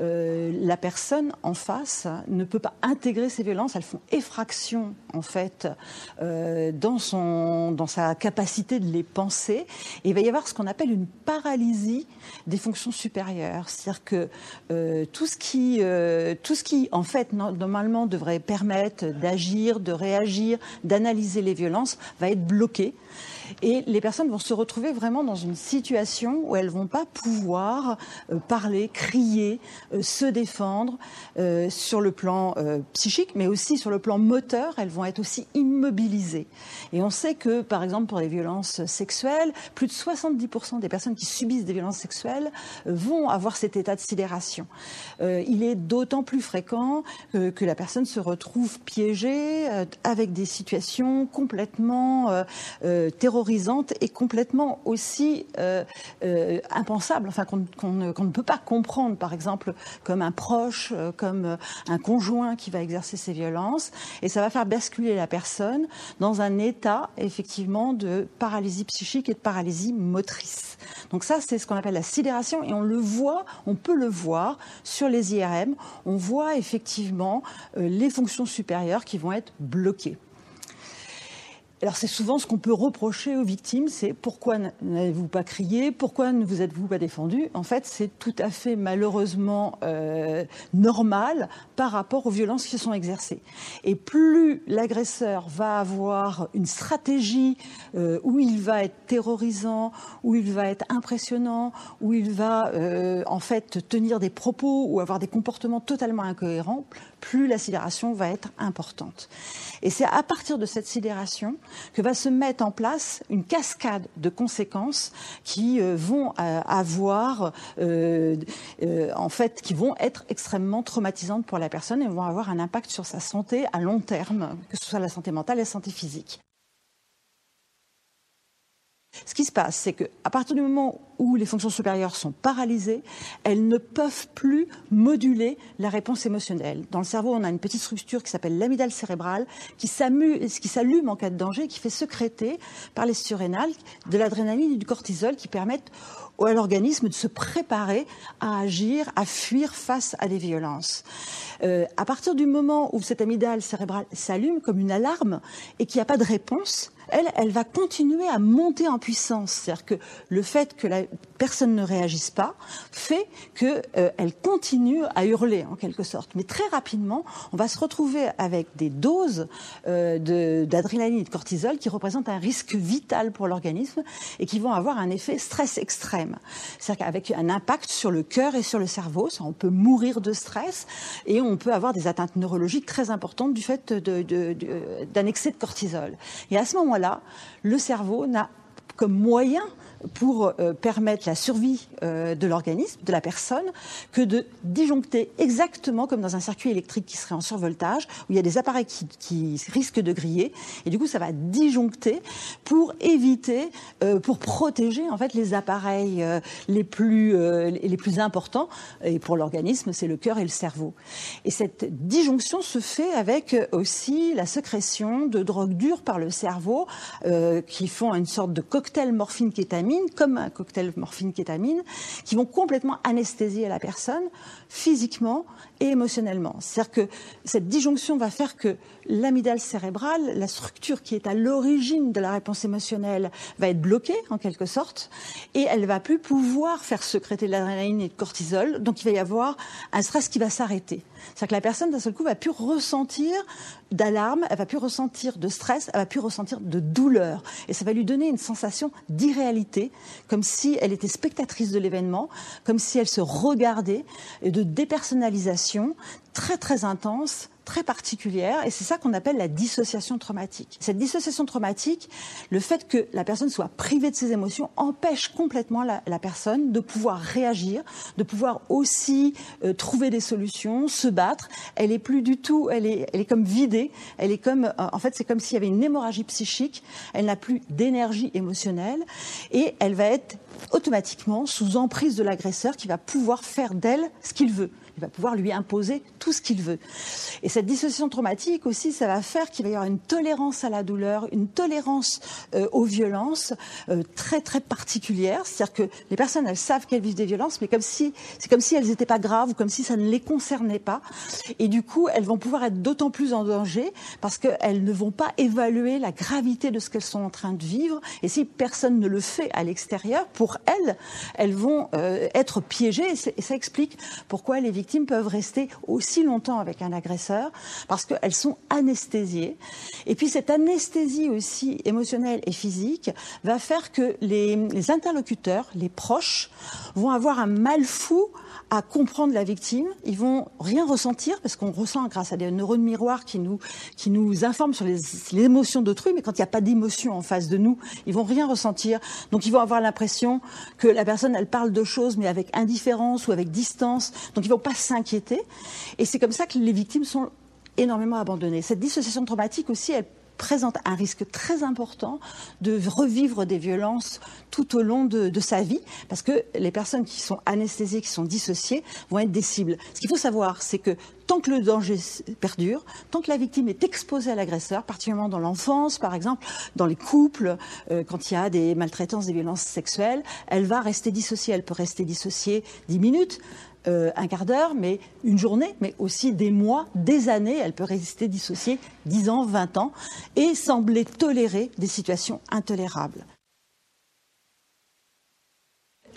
la personne en face ne peut pas intégrer ces violences. Elles font effraction, en fait, dans, son, dans sa capacité de les penser. Et il va y avoir ce qu'on appelle une paralysie des fonctions supérieures. C'est-à-dire que tout, ce qui, tout ce qui, en fait, normalement devrait permettre d'agir, de réagir, d'analyser les violences, va être bloqué et les personnes vont se retrouver vraiment dans une situation où elles vont pas pouvoir euh, parler, crier, euh, se défendre euh, sur le plan psychique, mais aussi sur le plan moteur. Elles vont être aussi immobilisées. Et on sait que, par exemple, pour les violences sexuelles, plus de 70% des personnes qui subissent des violences sexuelles vont avoir cet état de sidération. il est d'autant plus fréquent que la personne se retrouve piégée avec des situations complètement terrorisantes terrorisante et complètement aussi euh, euh, impensable, enfin qu'on ne, peut pas comprendre, par exemple, comme un proche, euh, comme un conjoint qui va exercer ces violences, et ça va faire basculer la personne dans un état effectivement de paralysie psychique et de paralysie motrice. Donc ça, c'est ce qu'on appelle la sidération, et on le voit, on peut le voir sur les IRM. On voit effectivement les fonctions supérieures qui vont être bloquées. Alors c'est souvent ce qu'on peut reprocher aux victimes, c'est pourquoi n'avez-vous pas crié, pourquoi ne vous êtes-vous pas défendu? En fait, c'est tout à fait malheureusement euh, normal par rapport aux violences qui sont exercées. Et plus l'agresseur va avoir une stratégie euh, où il va être terrorisant, où il va être impressionnant, où il va euh, en fait tenir des propos ou avoir des comportements totalement incohérents, plus la sidération va être importante. Et c'est à partir de cette sidération que va se mettre en place une cascade de conséquences qui euh, vont euh, avoir, euh, en fait, qui vont être extrêmement traumatisantes pour la personne et vont avoir un impact sur sa santé à long terme, que ce soit la santé mentale et la santé physique. Ce qui se passe, c'est qu'à partir du moment où les fonctions supérieures sont paralysées, elles ne peuvent plus moduler la réponse émotionnelle. Dans le cerveau, on a une petite structure qui s'appelle l'amygdale cérébrale, qui s'allume en cas de danger, qui fait sécréter par les surrénales de l'adrénaline et du cortisol qui permettent à l'organisme de se préparer à agir, à fuir face à des violences. Euh, à partir du moment où cette amygdale cérébrale s'allume comme une alarme et qu'il n'y a pas de réponse, elle, elle va continuer à monter en puissance. C'est-à-dire que le fait que la personne ne réagisse pas fait qu'elle euh, continue à hurler en quelque sorte. Mais très rapidement, on va se retrouver avec des doses euh, d'adrénaline et de cortisol qui représentent un risque vital pour l'organisme et qui vont avoir un effet stress extrême. C'est-à-dire qu'avec un impact sur le cœur et sur le cerveau, on peut mourir de stress et on peut avoir des atteintes neurologiques très importantes du fait d'un excès de cortisol. Et à ce moment-là, le cerveau n'a comme moyen pour euh, permettre la survie euh, de l'organisme, de la personne, que de disjoncter exactement comme dans un circuit électrique qui serait en survoltage, où il y a des appareils qui, risquent de griller, et du coup ça va disjoncter pour éviter, euh, pour protéger en fait les appareils les plus les plus importants, et pour l'organisme c'est le cœur et le cerveau. Et cette disjonction se fait avec aussi la sécrétion de drogues dures par le cerveau qui font une sorte de cocktail morphine-kétamine comme un cocktail morphine-kétamine, qui vont complètement anesthésier la personne physiquement et émotionnellement. C'est-à-dire que cette disjonction va faire que l'amygdale cérébrale, la structure qui est à l'origine de la réponse émotionnelle, va être bloquée en quelque sorte, et elle va plus pouvoir faire sécréter de l'adrénaline et de cortisol. Donc il va y avoir un stress qui va s'arrêter. C'est-à-dire que la personne d'un seul coup va plus ressentir d'alarme, elle va plus ressentir de stress, elle va plus ressentir de douleur, et ça va lui donner une sensation d'irréalité, comme si elle était spectatrice de l'événement, comme si elle se regardait, et de dépersonnalisation très très intense très particulière et c'est ça qu'on appelle la dissociation traumatique. Cette dissociation traumatique, le fait que la personne soit privée de ses émotions empêche complètement la, personne de pouvoir réagir, de pouvoir aussi euh, trouver des solutions, se battre. Elle est plus du tout, elle est, elle est comme vidée, elle est comme, euh, en fait, c'est comme s'il y avait une hémorragie psychique. Elle n'a plus d'énergie émotionnelle et elle va être automatiquement sous emprise de l'agresseur qui va pouvoir faire d'elle ce qu'il veut il va pouvoir lui imposer tout ce qu'il veut. Et cette dissociation traumatique aussi, ça va faire qu'il va y avoir une tolérance à la douleur, une tolérance euh, aux violences euh, très très particulière. C'est-à-dire que les personnes, elles savent qu'elles vivent des violences, mais comme si c'est comme si elles n'étaient pas graves ou comme si ça ne les concernait pas. Et du coup, elles vont pouvoir être d'autant plus en danger parce qu'elles ne vont pas évaluer la gravité de ce qu'elles sont en train de vivre. Et si personne ne le fait à l'extérieur, pour elles, elles vont euh, être piégées. Et, ça explique pourquoi les victimes peuvent rester aussi longtemps avec un agresseur parce qu'elles sont anesthésiées. Et puis cette anesthésie aussi émotionnelle et physique va faire que les, interlocuteurs, les proches, vont avoir un mal fou à comprendre la victime. Ils vont rien ressentir parce qu'on ressent grâce à des neurones miroirs qui nous, qui nous informent sur les, les émotions d'autrui, mais quand il n'y a pas d'émotion en face de nous, ils vont rien ressentir. Donc ils vont avoir l'impression que la personne, elle parle de choses, mais avec indifférence ou avec distance. Donc ils vont pas s'inquiéter. Et c'est comme ça que les victimes sont énormément abandonnées. Cette dissociation traumatique aussi, elle présente un risque très important de revivre des violences tout au long de, sa vie, parce que les personnes qui sont anesthésiées, qui sont dissociées, vont être des cibles. Ce qu'il faut savoir, c'est que tant que le danger perdure, tant que la victime est exposée à l'agresseur, particulièrement dans l'enfance, par exemple, dans les couples, euh, quand il y a des maltraitances, des violences sexuelles, elle va rester dissociée. Elle peut rester dissociée dix minutes, euh, un quart d'heure, mais une journée, mais aussi des mois, des années. Elle peut résister dissociée 10 ans, 20 ans, et sembler tolérer des situations intolérables.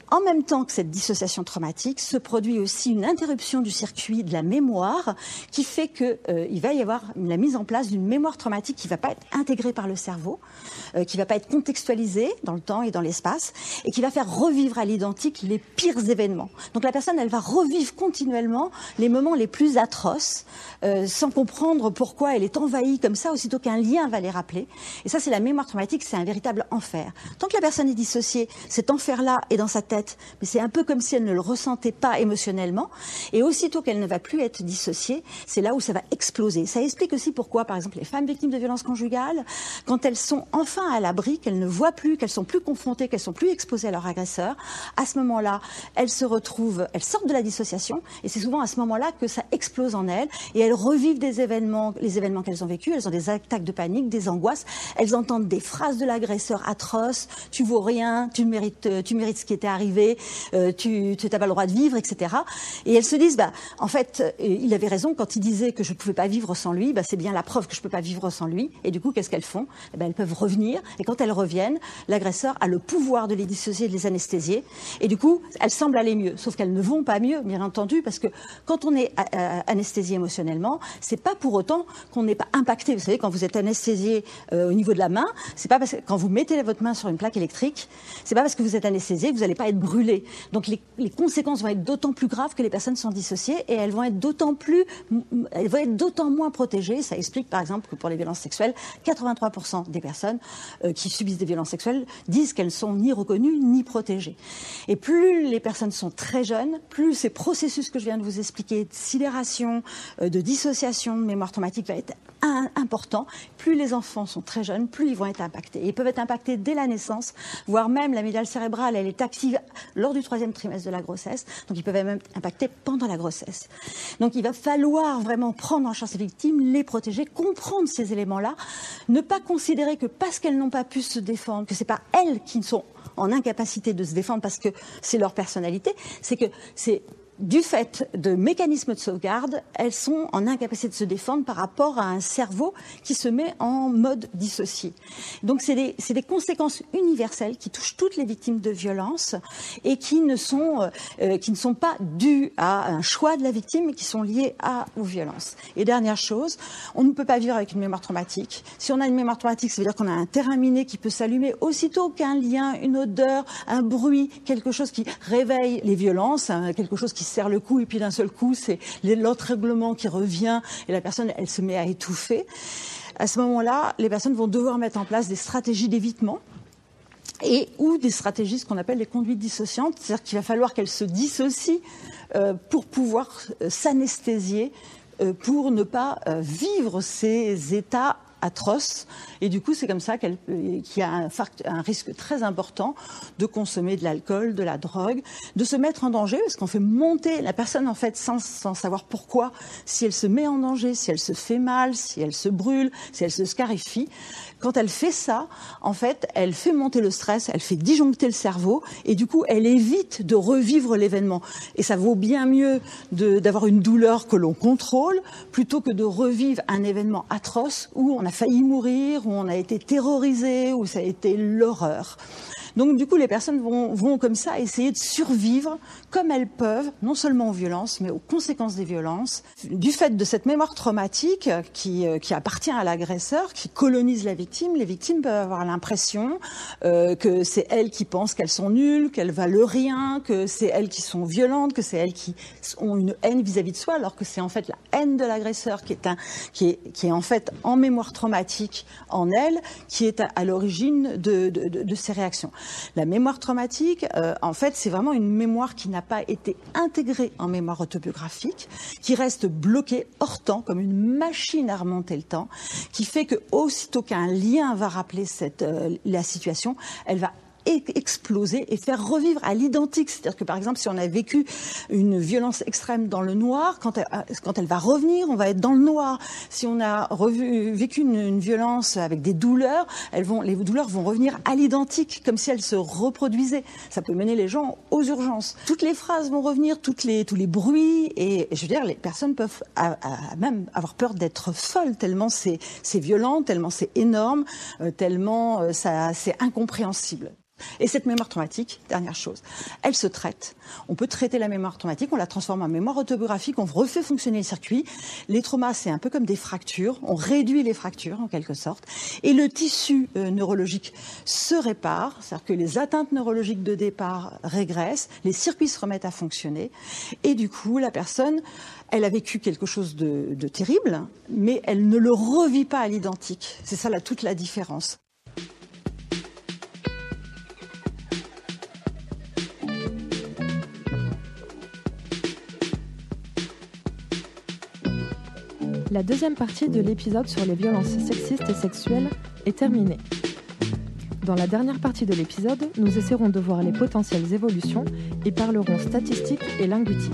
En même temps que cette dissociation traumatique, se produit aussi une interruption du circuit de la mémoire qui fait qu'il euh, va y avoir la mise en place d'une mémoire traumatique qui ne va pas être intégrée par le cerveau, euh, qui ne va pas être contextualisée dans le temps et dans l'espace, et qui va faire revivre à l'identique les pires événements. Donc la personne, elle va revivre continuellement les moments les plus atroces, euh, sans comprendre pourquoi elle est envahie comme ça, aussitôt qu'un lien va les rappeler. Et ça, c'est la mémoire traumatique, c'est un véritable enfer. Tant que la personne est dissociée, cet enfer-là est dans sa tête mais c'est un peu comme si elle ne le ressentait pas émotionnellement. Et aussitôt qu'elle ne va plus être dissociée, c'est là où ça va exploser. Ça explique aussi pourquoi, par exemple, les femmes victimes de violences conjugales, quand elles sont enfin à l'abri, qu'elles ne voient plus, qu'elles sont plus confrontées, qu'elles sont plus exposées à leur agresseur, à ce moment-là, elles se retrouvent, elles sortent de la dissociation, et c'est souvent à ce moment-là que ça explose en elles, et elles revivent les événements qu'elles ont vécus, elles ont des attaques de panique, des angoisses, elles entendent des phrases de l'agresseur atroces, tu vaux rien, tu mérites, tu mérites ce qui était arrivé euh, tu n'as pas le droit de vivre, etc. Et elles se disent, bah, en fait, euh, il avait raison quand il disait que je ne pouvais pas vivre sans lui, bah, c'est bien la preuve que je ne peux pas vivre sans lui. Et du coup, qu'est-ce qu'elles font? Eh ben, Elles peuvent revenir, et quand elles reviennent, l'agresseur a le pouvoir de les dissocier, de les anesthésier, et du coup, elles semblent aller mieux. Sauf qu'elles ne vont pas mieux, bien entendu, parce que quand on est euh, anesthésié émotionnellement, c'est pas pour autant qu'on n'est pas impacté. Vous savez, quand vous êtes anesthésié au niveau de la main, c'est pas parce quand vous mettez votre main sur une plaque électrique, c'est pas parce que vous êtes anesthésié que vous n'allez pas être brûlées. Donc les, conséquences vont être d'autant plus graves que les personnes sont dissociées et elles vont être d'autant plus, elles vont être d'autant moins protégées. Ça explique par exemple que pour les violences sexuelles, 83% des personnes euh, qui subissent des violences sexuelles disent qu'elles ne sont ni reconnues ni protégées. Et plus les personnes sont très jeunes, plus ces processus que je viens de vous expliquer, de sidération, euh, de dissociation, de mémoire traumatique va être important. Plus les enfants sont très jeunes, plus ils vont être impactés. ils peuvent être impactés dès la naissance, voire même l'amygdale cérébrale, elle est active lors du troisième trimestre de la grossesse. Donc ils peuvent même être impactés pendant la grossesse. Donc il va falloir vraiment prendre en charge ces victimes, les protéger, comprendre ces éléments-là, ne pas considérer que parce qu'elles n'ont pas pu se défendre, que c'est pas elles qui sont en incapacité de se défendre parce que c'est leur personnalité, c'est que c'est du fait de mécanismes de sauvegarde, elles sont en incapacité de se défendre par rapport à un cerveau qui se met en mode dissocié. Donc c'est des, des, conséquences universelles qui touchent toutes les victimes de violence et qui ne sont, euh, euh, qui ne sont pas dues à un choix de la victime, mais qui sont liées à, aux violences. Et dernière chose, on ne peut pas vivre avec une mémoire traumatique. Si on a une mémoire traumatique, ça veut dire qu'on a un terrain miné qui peut s'allumer aussitôt qu'un lien, une odeur, un bruit, quelque chose qui réveille les violences, hein, quelque chose qui serre le coup et puis d'un seul coup, c'est l'autre règlement qui revient et la personne, elle se met à étouffer. À ce moment-là, les personnes vont devoir mettre en place des stratégies d'évitement et ou des stratégies ce qu'on appelle les conduites dissociantes, c'est-à-dire qu'il va falloir qu'elles se dissocient euh, pour pouvoir euh, s'anesthésier, euh, pour ne pas vivre ces états atroce. Et du coup, c'est comme ça qu'il y a un, un, risque très important de consommer de l'alcool, de la drogue, de se mettre en danger, parce qu'on fait monter la personne, en fait, sans, sans, savoir pourquoi, si elle se met en danger, si elle se fait mal, si elle se brûle, si elle se scarifie. Quand elle fait ça, en fait, elle fait monter le stress, elle fait disjoncter le cerveau, et du coup, elle évite de revivre l'événement. Et ça vaut bien mieux d'avoir une douleur que l'on contrôle, plutôt que de revivre un événement atroce où on a failli mourir, où on a été terrorisé, où ça a été l'horreur. Donc du coup, les personnes vont, vont, comme ça essayer de survivre comme elles peuvent, non seulement aux violences, mais aux conséquences des violences. Du fait de cette mémoire traumatique qui, euh, qui appartient à l'agresseur, qui colonise la victime, les victimes peuvent avoir l'impression euh, que c'est elles qui pensent qu'elles sont nulles, qu'elles valent rien, que c'est elles qui sont violentes, que c'est elles qui ont une haine vis-à-vis de soi, alors que c'est en fait la haine de l'agresseur qui est un, qui est, qui est en fait en mémoire traumatique en elle, qui est à, l'origine de, de, de, de, ces réactions. La mémoire traumatique, euh, en fait, c'est vraiment une mémoire qui n'a pas été intégrée en mémoire autobiographique, qui reste bloquée hors temps, comme une machine à remonter le temps, qui fait que aussitôt qu'un lien va rappeler cette, euh, la situation, elle va exploser et faire revivre à l'identique. C'est-à-dire que par exemple, si on a vécu une violence extrême dans le noir, quand elle, quand elle va revenir, on va être dans le noir. Si on a revu, vécu une, violence avec des douleurs, elles vont, les douleurs vont revenir à l'identique, comme si elles se reproduisaient. Ça peut mener les gens aux urgences. Toutes les phrases vont revenir, toutes les, tous les bruits, et je veux dire, les personnes peuvent à, à, même avoir peur d'être folles, tellement c'est violent, tellement c'est énorme, euh, tellement euh, c'est incompréhensible. Et cette mémoire traumatique, dernière chose, elle se traite. On peut traiter la mémoire traumatique, on la transforme en mémoire autobiographique, on refait fonctionner les circuits. Les traumas, c'est un peu comme des fractures, on réduit les fractures en quelque sorte, et le tissu euh, neurologique se répare, c'est-à-dire que les atteintes neurologiques de départ régressent, les circuits se remettent à fonctionner, et du coup, la personne, elle a vécu quelque chose de, terrible, mais elle ne le revit pas à l'identique. C'est ça là, toute la différence. La deuxième partie de l'épisode sur les violences sexistes et sexuelles est terminée. Dans la dernière partie de l'épisode, nous essaierons de voir les potentielles évolutions et parlerons statistiques et linguistique.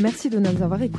Merci de nous avoir écoutés.